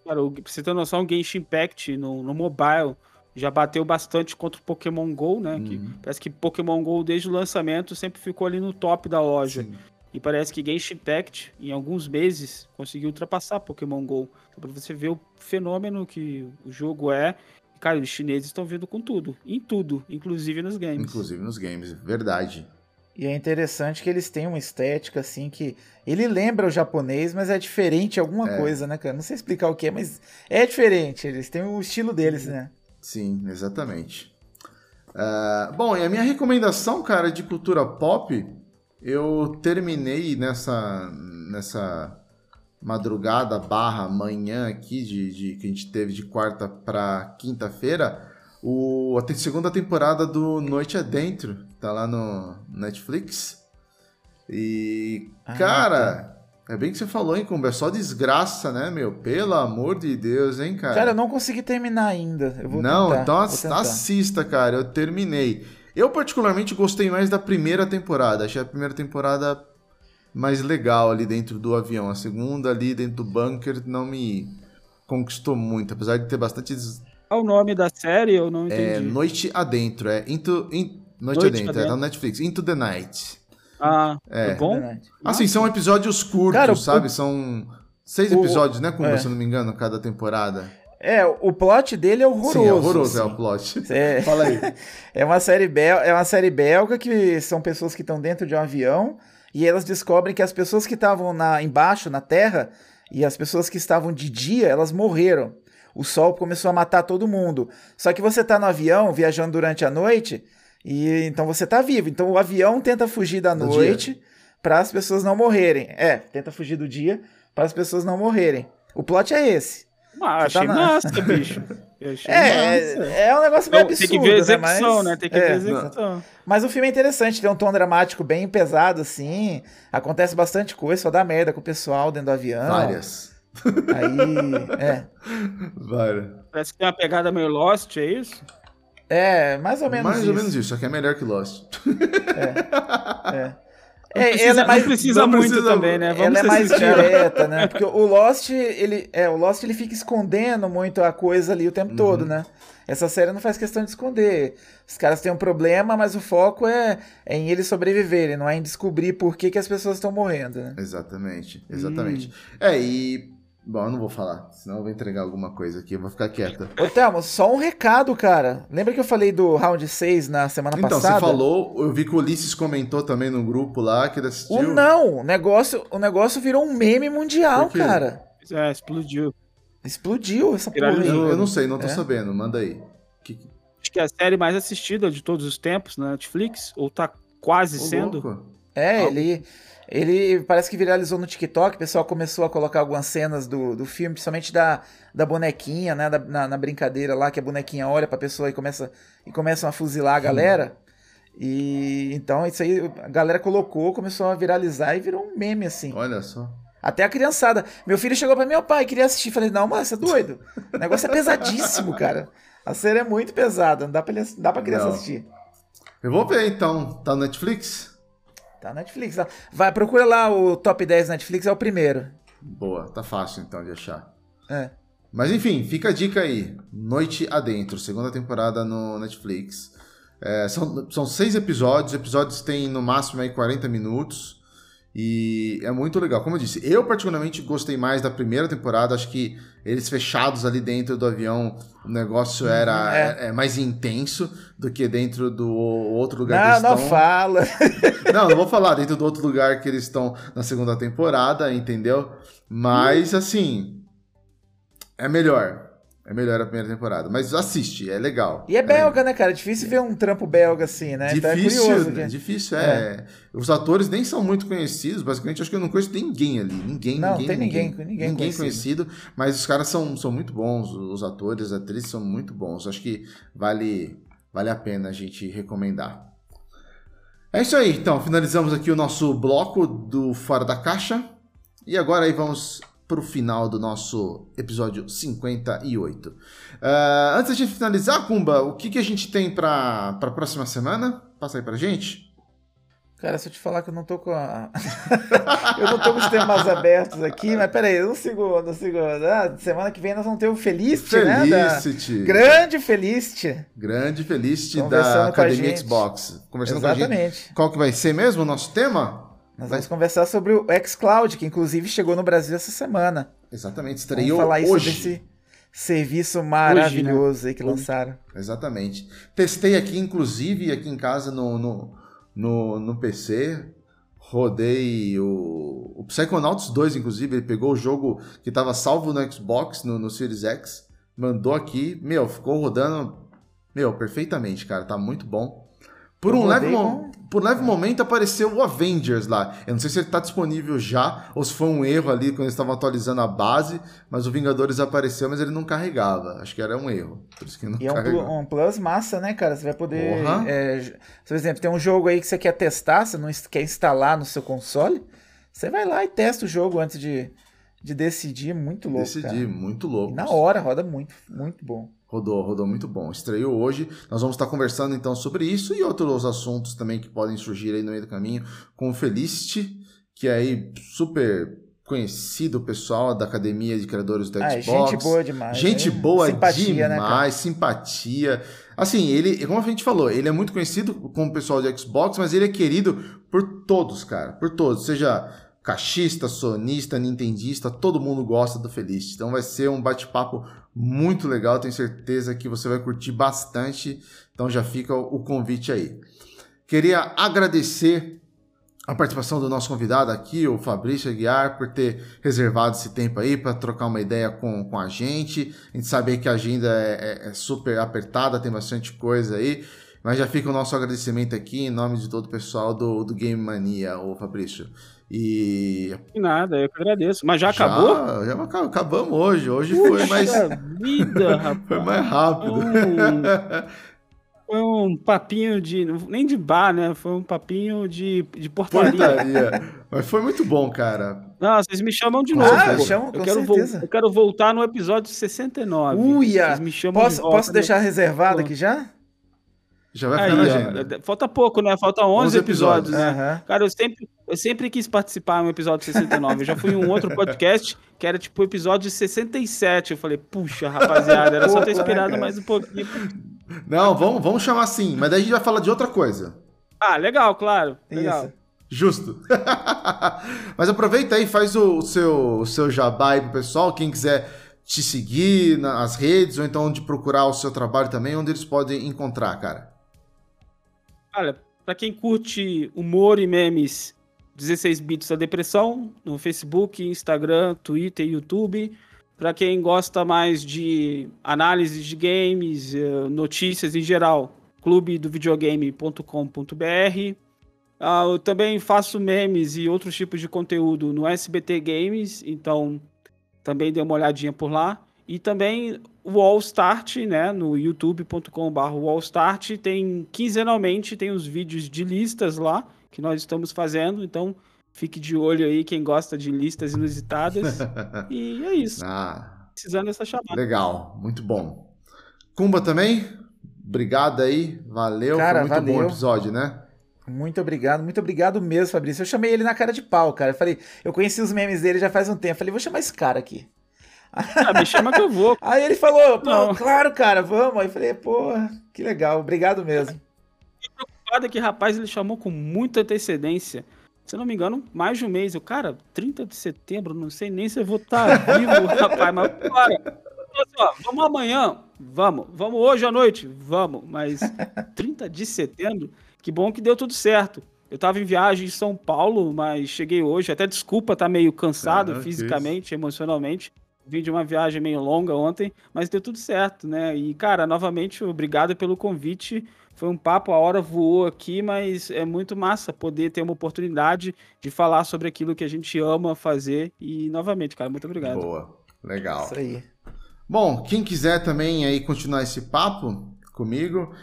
S4: Cara, o- pra você ter noção, o Genshin Impact no, no mobile já bateu bastante contra o Pokémon GO, né? Que
S1: Uhum.
S4: parece que Pokémon GO, desde o lançamento, sempre ficou ali no top da loja.
S1: Sim.
S4: E parece que Genshin Impact, em alguns meses, conseguiu ultrapassar Pokémon GO. Então, pra você ver o fenômeno que o jogo é. Cara, os chineses estão vindo com tudo. Em tudo, inclusive nos games.
S1: Inclusive nos games, verdade.
S2: E é interessante que eles têm uma estética assim que. Ele lembra o japonês, mas é diferente alguma
S1: É.
S2: coisa, né, cara? Não sei explicar o que é, mas é diferente. Eles têm o estilo deles, né?
S1: Sim, exatamente. Ah, bom, e a minha recomendação, cara, de cultura pop, eu terminei nessa, nessa madrugada barra manhã aqui, de, de- que a gente teve de quarta pra quinta-feira, o, a segunda temporada do Noite Adentro, tá lá no Netflix. E,
S2: Ah,
S1: cara, é bem que você falou, hein, Kumba? É só desgraça, né, meu? Pelo amor de Deus, hein,
S2: Cara, eu não consegui terminar ainda. Eu vou
S1: não,
S2: tentar,
S1: então
S2: vou tentar.
S1: assista, cara. Eu terminei. Eu, particularmente, gostei mais da primeira temporada. Achei a primeira temporada mais legal ali dentro do avião. A segunda ali dentro do bunker não me conquistou muito. Apesar de ter bastante. des-
S4: Qual o nome da série? Eu não
S1: É,
S4: entendi.
S1: Noite Adentro. É Into. in- Noite,
S4: Noite
S1: Adentro, é
S4: Adentro.
S1: tá no Netflix. Into the Night.
S4: Ah,
S1: É.
S4: é bom?
S1: Assim, são episódios curtos,
S2: Cara, o-
S1: sabe? São seis
S2: o-
S1: episódios, né, Kumba,
S2: é.
S1: se eu não me engano, cada temporada.
S2: É, o plot dele é horroroso.
S1: Sim, é horroroso, é
S2: assim.
S1: o plot.
S2: É,
S1: Fala aí.
S2: é uma série bel é uma série belga que são pessoas que estão dentro de um avião e elas descobrem que as pessoas que estavam na embaixo na Terra e as pessoas que estavam de dia elas morreram. O sol começou a matar todo mundo. Só que você tá no avião viajando durante a noite e então você tá vivo. Então o avião tenta fugir da
S1: Do
S2: noite para as pessoas não morrerem. É, tenta fugir do dia para as pessoas não morrerem. O plot é esse.
S4: Ah,
S2: Você tá
S4: achei
S2: na-
S4: massa, bicho. Achei
S2: É,
S4: massa.
S2: é, é um negócio meio absurdo,
S4: tem que ver a
S2: né?
S4: execução,
S2: Mas-
S4: né? Tem que
S2: é.
S4: ver a execução.
S2: Mas o filme é interessante, tem um tom dramático bem pesado, assim. Acontece bastante coisa, só dá merda com o pessoal dentro do avião.
S1: Várias.
S2: Aí. É.
S1: Várias.
S4: Parece que tem uma pegada meio Lost, é isso?
S2: É, mais ou menos
S1: Mais
S2: isso.
S1: ou menos isso, só que é melhor que Lost.
S2: É.
S4: Não
S2: É,
S4: precisa,
S2: ela é mais,
S4: precisa muito
S1: precisa-
S4: também, né? Vamos
S2: ela é mais direta, né? Porque o Lost, ele, é, o Lost ele fica escondendo muito a coisa ali o tempo
S1: Uhum.
S2: todo, né? Essa série não faz questão de esconder. Os caras têm um problema, mas o foco é, é em eles sobreviverem, não é em descobrir por que, que as pessoas estão morrendo, né?
S1: Exatamente, exatamente. É, e. Bom, eu não vou falar, senão eu vou entregar alguma coisa aqui, eu vou ficar quieta.
S2: Ô, Thelmo, só um recado, cara. Lembra que eu falei do Round 6 na semana
S1: Então,
S2: passada?
S1: você falou, eu vi que o Ulisses comentou também no grupo lá que ele assistiu.
S2: O não, o negócio, o negócio virou um meme mundial, cara.
S4: É, explodiu.
S2: Explodiu essa porra aí.
S1: Eu, eu não sei, não tô
S2: É?
S1: sabendo, manda aí. Que,
S4: Acho que é a série mais assistida de todos os tempos na Netflix, ou tá quase
S1: Ô,
S4: sendo.
S1: louco.
S2: É, ele, ele parece que viralizou no TikTok, o pessoal começou a colocar algumas cenas do, do filme, principalmente da, da bonequinha, né, da- na, na brincadeira lá, que a bonequinha olha pra pessoa e começa e começam a fuzilar a galera. E então isso aí a galera colocou, começou a viralizar e virou um meme assim.
S1: Olha só.
S2: Até a criançada. Meu filho chegou pra meu pai, queria assistir. Falei, não, mas você é doido. O negócio é pesadíssimo, cara. A série é muito pesada, não dá pra, ele, não dá pra criança
S1: Não.
S2: assistir.
S1: Eu vou ver então. Tá no Netflix?
S2: Tá na Netflix. Vai, procura lá o top 10 Netflix, é o primeiro.
S1: Boa, tá fácil então de achar.
S2: É.
S1: Mas enfim, fica a dica aí. Noite Adentro, segunda temporada no Netflix. É, são, são seis episódios, os episódios têm no máximo aí 40 minutos. E é muito legal. Como eu disse, eu particularmente gostei mais da primeira temporada. Acho que eles fechados ali dentro do avião, o negócio era
S2: é.
S1: é, mais intenso do que dentro do outro lugar que
S2: Não,
S1: eles
S2: não
S1: estão.
S2: fala.
S1: Não, não vou falar dentro do outro lugar que eles estão na segunda temporada, entendeu? Mas, assim. É melhor. É melhor a primeira temporada. Mas assiste, é legal.
S2: E é belga, né, cara? É difícil ver um trampo belga assim, né? Então é
S1: Difícil,
S2: curioso.
S1: né? difícil, é. Os atores nem são muito conhecidos, basicamente, acho que eu não conheço ninguém ali. Ninguém,
S2: Não,
S1: ninguém,
S2: tem ninguém-
S1: ninguém,
S2: ninguém conhecido.
S1: conhecido. Mas os caras são, são muito bons, os atores, as atrizes são muito bons. Acho que vale, vale a pena a gente recomendar. É isso aí, então, finalizamos aqui o nosso bloco do Fora da Caixa. E agora aí vamos pro final do nosso episódio 58. Ah, antes de finalizar, Kumba, o que, que a gente tem para a próxima semana? Passa aí pra gente.
S2: Cara, se eu te falar que eu não tô com a... eu não tô com os temas abertos aqui, mas peraí, um segundo, um segundo. Ah, semana que vem nós vamos ter o Felicity, né?
S1: Felicity.
S2: Grande Felicity.
S1: Grande Felicity da Academia Xbox.
S2: Conversando Exatamente. com a gente.
S1: Qual que vai ser mesmo o nosso tema?
S2: Nós vamos conversar sobre o xCloud, que inclusive chegou no Brasil essa semana.
S1: Exatamente, estreou
S2: vamos falar
S1: hoje.
S2: sobre esse serviço maravilhoso hoje, né? aí que lançaram.
S1: Exatamente. Testei aqui, inclusive, aqui em casa no, no no, no PC. Rodei o, o Psychonauts 2, inclusive. Ele pegou o jogo que estava salvo no Xbox, no, no Series X, mandou aqui. Meu, ficou rodando, meu, perfeitamente, cara. Tá muito bom. Por um, leve por leve momento apareceu o Avengers lá. Eu não sei se ele está disponível já ou se foi um erro ali quando eles estavam atualizando a base, mas o Vingadores apareceu, mas ele não carregava. Acho que era um erro. Por isso que não
S2: e é um, um, plus massa, né, cara? Você vai poder. É, por exemplo, tem um jogo aí que você quer testar, você não quer instalar no seu console. Você vai lá e testa o jogo antes de, de decidir. Muito louco.
S1: Decidir,
S2: cara.
S1: muito louco.
S2: E na hora, roda muito, muito bom.
S1: Rodou, rodou muito bom. Estreou hoje. Nós vamos estar conversando então sobre isso e outros assuntos também que podem surgir aí no meio do caminho com o Felicity, que é aí super conhecido pessoal da Academia de Criadores do
S2: ah, Xbox. gente boa demais.
S1: Gente boa simpatia, né, demais, né, simpatia. Assim, ele, como a gente falou, ele é muito conhecido como pessoal de Xbox, mas ele é querido por todos, cara, por todos. Seja caixista, sonista, nintendista, todo mundo gosta do Felicity. Então vai ser um bate-papo muito legal, tenho certeza que você vai curtir bastante. Então já fica o convite aí. Queria agradecer a participação do nosso convidado aqui, o Fabrício Aguiar, por ter reservado esse tempo aí para trocar uma ideia com, com a gente. A gente sabe que a agenda é, é, é super apertada, tem bastante coisa aí. Mas já fica o nosso agradecimento aqui em nome de todo o pessoal do, do Game Mania, o Fabrício. E.
S4: Nada, eu que agradeço. Mas já, já acabou?
S1: Já acabamos hoje. Hoje Puxa foi mais.
S4: vida, rapaz.
S1: foi mais rápido.
S4: Foi um papinho de. Nem de bar, né? Foi um papinho de, de portaria. portaria.
S1: Mas foi muito bom, cara.
S4: Não, vocês me chamam de novo. Ah, chamam, eu, quero eu quero voltar no episódio 69.
S2: Uia! Vocês me chamam posso, de volta, posso deixar reservado aqui já?
S1: Já vai ficar Aí, na agenda.
S4: Falta pouco, né? Falta 11, 11 episódios, episódios né? Uhum. Cara, eu sempre, eu sempre quis participar no episódio 69. Eu já fui em um outro podcast que era tipo o episódio 67. Eu falei, puxa, rapaziada, era só ter esperado mais um pouquinho.
S1: Não, vamos, vamos chamar assim, mas daí a gente vai falar de outra coisa.
S4: Ah, legal, claro. Legal. Isso.
S1: Justo. mas aproveita aí, faz o, seu, o seu jabá aí pro pessoal, quem quiser te seguir nas redes ou então de procurar o seu trabalho também, onde eles podem encontrar, cara.
S4: Olha, para quem curte humor e memes, 16 bits da depressão no Facebook, Instagram, Twitter e YouTube. Para quem gosta mais de análise de games, eh, notícias em geral, clube do videogame.com.br. Ah, eu também faço memes e outros tipos de conteúdo no SBT Games, então também dê uma olhadinha por lá. E também o All Start, né, no youtube.com.br Start, tem quinzenalmente tem os vídeos de listas lá que nós estamos fazendo, então fique de olho aí quem gosta de listas inusitadas. e é isso.
S1: Ah,
S4: Precisando dessa chamada.
S1: Legal, muito bom. Kumba também? Obrigado aí, valeu,
S2: cara,
S1: foi muito
S2: valeu.
S1: bom o episódio, né?
S2: Muito obrigado, muito obrigado mesmo, Fabrício. Eu chamei ele na cara de pau, cara. Eu falei, eu conheci os memes dele já faz um tempo. Eu falei, vou chamar esse cara aqui.
S4: Ah, me chama que eu vou.
S2: Aí ele falou, claro, cara, vamos. Aí eu falei, pô, que legal, obrigado mesmo.
S4: Fiquei preocupado que, rapaz, ele chamou com muita antecedência. Se eu não me engano, mais de um mês. Eu, cara, 30 de setembro, não sei nem se eu vou estar tá vivo, rapaz, mas bora. Assim, vamos amanhã? Vamos. Vamos hoje à noite? Vamos. Mas 30 de setembro, que bom que deu tudo certo. Eu estava em viagem em São Paulo, mas cheguei hoje. Até desculpa, tá meio cansado fisicamente, emocionalmente. Vim de uma viagem meio longa ontem, mas deu tudo certo, né? E, cara, novamente, obrigado pelo convite. Foi um papo, a hora voou aqui, mas é muito massa poder ter uma oportunidade de falar sobre aquilo que a gente ama fazer. E, novamente, cara, muito obrigado.
S1: Boa, legal.
S2: Isso aí.
S1: Bom, quem quiser também aí continuar esse papo comigo,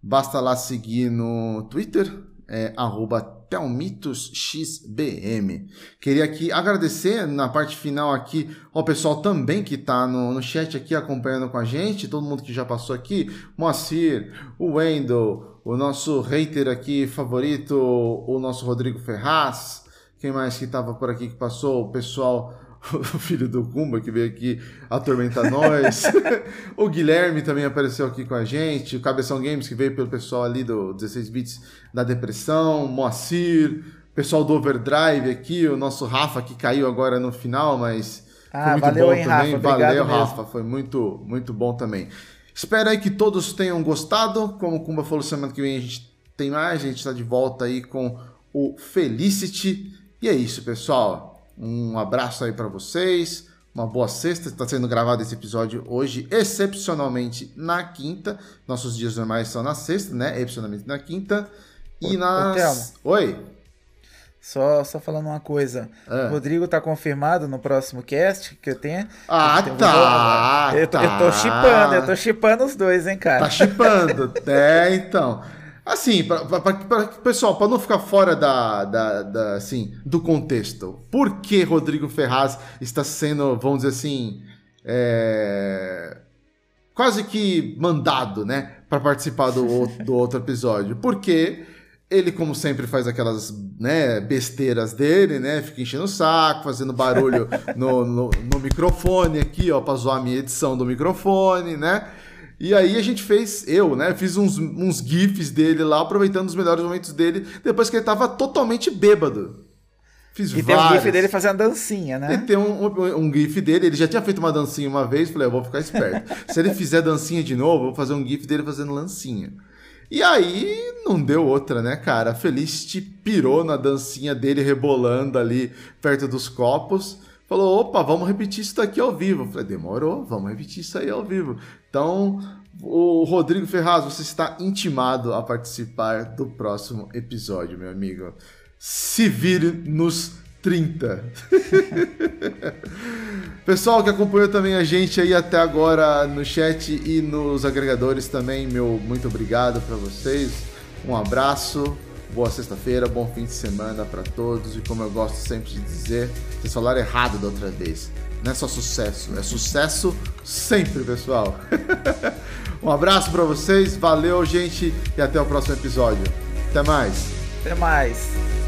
S1: basta lá seguir no Twitter, é arroba Telmitos XBM. Queria aqui agradecer na parte final aqui ao pessoal também que está no, no chat aqui acompanhando com a gente, todo mundo que já passou aqui, Moacir, o Wendel, o nosso hater aqui favorito, o nosso Rodrigo Ferraz, quem mais que estava por aqui que passou? O pessoal o filho do Kumba que veio aqui atormentar nós. o Guilherme também apareceu aqui com a gente. O Cabeção Games que veio pelo pessoal ali do 16 bits da depressão. Moacir, pessoal do Overdrive aqui. O nosso Rafa que caiu agora no final, mas
S2: Ah,
S1: foi muito
S2: valeu,
S1: bom
S2: hein,
S1: também.
S2: Rafa?
S1: Valeu,
S2: mesmo.
S1: Rafa. Foi muito, muito bom também. Espero aí que todos tenham gostado. Como o Kumba falou, semana que vem a gente tem mais. A gente está de volta aí com o Felicity. E é isso, pessoal. Um abraço aí para vocês. Uma boa sexta. Está sendo gravado esse episódio hoje, excepcionalmente na quinta. Nossos dias normais são na sexta, né? Excepcionalmente na quinta. E
S2: ô,
S1: nas. Oi.
S2: Só, só falando uma coisa.
S1: Ah.
S2: Rodrigo tá confirmado no próximo cast que eu tenho.
S1: Ah,
S2: eu,
S1: tá.
S2: Eu, tô- eu
S1: tá.
S2: tô chipando, eu tô chipando os dois, hein, cara.
S1: Tá chipando. é, então. Assim, pra, pra- pra- pra- pessoal, para não ficar fora da, da, da, assim, do contexto, por que Rodrigo Ferraz está sendo, vamos dizer assim, é, quase que mandado, né, para participar do, do outro episódio? Porque ele, como sempre, faz aquelas né, besteiras dele, né? Fica enchendo o saco, fazendo barulho no, no, no microfone aqui, ó, pra zoar a minha edição do microfone, né? E aí a gente fez, eu, né? Fiz uns, uns GIFs dele lá, aproveitando os melhores momentos dele, depois que ele tava totalmente bêbado. Fiz
S2: E tem um
S1: vários.
S2: gif dele fazendo dancinha,
S1: E
S2: né?
S1: tem um, um, um GIF dele, ele já tinha feito uma dancinha uma vez, falei, eu vou ficar esperto. Se ele fizer dancinha de novo, eu vou fazer um GIF dele fazendo lancinha. E aí não deu outra, né, cara? A Felicity pirou na dancinha dele rebolando ali perto dos copos. Falou, opa, vamos repetir isso daqui ao vivo. Eu falei, demorou, vamos repetir isso aí ao vivo. Então, o Rodrigo Ferraz, você está intimado a participar do próximo episódio, meu amigo. Se vire nos 30. Pessoal que acompanhou também a gente aí até agora no chat e nos agregadores também, meu muito obrigado para vocês. Um abraço, boa sexta-feira, bom fim de semana para todos e como eu gosto sempre de dizer, vocês falaram errado da outra vez. Não é só sucesso, é sucesso sempre, pessoal. um abraço para vocês, valeu, gente, e até o próximo episódio. Até mais.
S2: Até mais.